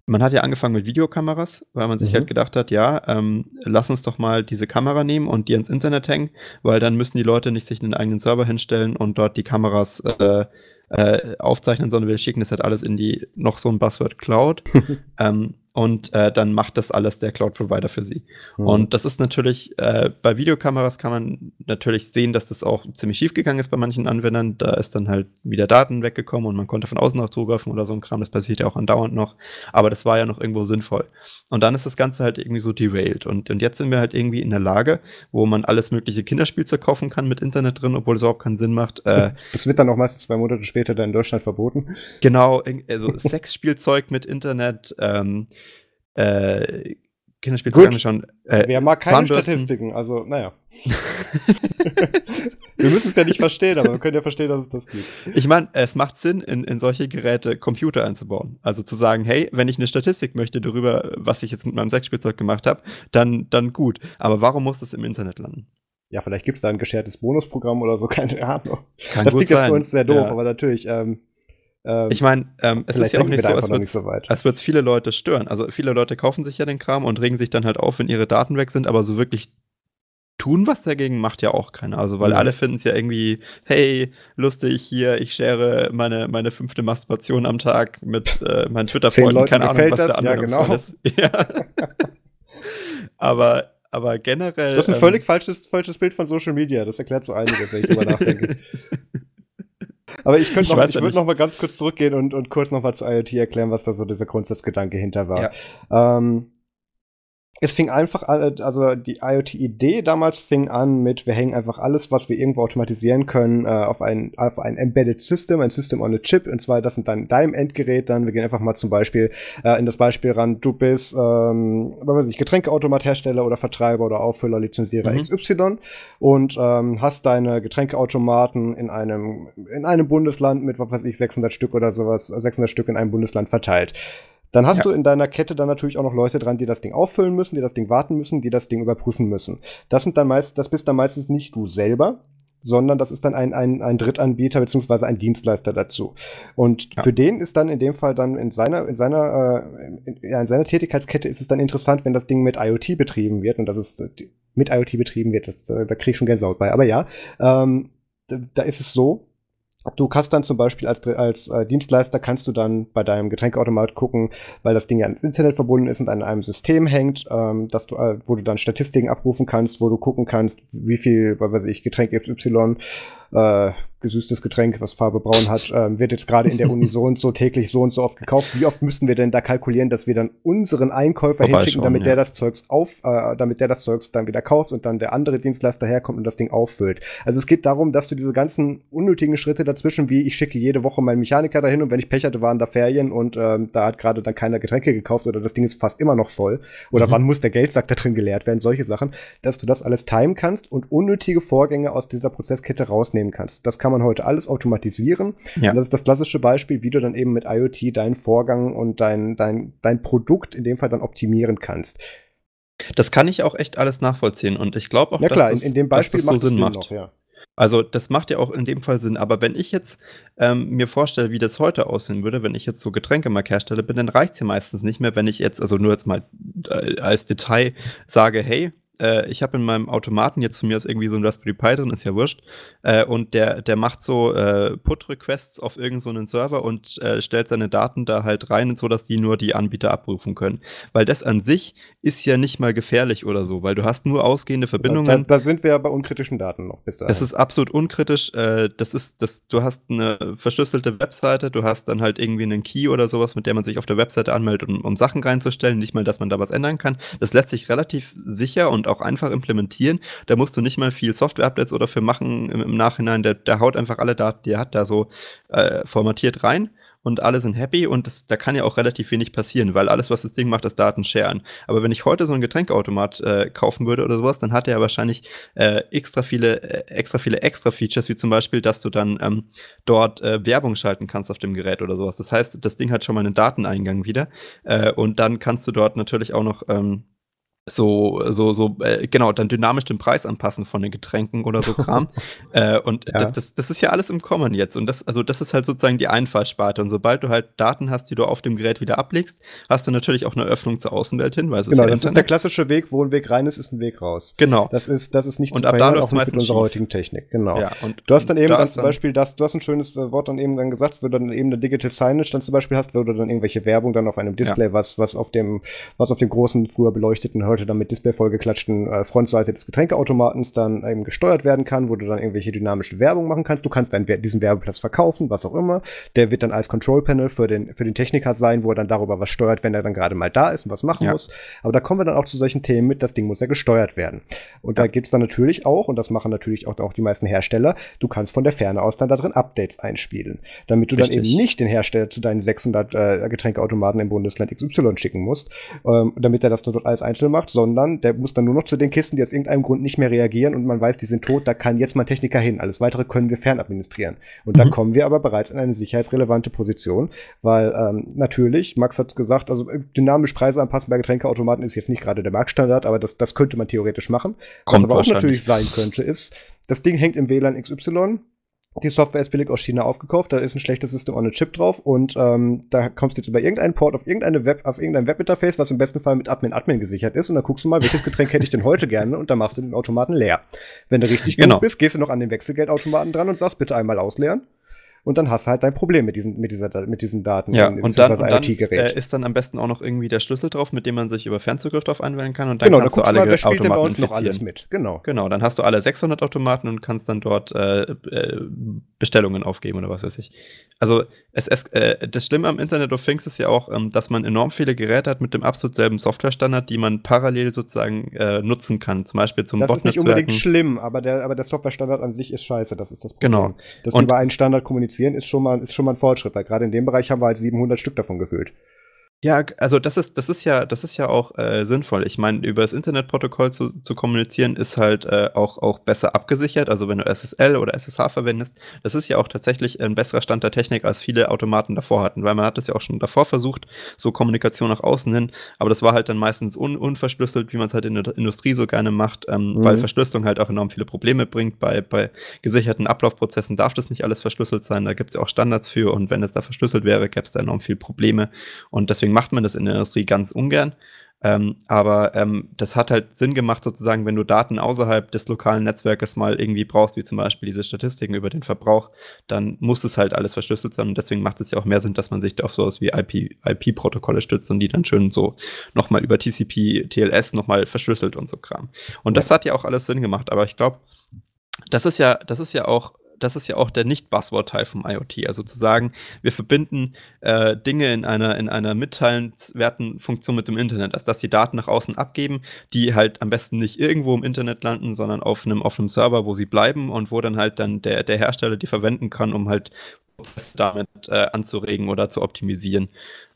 man hat ja angefangen mit Videokameras, weil man sich mhm. halt gedacht hat, ja, ähm, lass uns doch mal diese Kamera nehmen und die ins Internet hängen, weil dann müssen die Leute nicht sich einen eigenen Server hinstellen und dort die Kameras äh, äh, aufzeichnen, sondern wir schicken das halt alles in die noch so ein Buzzword Cloud. ähm, und äh, dann macht das alles der Cloud-Provider für sie. Mhm. Und das ist natürlich, äh, bei Videokameras kann man natürlich sehen, dass das auch ziemlich schief gegangen ist bei manchen Anwendern. Da ist dann halt wieder Daten weggekommen und man konnte von außen noch zugreifen oder so ein Kram. Das passiert ja auch andauernd noch. Aber das war ja noch irgendwo sinnvoll. Und dann ist das Ganze halt irgendwie so derailed. Und, und jetzt sind wir halt irgendwie in der Lage, wo man alles mögliche Kinderspielzeug kaufen kann mit Internet drin, obwohl es überhaupt keinen Sinn macht. Äh, das wird dann auch meistens zwei Monate später dann in Deutschland verboten. Genau, also Sexspielzeug mit Internet, ähm, äh, Kinderspielzeug angeschaut. Äh, Wer mag keine. Statistiken? Also, naja. wir müssen es ja nicht verstehen, aber wir können ja verstehen, dass es das gibt. Ich meine, es macht Sinn, in, in solche Geräte Computer einzubauen. Also zu sagen, hey, wenn ich eine Statistik möchte darüber, was ich jetzt mit meinem Sexspielzeug gemacht habe, dann, dann gut. Aber warum muss das im Internet landen? Ja, vielleicht gibt es da ein geschertes Bonusprogramm oder so, keine Ahnung. Kann das gut klingt jetzt für uns sehr doof, ja. aber natürlich, ähm, ich meine, ähm, es ist ja auch nicht so, als würde es viele Leute stören. Also viele Leute kaufen sich ja den Kram und regen sich dann halt auf, wenn ihre Daten weg sind, aber so wirklich tun was dagegen macht ja auch keiner. Also, weil mhm. alle finden es ja irgendwie, hey, lustig hier, ich share meine, meine fünfte Masturbation am Tag mit äh, meinen Twitter-Freunden. Keine Ahnung, was das? der andere ja, genau. ist. Ja. aber, aber generell. Das ist ein ähm, völlig falsches, falsches Bild von Social Media. Das erklärt so einiges, wenn ich drüber nachdenke. Aber ich könnte noch, ich, ich würde noch mal ganz kurz zurückgehen und, und kurz noch mal zu IoT erklären, was da so dieser Grundsatzgedanke hinter war. Ja. Ähm, es fing einfach an, also die IoT-Idee damals fing an mit, wir hängen einfach alles, was wir irgendwo automatisieren können, äh, auf, ein, auf ein Embedded System, ein System on a Chip, und zwar das in deinem, deinem Endgerät dann. Wir gehen einfach mal zum Beispiel äh, in das Beispiel ran, du bist, ähm, was weiß ich, Getränkeautomathersteller oder Vertreiber oder Auffüller, Lizenzierer mhm. XY und ähm, hast deine Getränkeautomaten in einem, in einem Bundesland mit, was weiß ich, 600 Stück oder sowas, 600 Stück in einem Bundesland verteilt. Dann hast ja. du in deiner Kette dann natürlich auch noch Leute dran, die das Ding auffüllen müssen, die das Ding warten müssen, die das Ding überprüfen müssen. Das sind dann meist, das bist dann meistens nicht du selber, sondern das ist dann ein, ein, ein Drittanbieter beziehungsweise ein Dienstleister dazu. Und ja. für den ist dann in dem Fall dann in seiner, in seiner, äh, in, ja, in seiner Tätigkeitskette ist es dann interessant, wenn das Ding mit IoT betrieben wird und das ist äh, mit IoT betrieben wird. Das, äh, da krieg ich schon Gänsehaut bei. Aber ja, ähm, da ist es so, Du kannst dann zum Beispiel als, als äh, Dienstleister kannst du dann bei deinem Getränkeautomat gucken, weil das Ding ja ans Internet verbunden ist und an einem System hängt, ähm, dass du, äh, wo du dann Statistiken abrufen kannst, wo du gucken kannst, wie viel, was weiß ich, Getränk XY äh, gesüßtes Getränk, was Farbe braun hat, äh, wird jetzt gerade in der Uni so und so täglich so und so oft gekauft. Wie oft müssten wir denn da kalkulieren, dass wir dann unseren Einkäufer hinschicken, damit ja. der das Zeugs auf, äh, damit der das Zeugs dann wieder kauft und dann der andere Dienstleister herkommt und das Ding auffüllt. Also es geht darum, dass du diese ganzen unnötigen Schritte dazwischen, wie ich schicke jede Woche meinen Mechaniker dahin und wenn ich Pech hatte, waren da Ferien und ähm, da hat gerade dann keiner Getränke gekauft oder das Ding ist fast immer noch voll oder mhm. wann muss der Geldsack da drin geleert werden, solche Sachen, dass du das alles timen kannst und unnötige Vorgänge aus dieser Prozesskette rausnehmen kannst. Das kann man heute alles automatisieren. Ja. Das ist das klassische Beispiel, wie du dann eben mit IoT deinen Vorgang und dein, dein, dein Produkt in dem Fall dann optimieren kannst. Das kann ich auch echt alles nachvollziehen und ich glaube auch, ja, klar, dass, das, in, in dem Beispiel das so Sinn macht. Noch, ja. Also das macht ja auch in dem Fall Sinn. Aber wenn ich jetzt ähm, mir vorstelle, wie das heute aussehen würde, wenn ich jetzt so Getränkemark herstelle bin, dann reicht es ja meistens nicht mehr, wenn ich jetzt, also nur jetzt mal äh, als Detail sage, hey, äh, ich habe in meinem Automaten jetzt von mir aus irgendwie so ein Raspberry Pi drin, ist ja wurscht. Äh, und der, der macht so äh, Put-Requests auf irgendeinen so Server und äh, stellt seine Daten da halt rein, so dass die nur die Anbieter abrufen können. Weil das an sich ist ja nicht mal gefährlich oder so, weil du hast nur ausgehende Verbindungen. Da, da sind wir ja bei unkritischen Daten noch bis dahin. Das ist absolut unkritisch. Äh, das ist, das, du hast eine verschlüsselte Webseite, du hast dann halt irgendwie einen Key oder sowas, mit der man sich auf der Webseite anmeldet, um, um Sachen reinzustellen. Nicht mal, dass man da was ändern kann. Das lässt sich relativ sicher und auch einfach implementieren. Da musst du nicht mal viel Software-Updates oder für machen im, im Nachhinein. Der, der, haut einfach alle Daten, die er hat, da so äh, formatiert rein und alle sind happy und das, da kann ja auch relativ wenig passieren, weil alles, was das Ding macht, ist Daten sharen. Aber wenn ich heute so einen Getränkeautomat äh, kaufen würde oder sowas, dann hat er ja wahrscheinlich äh, extra viele, äh, extra viele extra Features, wie zum Beispiel, dass du dann ähm, dort äh, Werbung schalten kannst auf dem Gerät oder sowas. Das heißt, das Ding hat schon mal einen Dateneingang wieder äh, und dann kannst du dort natürlich auch noch ähm, so, so, so, äh, genau, dann dynamisch den Preis anpassen von den Getränken oder so Kram. äh, und ja. das, das ist ja alles im Kommen jetzt. Und das, also das ist halt sozusagen die Einfallsparte. Und sobald du halt Daten hast, die du auf dem Gerät wieder ablegst, hast du natürlich auch eine Öffnung zur Außenwelt hin, weil es genau, ist ja das ist der klassische Weg, wo ein Weg rein ist, ist ein Weg raus. Genau. Das ist, das ist nicht und zu ab da auch mit unserer heutigen Technik. Genau. Ja, und, du hast dann eben da zum Beispiel, das, du hast ein schönes Wort dann eben dann gesagt, wo du dann eben eine Digital Signage dann zum Beispiel hast, wo du dann irgendwelche Werbung dann auf einem Display, ja. was, was auf dem, was auf dem großen, früher beleuchteten, heute dann mit Display vollgeklatschten äh, Frontseite des Getränkeautomatens dann eben gesteuert werden kann, wo du dann irgendwelche dynamische Werbung machen kannst. Du kannst dann diesen Werbeplatz verkaufen, was auch immer. Der wird dann als Control Panel für den, für den Techniker sein, wo er dann darüber was steuert, wenn er dann gerade mal da ist und was machen ja. muss. Aber da kommen wir dann auch zu solchen Themen mit, das Ding muss ja gesteuert werden. Und ja. da gibt's dann natürlich auch, und das machen natürlich auch, auch die meisten Hersteller, du kannst von der Ferne aus dann da drin Updates einspielen, damit du Richtig. dann eben nicht den Hersteller zu deinen 600 äh, Getränkeautomaten im Bundesland XY schicken musst, ähm, damit er das dort alles einzeln macht, sondern der muss dann nur noch zu den Kisten, die aus irgendeinem Grund nicht mehr reagieren und man weiß, die sind tot, da kann jetzt mal Techniker hin. Alles weitere können wir fernadministrieren. Und mhm. da kommen wir aber bereits in eine sicherheitsrelevante Position, weil ähm, natürlich, Max hat gesagt, also äh, dynamisch Preise anpassen bei Getränkeautomaten ist jetzt nicht gerade der Marktstandard, aber das, das könnte man theoretisch machen. Kommt Was aber auch natürlich sein könnte, ist, das Ding hängt im WLAN XY die Software ist billig aus China aufgekauft, da ist ein schlechtes System on a Chip drauf und ähm, da kommst du jetzt über irgendeinen Port auf irgendeine Web, auf irgendein Webinterface, was im besten Fall mit Admin Admin gesichert ist und dann guckst du mal, welches Getränk hätte ich denn heute gerne und dann machst du den Automaten leer. Wenn du richtig genau. gut bist, gehst du noch an den Wechselgeldautomaten dran und sagst, bitte einmal ausleeren und dann hast du halt dein Problem mit diesen, mit dieser, mit diesen Daten. Ja, in, und dann, und dann äh, ist dann am besten auch noch irgendwie der Schlüssel drauf, mit dem man sich über Fernzugriff drauf anwählen kann und dann genau, kannst da du alle mal, wer Automaten bei uns noch alles mit. Genau. Genau, dann hast du alle 600 Automaten und kannst dann dort äh, äh, Bestellungen aufgeben oder was weiß ich. Also es, es, äh, das Schlimme am Internet of Things ist ja auch, ähm, dass man enorm viele Geräte hat mit dem absolut selben Softwarestandard, die man parallel sozusagen äh, nutzen kann. Zum Beispiel zum Das ist nicht unbedingt schlimm, aber der, aber der Softwarestandard an sich ist scheiße. Das ist das Problem. Genau. Dass und, über einen Standard kommunizieren, ist schon mal, ist schon mal ein Fortschritt, weil gerade in dem Bereich haben wir halt 700 Stück davon gefühlt. Ja, also das ist, das ist ja, das ist ja auch äh, sinnvoll. Ich meine, über das Internetprotokoll zu, zu kommunizieren ist halt äh, auch, auch besser abgesichert. Also wenn du SSL oder SSH verwendest, das ist ja auch tatsächlich ein besserer Stand der Technik, als viele Automaten davor hatten, weil man hat das ja auch schon davor versucht, so Kommunikation nach außen hin, aber das war halt dann meistens un unverschlüsselt, wie man es halt in der Industrie so gerne macht, ähm, mhm. weil Verschlüsselung halt auch enorm viele Probleme bringt. Bei, bei gesicherten Ablaufprozessen darf das nicht alles verschlüsselt sein, da gibt es ja auch Standards für und wenn es da verschlüsselt wäre, gäbe es da enorm viele Probleme und deswegen deswegen macht man das in der Industrie ganz ungern. Ähm, aber ähm, das hat halt Sinn gemacht, sozusagen, wenn du Daten außerhalb des lokalen Netzwerkes mal irgendwie brauchst, wie zum Beispiel diese Statistiken über den Verbrauch, dann muss es halt alles verschlüsselt sein. Und deswegen macht es ja auch mehr Sinn, dass man sich da auf sowas wie IP-Protokolle IP stützt und die dann schön so nochmal über TCP, TLS nochmal verschlüsselt und so Kram. Und das hat ja auch alles Sinn gemacht. Aber ich glaube, das ist ja, das ist ja auch das ist ja auch der Nicht-Buzzword-Teil vom IoT. Also zu sagen, wir verbinden äh, Dinge in einer, in einer mitteilenswerten Funktion mit dem Internet, als dass die Daten nach außen abgeben, die halt am besten nicht irgendwo im Internet landen, sondern auf einem, auf Server, wo sie bleiben und wo dann halt dann der, der Hersteller die verwenden kann, um halt Prozesse damit äh, anzuregen oder zu optimisieren.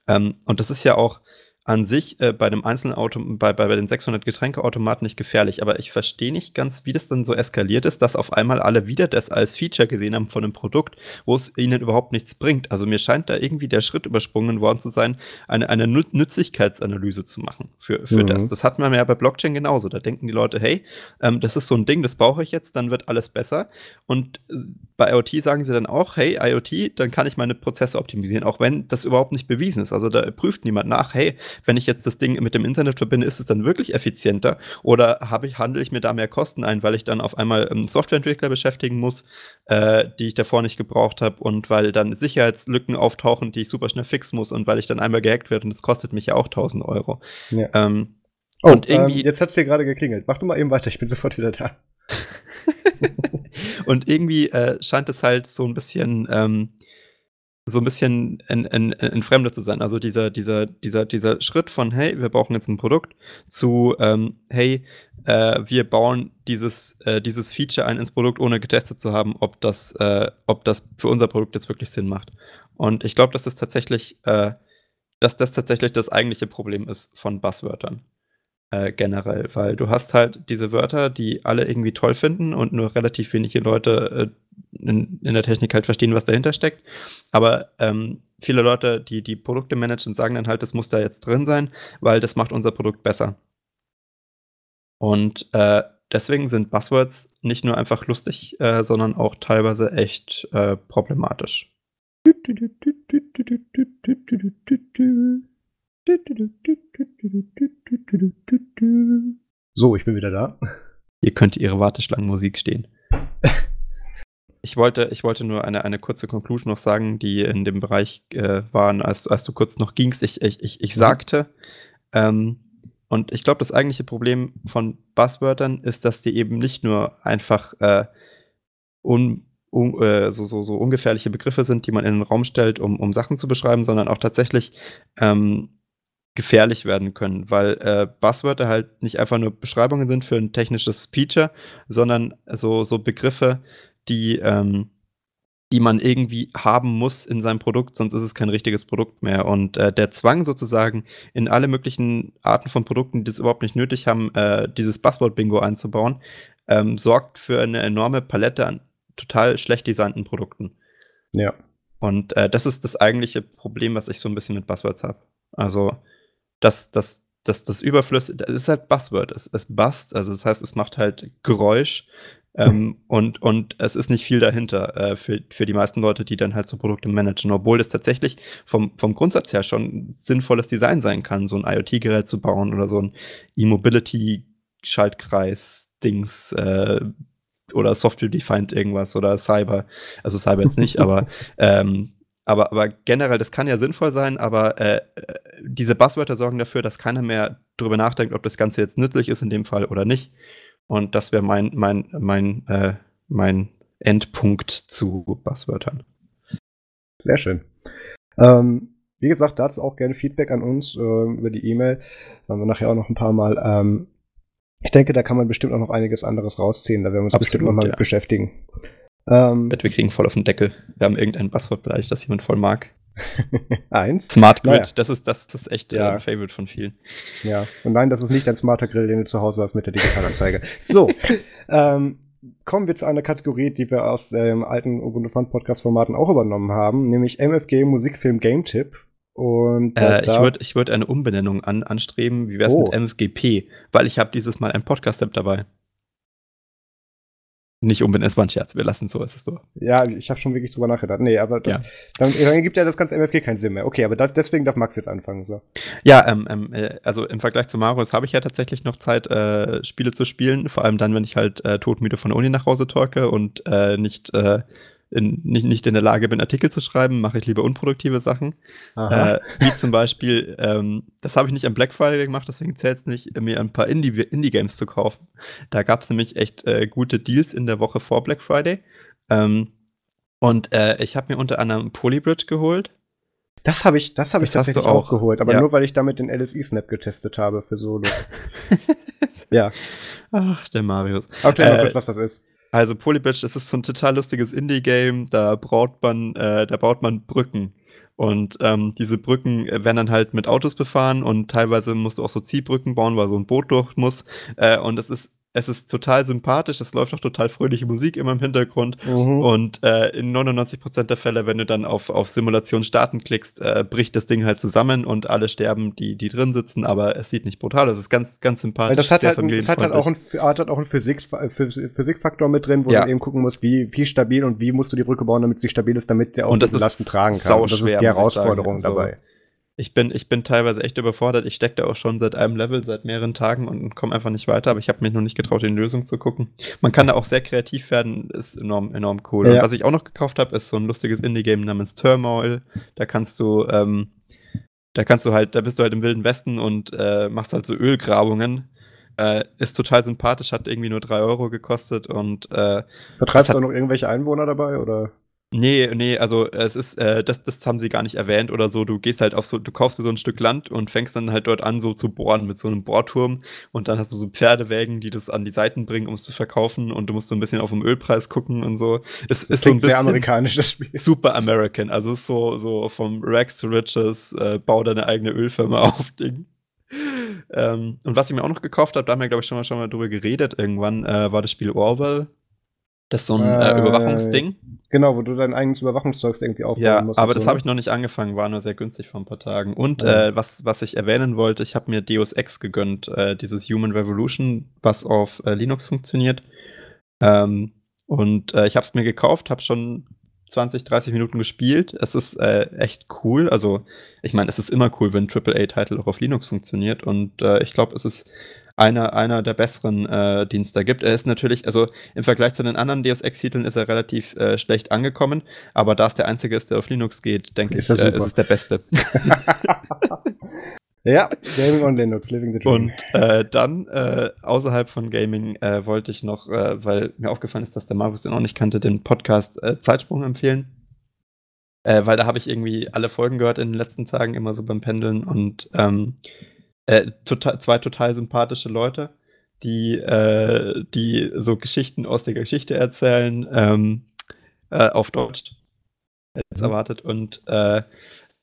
Ähm, und das ist ja auch an sich äh, bei dem einzelnen Auto, bei, bei, bei den 600 Getränkeautomaten nicht gefährlich, aber ich verstehe nicht ganz, wie das dann so eskaliert ist, dass auf einmal alle wieder das als Feature gesehen haben von einem Produkt, wo es ihnen überhaupt nichts bringt. Also mir scheint da irgendwie der Schritt übersprungen worden zu sein, eine, eine Nützlichkeitsanalyse zu machen für, für mhm. das. Das hat man ja bei Blockchain genauso. Da denken die Leute, hey, ähm, das ist so ein Ding, das brauche ich jetzt, dann wird alles besser. Und äh, bei IoT sagen sie dann auch, hey, IoT, dann kann ich meine Prozesse optimisieren, auch wenn das überhaupt nicht bewiesen ist. Also da prüft niemand nach, hey, wenn ich jetzt das Ding mit dem Internet verbinde, ist es dann wirklich effizienter oder habe ich, handle ich mir da mehr Kosten ein, weil ich dann auf einmal ähm, Softwareentwickler beschäftigen muss, äh, die ich davor nicht gebraucht habe und weil dann Sicherheitslücken auftauchen, die ich super schnell fixen muss und weil ich dann einmal gehackt werde und das kostet mich ja auch 1000 Euro. Ja. Ähm, oh, und irgendwie ähm, jetzt hat es hier gerade geklingelt. Mach du mal eben weiter, ich bin sofort wieder da. und irgendwie äh, scheint es halt so ein bisschen ähm, so ein bisschen ein, ein, ein Fremder zu sein. Also dieser, dieser, dieser, dieser Schritt von, hey, wir brauchen jetzt ein Produkt, zu, ähm, hey, äh, wir bauen dieses, äh, dieses Feature ein ins Produkt, ohne getestet zu haben, ob das, äh, ob das für unser Produkt jetzt wirklich Sinn macht. Und ich glaube, dass das tatsächlich, äh, dass das tatsächlich das eigentliche Problem ist von Buzzwörtern. Äh, generell, weil du hast halt diese Wörter, die alle irgendwie toll finden und nur relativ wenige Leute äh, in, in, der Technik halt verstehen, was dahinter steckt. Aber ähm, viele Leute, die die Produkte managen, sagen dann halt, das muss da jetzt drin sein, weil das macht unser Produkt besser. Und äh, deswegen sind Buzzwords nicht nur einfach lustig, äh, sondern auch teilweise echt äh, problematisch. So, ich bin wieder da. Hier könnte Ihre Warteschlangenmusik stehen. Ich wollte, ich wollte nur eine, eine kurze Conclusion noch sagen, die in dem Bereich äh, waren, als, als du kurz noch gingst. Ich, ich, ich, ich sagte, ähm, und ich glaube, das eigentliche Problem von Buzzwörtern ist, dass die eben nicht nur einfach äh, un, un, äh, so, so, so ungefährliche Begriffe sind, die man in den Raum stellt, um, um Sachen zu beschreiben, sondern auch tatsächlich ähm, gefährlich werden können, weil äh, Buzzwörter halt nicht einfach nur Beschreibungen sind für ein technisches Feature, sondern so, so Begriffe, die, ähm, die man irgendwie haben muss in seinem Produkt, sonst ist es kein richtiges Produkt mehr. Und äh, der Zwang sozusagen in alle möglichen Arten von Produkten, die es überhaupt nicht nötig haben, äh, dieses Buzzword-Bingo einzubauen, ähm, sorgt für eine enorme Palette an total schlecht designten Produkten. Ja. Und äh, das ist das eigentliche Problem, was ich so ein bisschen mit Buzzwords habe. Also dass das, das, das Überfluss, das ist halt Buzzword, es, es bust, also das heißt, es macht halt Geräusch ähm, und, und es ist nicht viel dahinter äh, für, für die meisten Leute, die dann halt so Produkte managen, obwohl das tatsächlich vom, vom Grundsatz her schon sinnvolles Design sein kann, so ein IoT-Gerät zu bauen oder so ein E-Mobility-Schaltkreis-Dings äh, oder Software-Defined irgendwas oder Cyber, also Cyber jetzt nicht, aber ähm, aber, aber generell, das kann ja sinnvoll sein, aber äh, äh, diese Buzzwörter sorgen dafür, dass keiner mehr darüber nachdenkt, ob das Ganze jetzt nützlich ist in dem Fall oder nicht. Und das wäre mein, mein, mein, äh, mein Endpunkt zu Buzzwörtern. Sehr schön. Ähm, wie gesagt, dazu auch gerne Feedback an uns äh, über die E-Mail. Sagen wir nachher auch noch ein paar Mal. Ähm, ich denke, da kann man bestimmt auch noch einiges anderes rausziehen. Da werden wir uns Absolut, bestimmt noch mal ja. mit beschäftigen. Ähm, wir kriegen voll auf den Deckel. Wir haben irgendein Passwort beleidigt, das jemand voll mag. Eins. Smart Grid, naja. das, ist, das, das ist echt ja. ein Favorite von vielen. Ja, und nein, das ist nicht ein smarter Grill, den du zu Hause hast mit der Digitalanzeige. so, ähm, kommen wir zu einer Kategorie, die wir aus dem alten Ubuntu Fun Podcast Formaten auch übernommen haben, nämlich MFG Musikfilm Game Tipp. Und äh, ich würde ich würd eine Umbenennung an, anstreben. Wie wäre es oh. mit MFGP? Weil ich habe dieses Mal ein Podcast-App dabei. Nicht unbedingt, es war ein Scherz, wir lassen so, es ist so. Ja, ich habe schon wirklich drüber nachgedacht. Nee, aber das, ja. dann, dann, gibt ja das ganze MFG keinen Sinn mehr. Okay, aber das, deswegen darf Max jetzt anfangen. So. Ja, ähm, ähm, äh, also im Vergleich zu Marius habe ich ja tatsächlich noch Zeit, äh, Spiele zu spielen. Vor allem dann, wenn ich halt äh, todmüde von der Uni nach Hause talke und äh, nicht äh, in, nicht, nicht in der Lage bin, Artikel zu schreiben, mache ich lieber unproduktive Sachen. Äh, wie zum Beispiel, ähm, das habe ich nicht am Black Friday gemacht, deswegen zählt es nicht, mir ein paar Indie-Games Indie zu kaufen. Da gab es nämlich echt äh, gute Deals in der Woche vor Black Friday. Ähm, und äh, ich habe mir unter anderem Polybridge geholt. Das habe ich, das hab das ich tatsächlich auch. auch. geholt, aber ja. nur weil ich damit den LSI-Snap getestet habe für Solo. ja. Ach, der Marius. Erklär mal äh, kurz, was das ist. Also Polybridge, das ist so ein total lustiges Indie-Game, da baut man, äh, da baut man Brücken. Und ähm, diese Brücken werden dann halt mit Autos befahren und teilweise musst du auch so Ziehbrücken bauen, weil so ein Boot durch muss. Äh, und es ist es ist total sympathisch, es läuft auch total fröhliche Musik immer im Hintergrund. Mhm. Und äh, in 99% der Fälle, wenn du dann auf, auf Simulation starten klickst, äh, bricht das Ding halt zusammen und alle sterben, die, die drin sitzen, aber es sieht nicht brutal. Das ist ganz, ganz sympathisch. Weil das hat, halt, das hat halt auch ein, hat halt auch einen Physik, Physikfaktor mit drin, wo ja. du eben gucken musst, wie, wie stabil und wie musst du die Brücke bauen, damit sie stabil ist, damit der auch diese Lasten tragen kann. Und das ist die Herausforderung also, dabei. Ich bin, ich bin teilweise echt überfordert. Ich stecke da auch schon seit einem Level, seit mehreren Tagen und komme einfach nicht weiter. Aber ich habe mich noch nicht getraut, in die Lösung zu gucken. Man kann da auch sehr kreativ werden, ist enorm, enorm cool. Ja. Und was ich auch noch gekauft habe, ist so ein lustiges Indie-Game namens Turmoil. Da kannst du, ähm, da kannst du halt, da bist du halt im Wilden Westen und äh, machst halt so Ölgrabungen. Äh, ist total sympathisch, hat irgendwie nur drei Euro gekostet und äh, Vertreibst du auch noch irgendwelche Einwohner dabei oder? Nee, nee, also es ist, äh, das, das haben sie gar nicht erwähnt oder so. Du gehst halt auf so, du kaufst dir so ein Stück Land und fängst dann halt dort an, so zu bohren mit so einem Bohrturm und dann hast du so Pferdewägen, die das an die Seiten bringen, um es zu verkaufen und du musst so ein bisschen auf den Ölpreis gucken und so. Es das ist so ein bisschen sehr amerikanisch, das Spiel. Super American. Also es ist so, so vom Rags to Riches, äh, bau deine eigene Ölfirma auf Ding. Ähm, und was ich mir auch noch gekauft habe, da haben wir, glaube ich, schon mal, schon mal drüber geredet irgendwann, äh, war das Spiel Orwell. Das ist so ein äh, Überwachungsding. Genau, wo du dein eigenes Überwachungszeug irgendwie aufbauen ja, musst. Ja, aber das habe ich noch nicht angefangen, war nur sehr günstig vor ein paar Tagen. Und ja. äh, was, was ich erwähnen wollte, ich habe mir Deus Ex gegönnt, äh, dieses Human Revolution, was auf äh, Linux funktioniert. Ähm, und äh, ich habe es mir gekauft, habe schon 20, 30 Minuten gespielt. Es ist äh, echt cool. Also, ich meine, es ist immer cool, wenn ein AAA-Titel auch auf Linux funktioniert. Und äh, ich glaube, es ist einer, einer der besseren, äh, die es da gibt. Er ist natürlich, also im Vergleich zu den anderen Deus Ex-Titeln ist er relativ äh, schlecht angekommen, aber da es der einzige ist, der auf Linux geht, denke ich, äh, ist es der beste. Ja, Gaming on Linux, Living the Dream. Und äh, dann, äh, außerhalb von Gaming, äh, wollte ich noch, äh, weil mir aufgefallen ist, dass der Markus den auch nicht kannte, den Podcast äh, Zeitsprung empfehlen. Äh, weil da habe ich irgendwie alle Folgen gehört in den letzten Tagen, immer so beim Pendeln und ähm, total, zwei total sympathische Leute, die, die so Geschichten aus der Geschichte erzählen, ähm, auf Deutsch. Jetzt mhm. erwartet und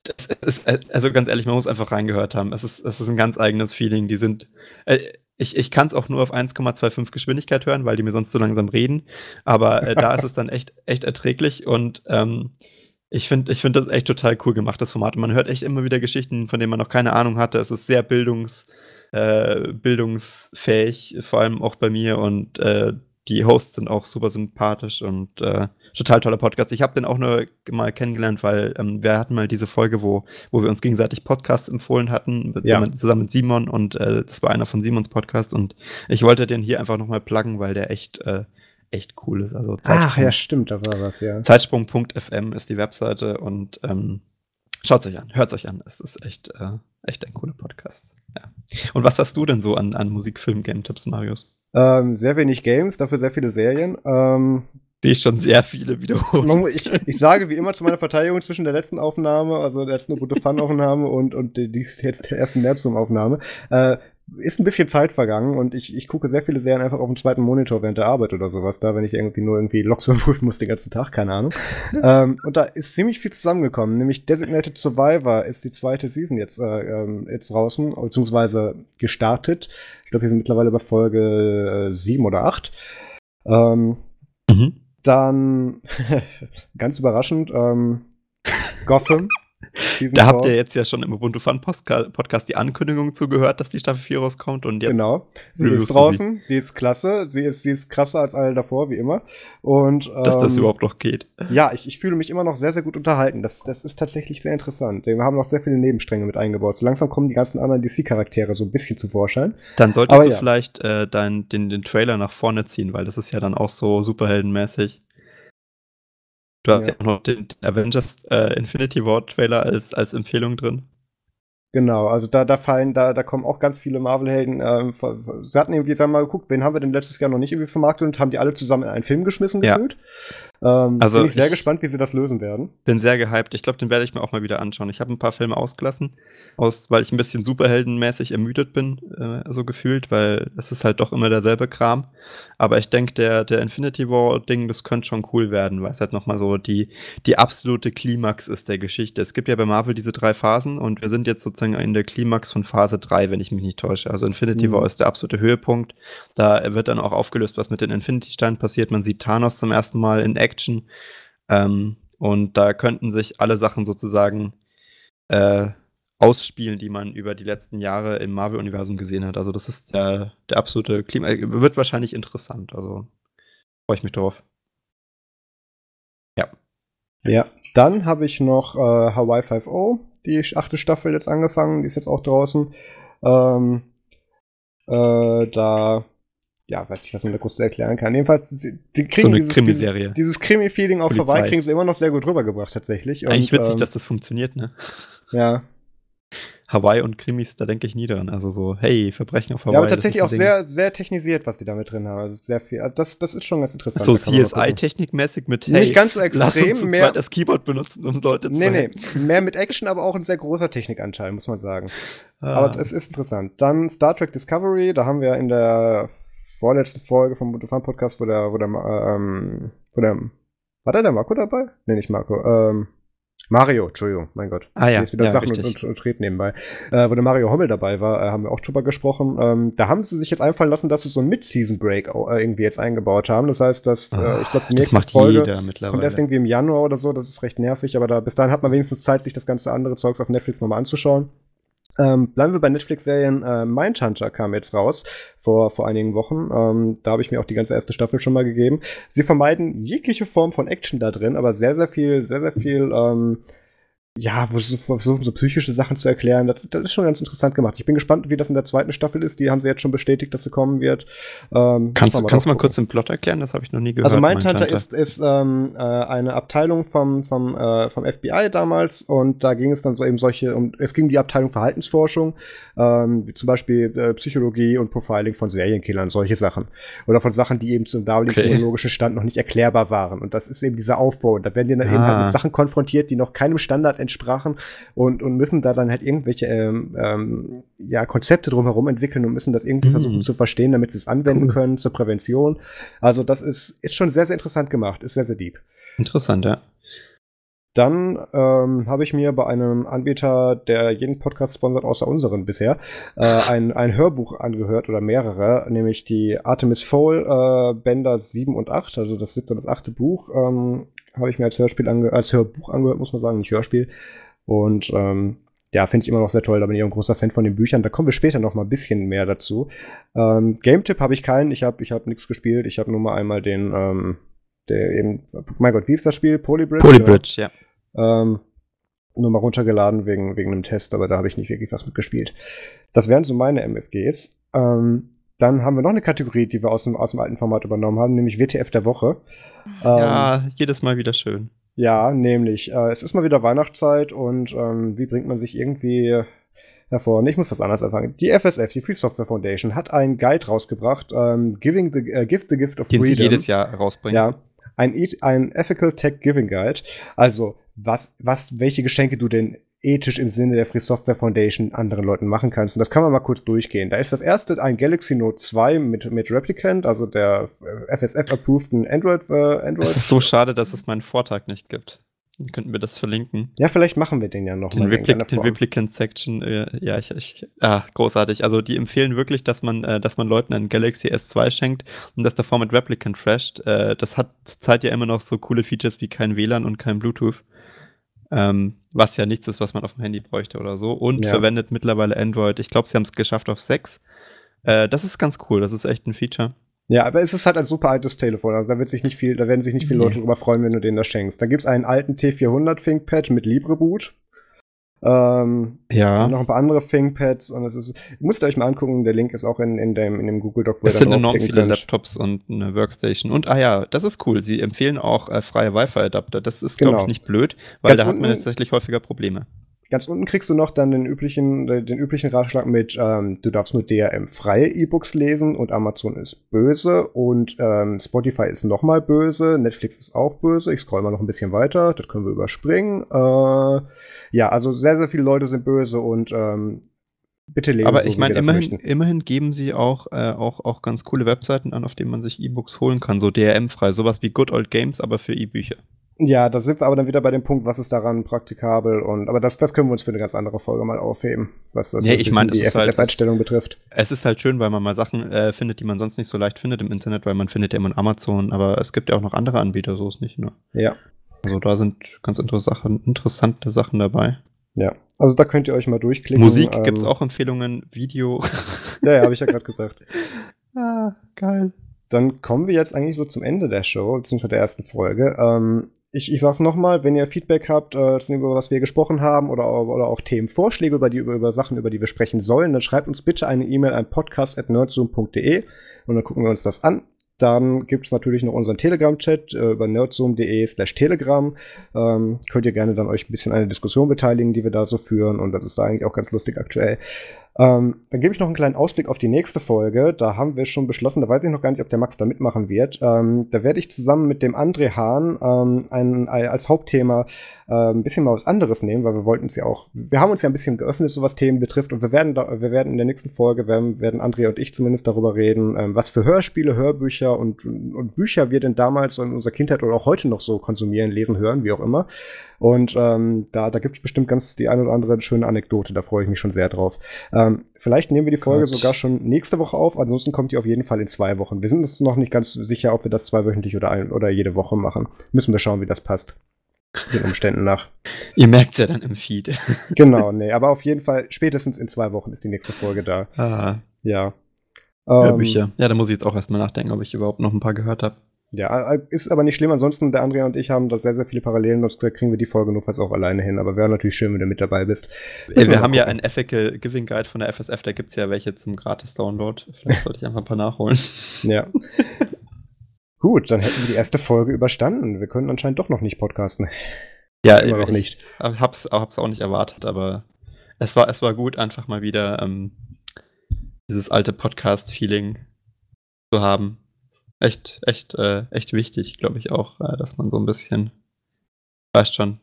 das ist, äh, also ganz ehrlich, man muss einfach reingehört haben. Es ist, es ist ein ganz eigenes Feeling. Die sind, äh, ich, ich kann es auch nur auf 1,25 Geschwindigkeit hören, weil die mir sonst so langsam reden. Aber äh, da ist es dann echt, echt erträglich und ähm, ich finde ich find das echt total cool gemacht, das Format. Und man hört echt immer wieder Geschichten, von denen man noch keine Ahnung hatte. Es ist sehr bildungs, äh, bildungsfähig, vor allem auch bei mir. Und äh, die Hosts sind auch super sympathisch und äh, total toller Podcast. Ich habe den auch nur mal kennengelernt, weil ähm, wir hatten mal diese Folge, wo, wo wir uns gegenseitig Podcasts empfohlen hatten, zusammen, ja. zusammen mit Simon und äh, das war einer von Simons Podcasts und ich wollte den hier einfach nochmal pluggen, weil der echt, äh, echt cool ist. Also Ach ja, stimmt, da war was, ja. Zeitsprung.fm ist die Webseite und ähm, schaut euch an, hört euch an. Es ist echt, äh, echt ein cooler Podcast. Ja. Und was hast du denn so an, an Musik, Film, Game-Tipps, Marius? Ähm, sehr wenig Games, dafür sehr viele Serien. Ähm, die schon sehr viele wiederholt. Ich, ich, sage wie immer zu meiner Verteidigung zwischen der letzten Aufnahme, also der letzten gute Fun-Aufnahme und, und die, die jetzt der ersten Nerbsum-Aufnahme, äh, ist ein bisschen Zeit vergangen und ich, ich gucke sehr viele Serien einfach auf dem zweiten Monitor während der Arbeit oder sowas da, wenn ich irgendwie nur irgendwie Logs überprüfen muss den ganzen Tag, keine Ahnung. ähm, und da ist ziemlich viel zusammengekommen, nämlich Designated Survivor ist die zweite Season jetzt, äh, ähm, jetzt draußen, beziehungsweise gestartet. Ich glaube, wir sind mittlerweile bei Folge äh, 7 oder 8. Ähm, mhm. Dann, ganz überraschend, ähm, Gotham. Da habt ihr jetzt ja schon im Ubuntu Fun Podcast die Ankündigung zugehört, dass die Staffel 4 rauskommt und jetzt. Genau. Sie ist draußen, sie. sie. ist klasse, sie ist, sie ist krasser als alle davor, wie immer. Und, ähm, Dass das ähm, überhaupt noch geht. Ja, ich, ich fühle mich immer noch sehr, sehr gut unterhalten. Das, das ist tatsächlich sehr interessant. Wir haben noch sehr viele Nebenstränge mit eingebaut. So langsam kommen die ganzen anderen DC-Charaktere so ein bisschen zu Vorschein. Dann solltest Aber du ja. vielleicht äh, dein, den, den Trailer nach vorne ziehen, weil das ist ja dann auch so superheldenmäßig. Du hast ja, ja auch noch den Avengers äh, Infinity War Trailer als, als Empfehlung drin. Genau, also da, da fallen, da, da kommen auch ganz viele Marvel-Helden. Ähm, sie hatten irgendwie, wir mal, geguckt, wen haben wir denn letztes Jahr noch nicht irgendwie vermarktet und haben die alle zusammen in einen Film geschmissen ja. Ähm, also bin ich sehr ich gespannt, wie sie das lösen werden. Bin sehr gehypt. Ich glaube, den werde ich mir auch mal wieder anschauen. Ich habe ein paar Filme ausgelassen, aus, weil ich ein bisschen superheldenmäßig ermüdet bin, äh, so gefühlt, weil es ist halt doch immer derselbe Kram. Aber ich denke, der, der Infinity War-Ding, das könnte schon cool werden, weil es halt nochmal so die, die absolute Klimax ist der Geschichte. Es gibt ja bei Marvel diese drei Phasen und wir sind jetzt sozusagen in der Klimax von Phase 3, wenn ich mich nicht täusche. Also Infinity mhm. War ist der absolute Höhepunkt. Da wird dann auch aufgelöst, was mit den Infinity-Steinen passiert. Man sieht Thanos zum ersten Mal in Action. Ähm, und da könnten sich alle Sachen sozusagen äh, ausspielen, die man über die letzten Jahre im Marvel-Universum gesehen hat. Also das ist der, der absolute Klima. Wird wahrscheinlich interessant. Also freue ich mich drauf. Ja. Ja, dann habe ich noch äh, Hawaii 5.0, die achte Staffel jetzt angefangen, die ist jetzt auch draußen. Ähm, äh, da ja, weiß nicht, was man da kurz erklären kann. Jedenfalls, die kriegen so dieses, dieses, dieses Krimi-Feeling auf vorbei, kriegen sie immer noch sehr gut rübergebracht, tatsächlich. Eigentlich und, witzig, ähm, dass das funktioniert, ne? Ja. Hawaii und Krimis, da denke ich nie dran. Also so, hey, Verbrechen auf Hawaii. Ja, aber tatsächlich auch sehr, sehr technisiert, was die damit drin haben. Also sehr viel. Das, das ist schon ganz interessant. So CSI-Technikmäßig mit, hey, nicht ganz so extrem, lass uns mehr das Keyboard benutzen, um Leute zu Nee, nee, mehr mit Action, aber auch ein sehr großer Technikanteil, muss man sagen. Ah. Aber es ist interessant. Dann Star Trek Discovery, da haben wir in der vorletzten Folge vom Fun Podcast, wo der, wo der, ähm, wo der, war da der Marco dabei? Nee, nicht Marco, ähm, Mario, Entschuldigung, mein Gott. Ah ja, jetzt wieder ja, Sachen und, und, und Treten nebenbei. Äh, wo der Mario Hommel dabei war, äh, haben wir auch drüber gesprochen. Ähm, da haben sie sich jetzt einfallen lassen, dass sie so einen Mid-Season-Break äh, irgendwie jetzt eingebaut haben. Das heißt, dass, oh, ich glaube, die nächste das macht Folge kommt erst irgendwie im Januar oder so. Das ist recht nervig, aber da, bis dahin hat man wenigstens Zeit, sich das ganze andere Zeugs auf Netflix nochmal anzuschauen. Ähm, bleiben wir bei Netflix-Serien. Äh, Mindhunter kam jetzt raus vor, vor einigen Wochen. Ähm, da habe ich mir auch die ganze erste Staffel schon mal gegeben. Sie vermeiden jegliche Form von Action da drin, aber sehr, sehr viel, sehr, sehr viel ähm, ja, wo sie versuchen, so psychische Sachen zu erklären. Das, das, ist schon ganz interessant gemacht. Ich bin gespannt, wie das in der zweiten Staffel ist. Die haben sie jetzt schon bestätigt, dass sie kommen wird. Ähm, kannst du mal, kannst mal kurz den Plot erklären? Das habe ich noch nie gehört. Also Mindhunter ist, ist ähm, äh, eine Abteilung vom, vom, äh, vom FBI damals und da ging es dann so eben solche, um, es ging um die Abteilung Verhaltensforschung, ähm, wie zum Beispiel äh, Psychologie und Profiling von Serienkillern, solche Sachen. Oder von Sachen, die eben zum damaligen okay. chronologischen Stand noch nicht erklärbar waren. Und das ist eben dieser Aufbau. Und da werden die dann ah. eben halt mit Sachen konfrontiert, die noch keinem Standard entsprachen und, und müssen da dann halt irgendwelche ähm, ähm, ja, Konzepte drumherum entwickeln und müssen das irgendwie mhm. versuchen zu verstehen, damit sie es anwenden cool. können zur Prävention. Also das ist, ist schon sehr, sehr interessant gemacht, ist sehr, sehr deep. Interessant, ja. Dann ähm, habe ich mir bei einem Anbieter, der jeden Podcast sponsert, außer unseren bisher, äh, ein, ein Hörbuch angehört oder mehrere, nämlich die Artemis Fowl äh, Bänder 7 und 8, also das siebte und das achte Buch. Ähm, habe ich mir als Hörspiel ange als Hörbuch angehört, muss man sagen, nicht Hörspiel. Und ähm, ja, finde ich immer noch sehr toll. Da bin ich auch ein großer Fan von den Büchern. Da kommen wir später noch mal ein bisschen mehr dazu. Ähm, Game-Tipp habe ich keinen. Ich habe ich hab nichts gespielt. Ich habe nur mal einmal den, ähm, der eben, mein Gott, wie ist das Spiel? Polybridge? Polybridge, ja. ja. Ähm, nur mal runtergeladen wegen, wegen einem Test, aber da habe ich nicht wirklich was mitgespielt. Das wären so meine MFGs. Ähm, dann haben wir noch eine Kategorie, die wir aus dem, aus dem alten Format übernommen haben, nämlich WTF der Woche. Ja, ähm, jedes Mal wieder schön. Ja, nämlich. Äh, es ist mal wieder Weihnachtszeit und ähm, wie bringt man sich irgendwie hervor? Ich muss das anders anfangen. Die FSF, die Free Software Foundation, hat einen Guide rausgebracht, ähm, Giving the, äh, Give the Gift of Den Freedom. Den sie jedes Jahr rausbringen. Ja. Ein, ein Ethical Tech Giving Guide. Also, was, was, welche Geschenke du denn ethisch im Sinne der Free Software Foundation anderen Leuten machen kannst. Und das kann man mal kurz durchgehen. Da ist das erste ein Galaxy Note 2 mit, mit Replicant, also der FSF-approveden Android, äh, Android. Es ist so schade, dass es meinen Vortrag nicht gibt. Dann könnten wir das verlinken. Ja, vielleicht machen wir den ja noch den. Repli den Replicant Section, äh, ja, ich, ich, ah, großartig. Also die empfehlen wirklich, dass man, äh, dass man Leuten einen Galaxy S2 schenkt und das davor mit Replicant flasht. Äh, das hat zurzeit ja immer noch so coole Features wie kein WLAN und kein Bluetooth. Ähm, was ja nichts ist, was man auf dem Handy bräuchte oder so. Und ja. verwendet mittlerweile Android. Ich glaube, sie haben es geschafft auf 6. Äh, das ist ganz cool. Das ist echt ein Feature. Ja, aber es ist halt ein super altes Telefon. Also da wird sich nicht viel, da werden sich nicht viele Leute drüber freuen, wenn du denen das schenkst. Dann gibt es einen alten T400 ThinkPad mit LibreBoot. Ähm, ja. noch ein paar andere ThinkPads und es ist, müsst ihr euch mal angucken, der Link ist auch in, in, dem, in dem Google Doc. Es sind enorm viele könnt. Laptops und eine Workstation. Und ah ja, das ist cool. Sie empfehlen auch äh, freie Wi-Fi-Adapter. Das ist, glaube genau. ich, nicht blöd, weil Ganz da hat man tatsächlich häufiger Probleme. Ganz unten kriegst du noch dann den üblichen, den üblichen Ratschlag mit, ähm, du darfst nur DRM-freie E-Books lesen und Amazon ist böse und ähm, Spotify ist nochmal böse, Netflix ist auch böse. Ich scroll mal noch ein bisschen weiter, das können wir überspringen. Äh, ja, also sehr, sehr viele Leute sind böse und ähm, bitte lesen. Aber ich meine, immerhin, immerhin geben sie auch, äh, auch, auch ganz coole Webseiten an, auf denen man sich E-Books holen kann, so DRM-frei, sowas wie Good Old Games, aber für E-Bücher. Ja, da sind wir aber dann wieder bei dem Punkt, was ist daran praktikabel und aber das, das können wir uns für eine ganz andere Folge mal aufheben, was das nee, ich mein, die halt, Einstellung betrifft. Es ist halt schön, weil man mal Sachen äh, findet, die man sonst nicht so leicht findet im Internet, weil man findet ja immer in Amazon, aber es gibt ja auch noch andere Anbieter, so ist nicht, ne? Ja. Also da sind ganz interessante Sachen dabei. Ja, also da könnt ihr euch mal durchklicken. Musik ähm, gibt es auch Empfehlungen, Video. ja, ja, habe ich ja gerade gesagt. ah, geil. Dann kommen wir jetzt eigentlich so zum Ende der Show, beziehungsweise der ersten Folge. Ähm, ich, ich sag's nochmal, wenn ihr Feedback habt, äh, über was wir gesprochen haben oder, oder auch Themenvorschläge über, die, über, über Sachen, über die wir sprechen sollen, dann schreibt uns bitte eine E-Mail an podcast.nerdzoom.de und dann gucken wir uns das an. Dann gibt es natürlich noch unseren Telegram-Chat äh, über nerdzoom.de slash telegram. Ähm, könnt ihr gerne dann euch ein bisschen an der Diskussion beteiligen, die wir da so führen und das ist da eigentlich auch ganz lustig aktuell. Ähm, dann gebe ich noch einen kleinen Ausblick auf die nächste Folge. Da haben wir schon beschlossen, da weiß ich noch gar nicht, ob der Max da mitmachen wird. Ähm, da werde ich zusammen mit dem André Hahn ähm, ein, ein, als Hauptthema äh, ein bisschen mal was anderes nehmen, weil wir wollten uns ja auch, wir haben uns ja ein bisschen geöffnet, so was Themen betrifft und wir werden, da, wir werden in der nächsten Folge, werden, werden André und ich zumindest darüber reden, ähm, was für Hörspiele, Hörbücher und, und Bücher wir denn damals in unserer Kindheit oder auch heute noch so konsumieren, lesen, hören, wie auch immer. Und ähm, da, da gibt es bestimmt ganz die eine oder andere schöne Anekdote, da freue ich mich schon sehr drauf. Ähm, vielleicht nehmen wir die Folge Gott. sogar schon nächste Woche auf, ansonsten kommt die auf jeden Fall in zwei Wochen. Wir sind uns noch nicht ganz sicher, ob wir das zweiwöchentlich oder, ein, oder jede Woche machen. Müssen wir schauen, wie das passt. Den Umständen nach. Ihr merkt es ja dann im Feed. genau, nee, aber auf jeden Fall spätestens in zwei Wochen ist die nächste Folge da. Ah. Ja. Hörbücher. Ähm, ja, da muss ich jetzt auch erstmal nachdenken, ob ich überhaupt noch ein paar gehört habe. Ja, äh, ist aber nicht schlimm. Ansonsten, der Andrea und ich haben da sehr, sehr viele Parallelen, sonst kriegen wir die Folge fast auch alleine hin. Aber wäre natürlich schön, wenn du mit dabei bist. Ey, wir haben ja einen Ethical Giving Guide von der FSF, da gibt es ja welche zum Gratis-Download. Vielleicht sollte ich einfach ein paar nachholen. Ja. Gut, dann hätten wir die erste Folge überstanden. Wir können anscheinend doch noch nicht podcasten. Ja, immer noch nicht. Hab's, hab's auch nicht erwartet, aber es war, es war gut, einfach mal wieder ähm, dieses alte Podcast-Feeling zu haben echt, echt, äh, echt wichtig, glaube ich auch, äh, dass man so ein bisschen, weißt schon,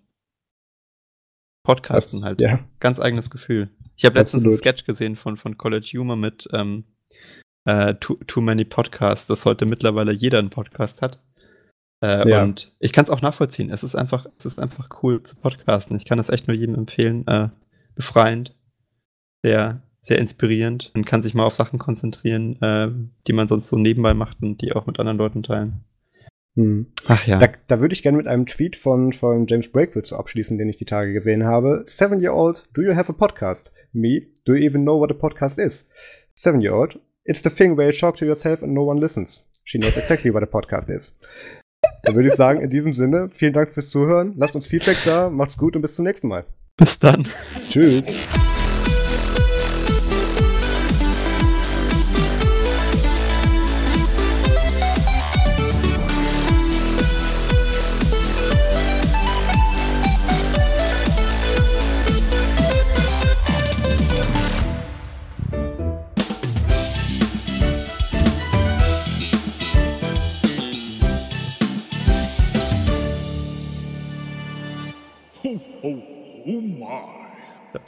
Podcasten das, halt. Ja. Ganz eigenes Gefühl. Ich habe letztens einen Sketch gesehen von, von College Humor mit ähm, äh, too, too Many Podcasts, dass heute mittlerweile jeder einen Podcast hat. Äh, ja. Und ich kann es auch nachvollziehen. Es ist einfach, es ist einfach cool zu podcasten. Ich kann es echt nur jedem empfehlen. Äh, befreiend. Sehr, sehr inspirierend. Man kann sich mal auf Sachen konzentrieren, äh, die man sonst so nebenbei macht und die auch mit anderen Leuten teilen. Hm. Ach ja. Da, da würde ich gerne mit einem Tweet von, von James Breakwitz abschließen, den ich die Tage gesehen habe. Seven year old, do you have a podcast? Me, do you even know what a podcast is? Seven year old, it's the thing where you talk to yourself and no one listens. She knows exactly what a podcast is. Dann würde ich sagen, in diesem Sinne, vielen Dank fürs Zuhören. Lasst uns Feedback da, macht's gut und bis zum nächsten Mal. Bis dann. Tschüss.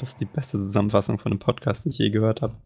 Das ist die beste Zusammenfassung von einem Podcast, die ich je gehört habe.